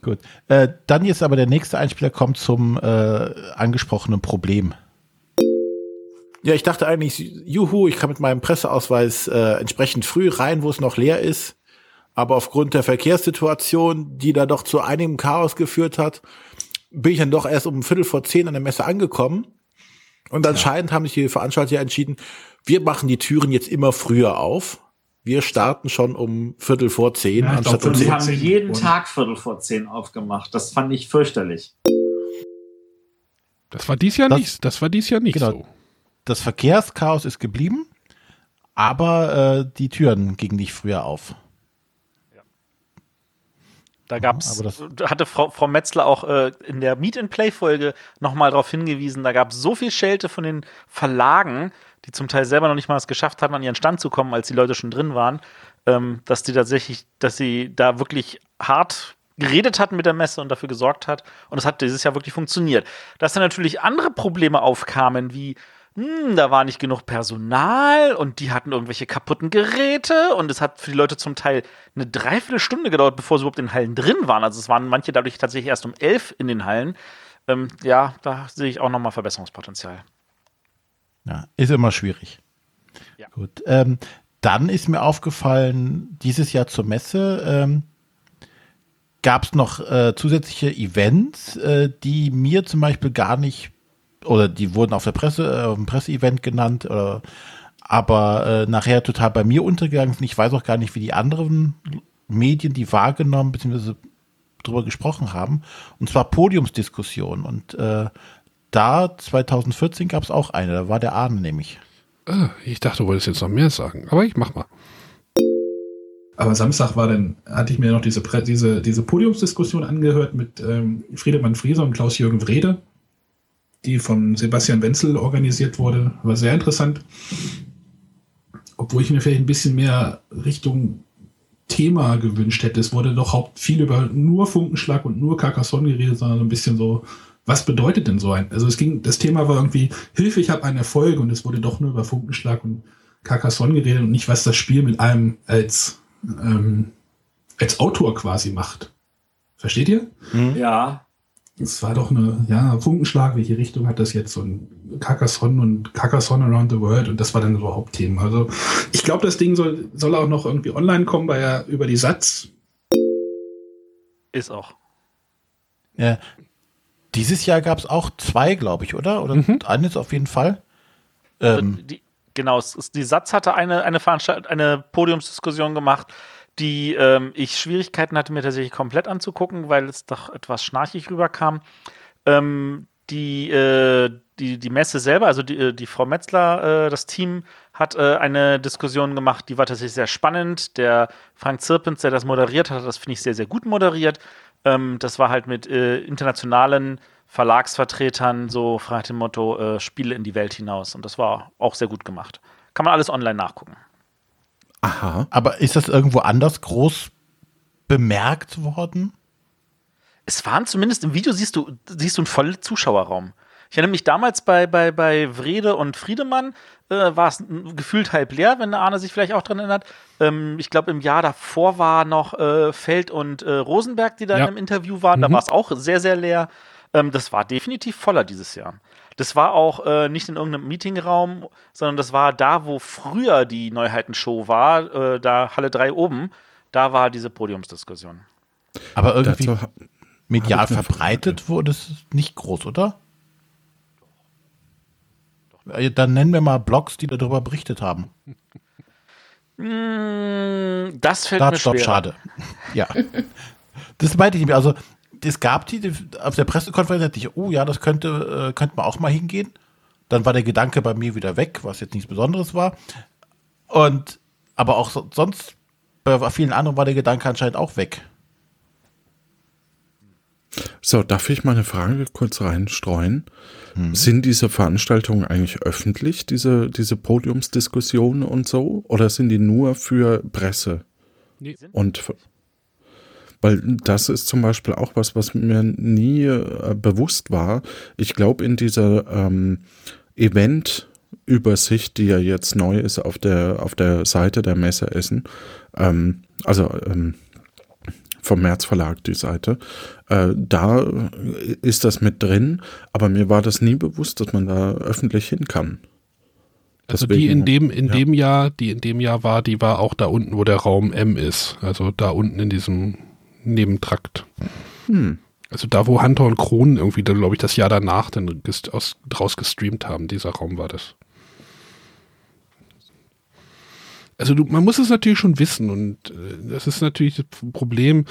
Gut. Äh, dann jetzt aber der nächste Einspieler kommt zum äh, angesprochenen Problem. Ja, ich dachte eigentlich, juhu, ich kann mit meinem Presseausweis äh, entsprechend früh rein, wo es noch leer ist. Aber aufgrund der Verkehrssituation, die da doch zu einigem Chaos geführt hat, bin ich dann doch erst um Viertel vor zehn an der Messe angekommen. Und anscheinend haben sich die Veranstalter ja entschieden, wir machen die Türen jetzt immer früher auf. Wir starten schon um Viertel vor zehn, Ja, anstatt glaub, um zehn. haben zehn jeden und- Tag Viertel vor zehn aufgemacht. Das fand ich fürchterlich. Das war dies Jahr Das- nicht. Das war dies Jahr nicht Genau. so. Das Verkehrschaos ist geblieben, aber äh, die Türen gingen nicht früher auf. Da gab's, das- da hatte Frau, Frau Metzler auch äh, in der Meet and Play Folge nochmal darauf hingewiesen, da gab es so viel Schelte von den Verlagen, die zum Teil selber noch nicht mal es geschafft hatten, an ihren Stand zu kommen, als die Leute schon drin waren, ähm, dass die tatsächlich, dass sie da wirklich hart geredet hatten mit der Messe und dafür gesorgt hat. Und es hat dieses Jahr wirklich funktioniert. Dass dann natürlich andere Probleme aufkamen, wie hm, da war nicht genug Personal und die hatten irgendwelche kaputten Geräte und es hat für die Leute zum Teil eine Dreiviertelstunde gedauert, bevor sie überhaupt in den Hallen drin waren. Also es waren manche dadurch tatsächlich erst um elf in den Hallen. Ähm, ja, da sehe ich auch nochmal Verbesserungspotenzial. Ja, ist immer schwierig. Ja. Gut. Ähm, dann ist mir aufgefallen, dieses Jahr zur Messe ähm, gab es noch äh, zusätzliche Events, äh, die mir zum Beispiel gar nicht, oder die wurden auf der Presse, äh, auf dem Presseevent genannt, äh, aber äh, nachher total bei mir untergegangen sind. Ich weiß auch gar nicht, wie die anderen Medien die wahrgenommen bzw. drüber gesprochen haben. Und zwar Podiumsdiskussion. Und äh, da 2014 gab es auch eine, da war der Arne nämlich. Ah, ich dachte, du wolltest jetzt noch mehr sagen. Aber ich mach mal. Aber Samstag war dann, hatte ich mir noch diese, Pre diese, diese Podiumsdiskussion angehört mit ähm, Friedemann Frieser und Klaus-Jürgen Wrede, die von Sebastian Wenzel organisiert wurde. War sehr interessant. Obwohl ich mir vielleicht ein bisschen mehr Richtung Thema gewünscht hätte. Es wurde doch haupt viel über nur Funkenschlag und nur Carcassonne geredet, sondern so ein bisschen so, was bedeutet denn so ein? Also es ging, das Thema war irgendwie, Hilfe, ich habe einen Erfolg und es wurde doch nur über Funkenschlag und Carcassonne geredet und nicht, was das Spiel mit einem als, ähm, als Autor quasi macht. Versteht ihr? Ja. Es war doch eine, ja, Funkenschlag, welche Richtung hat das jetzt? Und Carcassonne und Carcassonne Around the World und das war dann so Hauptthemen. Also ich glaube, das Ding soll, soll auch noch irgendwie online kommen, weil ja über die Satz. Ist auch. Ja. Dieses Jahr gab es auch zwei, glaube ich, oder? Oder eines auf jeden Fall. Ähm, die, genau, es die Satz hatte eine, eine, Veranstalt eine Podiumsdiskussion gemacht, die ähm, ich Schwierigkeiten hatte, mir tatsächlich komplett anzugucken, weil es doch etwas schnarchig rüberkam. Ähm, die, äh, die, die Messe selber, also die, äh, die Frau Metzler, äh, das Team, hat äh, eine Diskussion gemacht, die war tatsächlich sehr spannend. Der Frank Zirpens, der das moderiert hat, das finde ich sehr, sehr gut moderiert. Ähm, das war halt mit äh, internationalen Verlagsvertretern, so frei dem Motto, äh, Spiele in die Welt hinaus. Und das war auch sehr gut gemacht. Kann man alles online nachgucken. Aha. aber ist das irgendwo anders groß bemerkt worden? Es waren zumindest im Video, siehst du, siehst du einen vollen Zuschauerraum. Ich erinnere mich damals bei, bei, bei Wrede und Friedemann, äh, war es gefühlt halb leer, wenn der Arne sich vielleicht auch dran erinnert. Ähm, ich glaube, im Jahr davor war noch äh, Feld und äh, Rosenberg, die da Ja. im Interview waren. Da war es auch sehr, sehr leer. Ähm, das war definitiv voller dieses Jahr. Das war auch äh, nicht in irgendeinem Meetingraum, sondern das war da, wo früher die Neuheitenshow war, äh, da Halle 3 oben. Da war diese Podiumsdiskussion. Aber irgendwie Dazu medial verbreitet wurde es nicht groß, oder? Dann nennen wir mal Blogs, die darüber berichtet haben. Mm, Das fällt Start, mir stopp, schwer. schade. Ja. Das meinte ich nicht mehr. Also, es gab die, die auf der Pressekonferenz dachte ich, oh ja, das könnte, äh, könnte man auch mal hingehen. Dann war der Gedanke bei mir wieder weg, was jetzt nichts Besonderes war. Und, aber auch so, sonst, bei vielen anderen war der Gedanke anscheinend auch weg. So, darf ich mal eine Frage kurz reinstreuen? Sind diese Veranstaltungen eigentlich öffentlich, diese, diese Podiumsdiskussionen und so? Oder sind die nur für Presse? Nee. Und weil das ist zum Beispiel auch was, was mir nie äh, bewusst war. Ich glaube, in dieser ähm, Event-Übersicht, die ja jetzt neu ist auf der, auf der Seite der Messe Essen, ähm, also ähm, vom März Verlag, die Seite. Äh, da ist das mit drin, aber mir war das nie bewusst, dass man da öffentlich hin kann. Also die in dem, in ja. dem Jahr, die in dem Jahr war, die war auch da unten, wo der Raum M ist. Also da unten in diesem Nebentrakt. Hm. Also da, wo Hunter und Kronen irgendwie, glaube ich, das Jahr danach dann aus, draus gestreamt haben, dieser Raum war das. Also du, man muss es natürlich schon wissen und äh, das ist natürlich das Problem,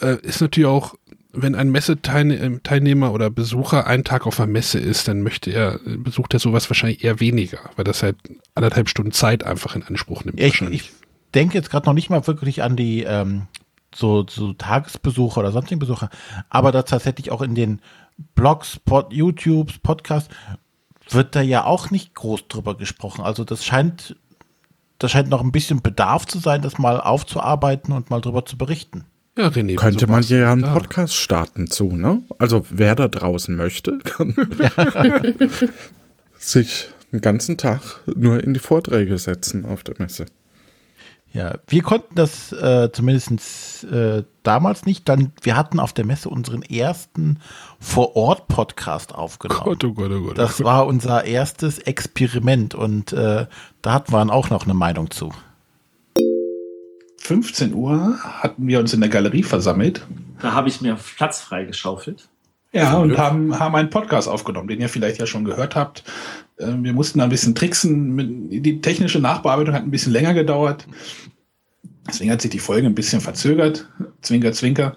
äh, ist natürlich auch, wenn ein Messeteilnehmer oder Besucher einen Tag auf einer Messe ist, dann möchte er, besucht er sowas wahrscheinlich eher weniger, weil das halt anderthalb Stunden Zeit einfach in Anspruch nimmt. Ich, ich denke jetzt gerade noch nicht mal wirklich an die ähm, so, so Tagesbesucher oder sonstigen Besucher, aber da tatsächlich auch in den Blogs, Pod, YouTubes, Podcasts wird da ja auch nicht groß drüber gesprochen. Also das scheint, das scheint noch ein bisschen Bedarf zu sein, das mal aufzuarbeiten und mal drüber zu berichten. Ja, René, Könnte man hier ja einen ja. Podcast starten zu, ne? Also wer da draußen möchte, kann sich einen ganzen Tag nur in die Vorträge setzen auf der Messe. Ja, wir konnten das äh, zumindest äh, damals nicht. Dann, wir hatten auf der Messe unseren ersten Vor-Ort-Podcast aufgenommen. Gott, oh Gott, oh Gott, das war unser erstes Experiment und äh, da hatten wir auch noch eine Meinung zu. 15 Uhr hatten wir uns in der Galerie versammelt. Da habe ich mir Platz freigeschaufelt. Ja, und haben, haben einen Podcast aufgenommen, den ihr vielleicht ja schon gehört habt. Ähm, wir mussten da ein bisschen tricksen. Die technische Nachbearbeitung hat ein bisschen länger gedauert. Deswegen hat sich die Folge ein bisschen verzögert. Zwinker, zwinker.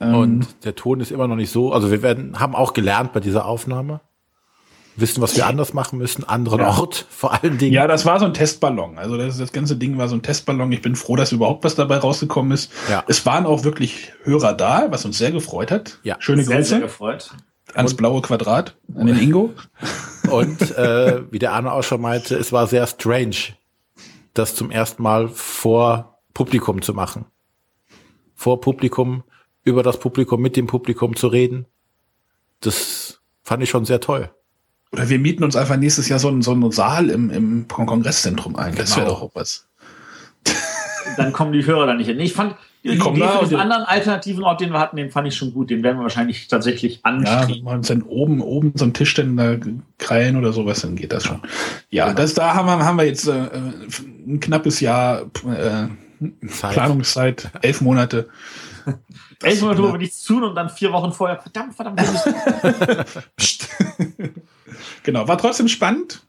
Ähm, und der Ton ist immer noch nicht so. Also wir werden, haben auch gelernt bei dieser Aufnahme wissen, was wir anders machen müssen, anderen ja. Ort vor allen Dingen. Ja, das war so ein Testballon. Also das, das ganze Ding war so ein Testballon. Ich bin froh, dass überhaupt was dabei rausgekommen ist. Ja. Es waren auch wirklich Hörer da, was uns sehr gefreut hat. Ja, schöne sehr, Grüße. Sehr gefreut. Ans und, blaue Quadrat, an den Ingo. Und äh, wie der Arne auch schon meinte, es war sehr strange, das zum ersten Mal vor Publikum zu machen. Vor Publikum, über das Publikum, mit dem Publikum zu reden. Das fand ich schon sehr toll. Oder wir mieten uns einfach nächstes Jahr so einen, so einen Saal im, im Kongresszentrum ein. Das wäre genau. doch auch was. Dann kommen die Hörer da nicht hin. Ich fand die Idee für den anderen alternativen Ort, den wir hatten, den fand ich schon gut. Den werden wir wahrscheinlich tatsächlich anstreben. Ja, wenn wir uns dann oben, oben so einen Tischständer krallen oder sowas, dann geht das schon. Ja, genau. das, da haben wir, haben wir jetzt äh, ein knappes Jahr äh, Planungszeit, elf Monate. elf Monate, wo wir nichts tun und dann vier Wochen vorher, verdammt, verdammt. Genau, war trotzdem spannend.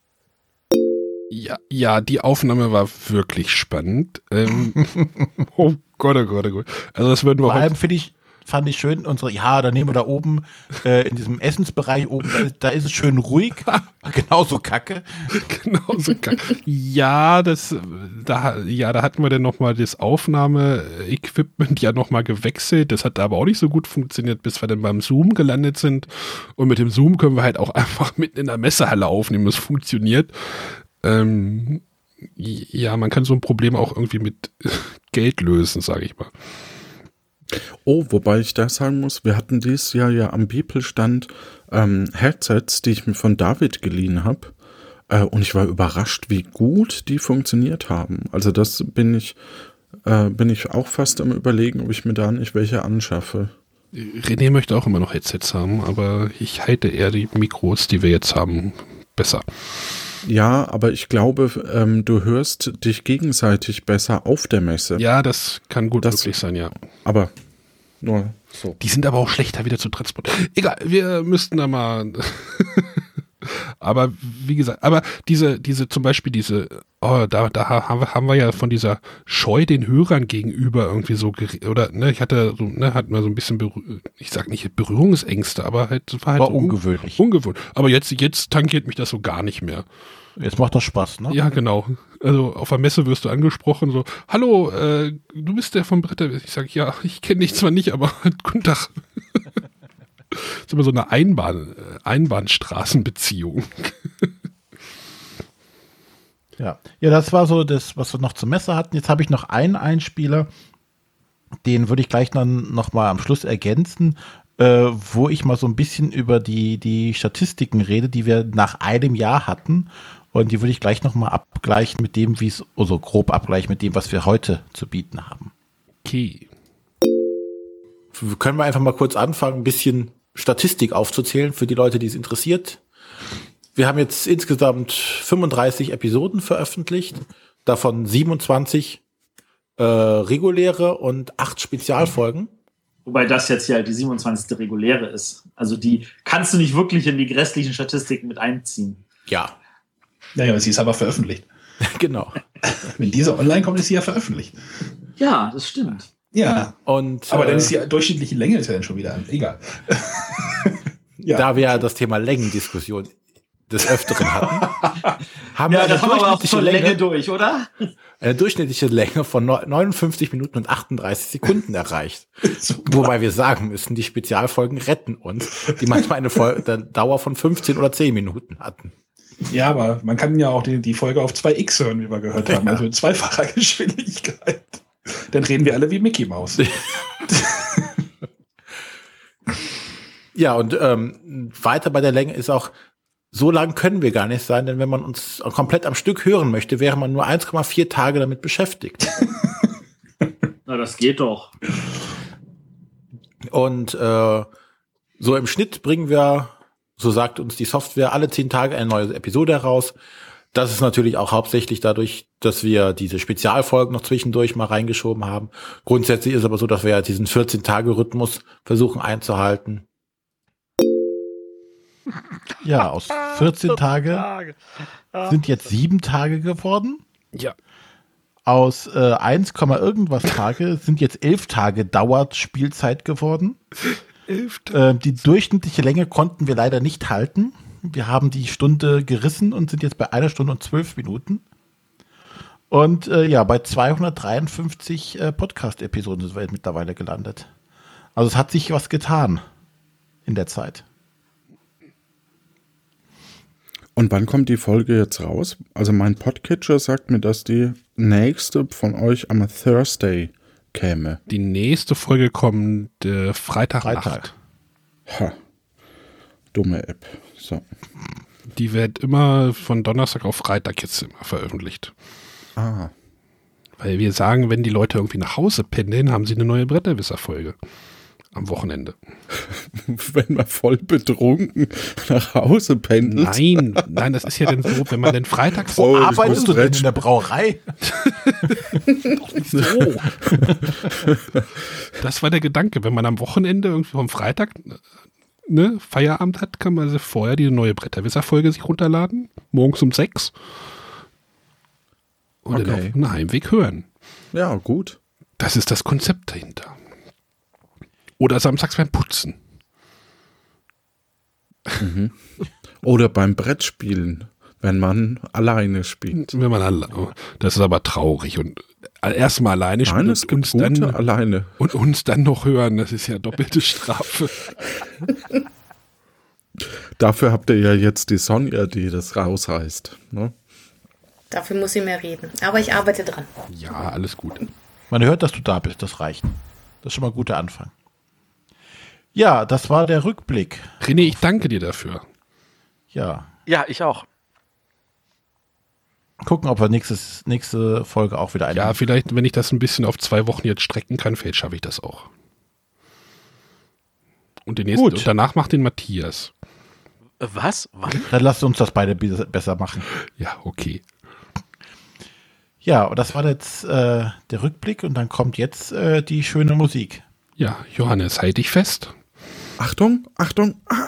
Ja, ja, die Aufnahme war wirklich spannend. Ähm, oh Gott, oh Gott, oh Gott. Also das würden wir Vor allem finde ich, fand ich schön, unsere, ja, da nehmen wir da oben, äh, in diesem Essensbereich oben, da, da ist es schön ruhig. Genauso kacke. Genauso kacke. ja, das, da, ja, da hatten wir dann nochmal das Aufnahmeequipment ja nochmal gewechselt. Das hat aber auch nicht so gut funktioniert, bis wir dann beim Zoom gelandet sind. Und mit dem Zoom können wir halt auch einfach mitten in der Messehalle aufnehmen. Das funktioniert. Ähm, ja, man kann so ein Problem auch irgendwie mit Geld lösen, sage ich mal. Oh, wobei ich da sagen muss, wir hatten dieses Jahr ja am Beeple-Stand ähm, Headsets, die ich mir von David geliehen habe. Äh, und ich war überrascht, wie gut die funktioniert haben. Also das bin ich, äh, bin ich auch fast am überlegen, ob ich mir da nicht welche anschaffe. René möchte auch immer noch Headsets haben, aber ich halte eher die Mikros, die wir jetzt haben, besser. Ja, aber ich glaube, ähm, du hörst dich gegenseitig besser auf der Messe. Ja, das kann gut das, möglich sein, ja. Aber nur so. Die sind aber auch schlechter wieder zu transportieren. Egal, wir müssten da mal. Aber wie gesagt, aber diese, diese zum Beispiel diese, oh, da, da haben wir, haben wir ja von dieser Scheu den Hörern gegenüber irgendwie so, oder, ne, ich hatte so, ne, hatten wir so ein bisschen, Berühr ich sag nicht Berührungsängste, aber halt, war halt war ungewöhnlich. Ungewöhnlich. Aber jetzt, jetzt tankiert mich das so gar nicht mehr. Jetzt macht das Spaß, ne? Ja, genau. Also auf der Messe wirst du angesprochen, so, hallo, äh, du bist der vom Bretter. Ich sage, ja, ich kenne dich zwar nicht, aber guten Tag. Das ist immer so eine Einbahn, äh, Einbahnstraßenbeziehung. ja. ja, das war so das, was wir noch zur Messe hatten. Jetzt habe ich noch einen Einspieler, den würde ich gleich dann noch mal am Schluss ergänzen, äh, wo ich mal so ein bisschen über die, die Statistiken rede, die wir nach einem Jahr hatten und die würde ich gleich nochmal abgleichen mit dem, wie es, also grob abgleichen mit dem, was wir heute zu bieten haben. Okay. können wir einfach mal kurz anfangen, ein bisschen Statistik aufzuzählen für die Leute, die es interessiert. Wir haben jetzt insgesamt 35 Episoden veröffentlicht, davon 27 äh, reguläre und acht Spezialfolgen. Wobei das jetzt ja die 27. reguläre ist. Also die kannst du nicht wirklich in die restlichen Statistiken mit einziehen. Ja, Naja, sie ist aber veröffentlicht. genau. Wenn diese online kommt, ist sie ja veröffentlicht. Ja, das stimmt. Ja. Und Aber dann äh, ist die durchschnittliche Länge ist ja dann schon wieder an. Egal. ja. da wir ja das Thema Längendiskussion des Öfteren hatten, haben Ja, wir das haben wir aber auch durchschnittliche schon Länge Länge, durch, oder? eine durchschnittliche Länge von neu- 59 Minuten und 38 Sekunden erreicht. Wobei wir sagen müssen, die Spezialfolgen retten uns, die manchmal eine Fol eine Dauer von 15 oder 10 Minuten hatten. ja, aber man kann ja auch die, die Folge auf 2x hören, wie wir gehört haben. Ja. Also in zweifacher Geschwindigkeit. Dann reden wir alle wie Mickey Mouse. Ja, und ähm, weiter bei der Länge ist auch, so lang können wir gar nicht sein, denn wenn man uns komplett am Stück hören möchte, wäre man nur 1,4 Tage damit beschäftigt. Na, das geht doch. Und äh, so im Schnitt bringen wir, so sagt uns die Software, alle zehn Tage eine neue Episode heraus. Das ist natürlich auch hauptsächlich dadurch, dass wir diese Spezialfolgen noch zwischendurch mal reingeschoben haben. Grundsätzlich ist aber so, dass wir ja diesen 14-Tage-Rhythmus versuchen einzuhalten. Ja, aus 14 Tage sind jetzt sieben Tage geworden. Ja. Aus äh, 1, irgendwas Tage sind jetzt elf Tage dauert Spielzeit geworden. Äh, die durchschnittliche Länge konnten wir leider nicht halten. Wir haben die Stunde gerissen und sind jetzt bei einer Stunde und zwölf Minuten. Und äh, ja, bei 253 äh, Podcast-Episoden sind wir jetzt mittlerweile gelandet. Also es hat sich was getan in der Zeit. Und wann kommt die Folge jetzt raus? Also mein Podcatcher sagt mir, dass die nächste von euch am Thursday käme. Die nächste Folge kommt äh, Freitagnacht. Freitag. Ha. Dumme App. So. Die wird immer von Donnerstag auf Freitag jetzt immer veröffentlicht. Ah. Weil wir sagen, wenn die Leute irgendwie nach Hause pendeln, haben sie eine neue Bretterwisser-Folge. Am Wochenende. Wenn man voll betrunken nach Hause pendelt. Nein, nein, das ist ja dann so, wenn man dann freitags Oh, Arbeitest du denn in der Brauerei? so. Das war der Gedanke. Wenn man am Wochenende irgendwie vom Freitag ne, Feierabend hat, kann man sich vorher die neue Bretterwisser-Folge sich runterladen. Morgens um sechs. Und dann Okay. auf dem Heimweg hören. Ja, gut. Das ist das Konzept dahinter. Oder samstags beim Putzen. Oder beim Brettspielen, wenn man alleine spielt. Wenn man alle, das ist aber traurig und erstmal alleine Nein, spielen und gibt uns gute dann alleine. und uns dann noch hören, das ist ja doppelte Strafe. Dafür habt ihr ja jetzt die Sonja, die das rausreißt. Ne? Dafür muss sie mehr reden. Aber ich arbeite dran. Ja, alles gut. Man hört, dass du da bist, das reicht. Das ist schon mal ein guter Anfang. Ja, das war der Rückblick. René, ich danke dir dafür. Ja, Ja, ich auch. Gucken, ob wir nächstes, nächste Folge auch wieder eine. Ja, vielleicht, wenn ich das ein bisschen auf zwei Wochen jetzt strecken kann, vielleicht schaffe ich das auch. Und, den nächsten, Gut. und danach macht den Matthias. Was? Wann? Dann lasst uns das beide be- besser machen. Ja, okay. Ja, und das war jetzt äh, der Rückblick und dann kommt jetzt äh, die schöne Musik. Ja, Johannes, halt dich fest. Achtung, Achtung. Ah.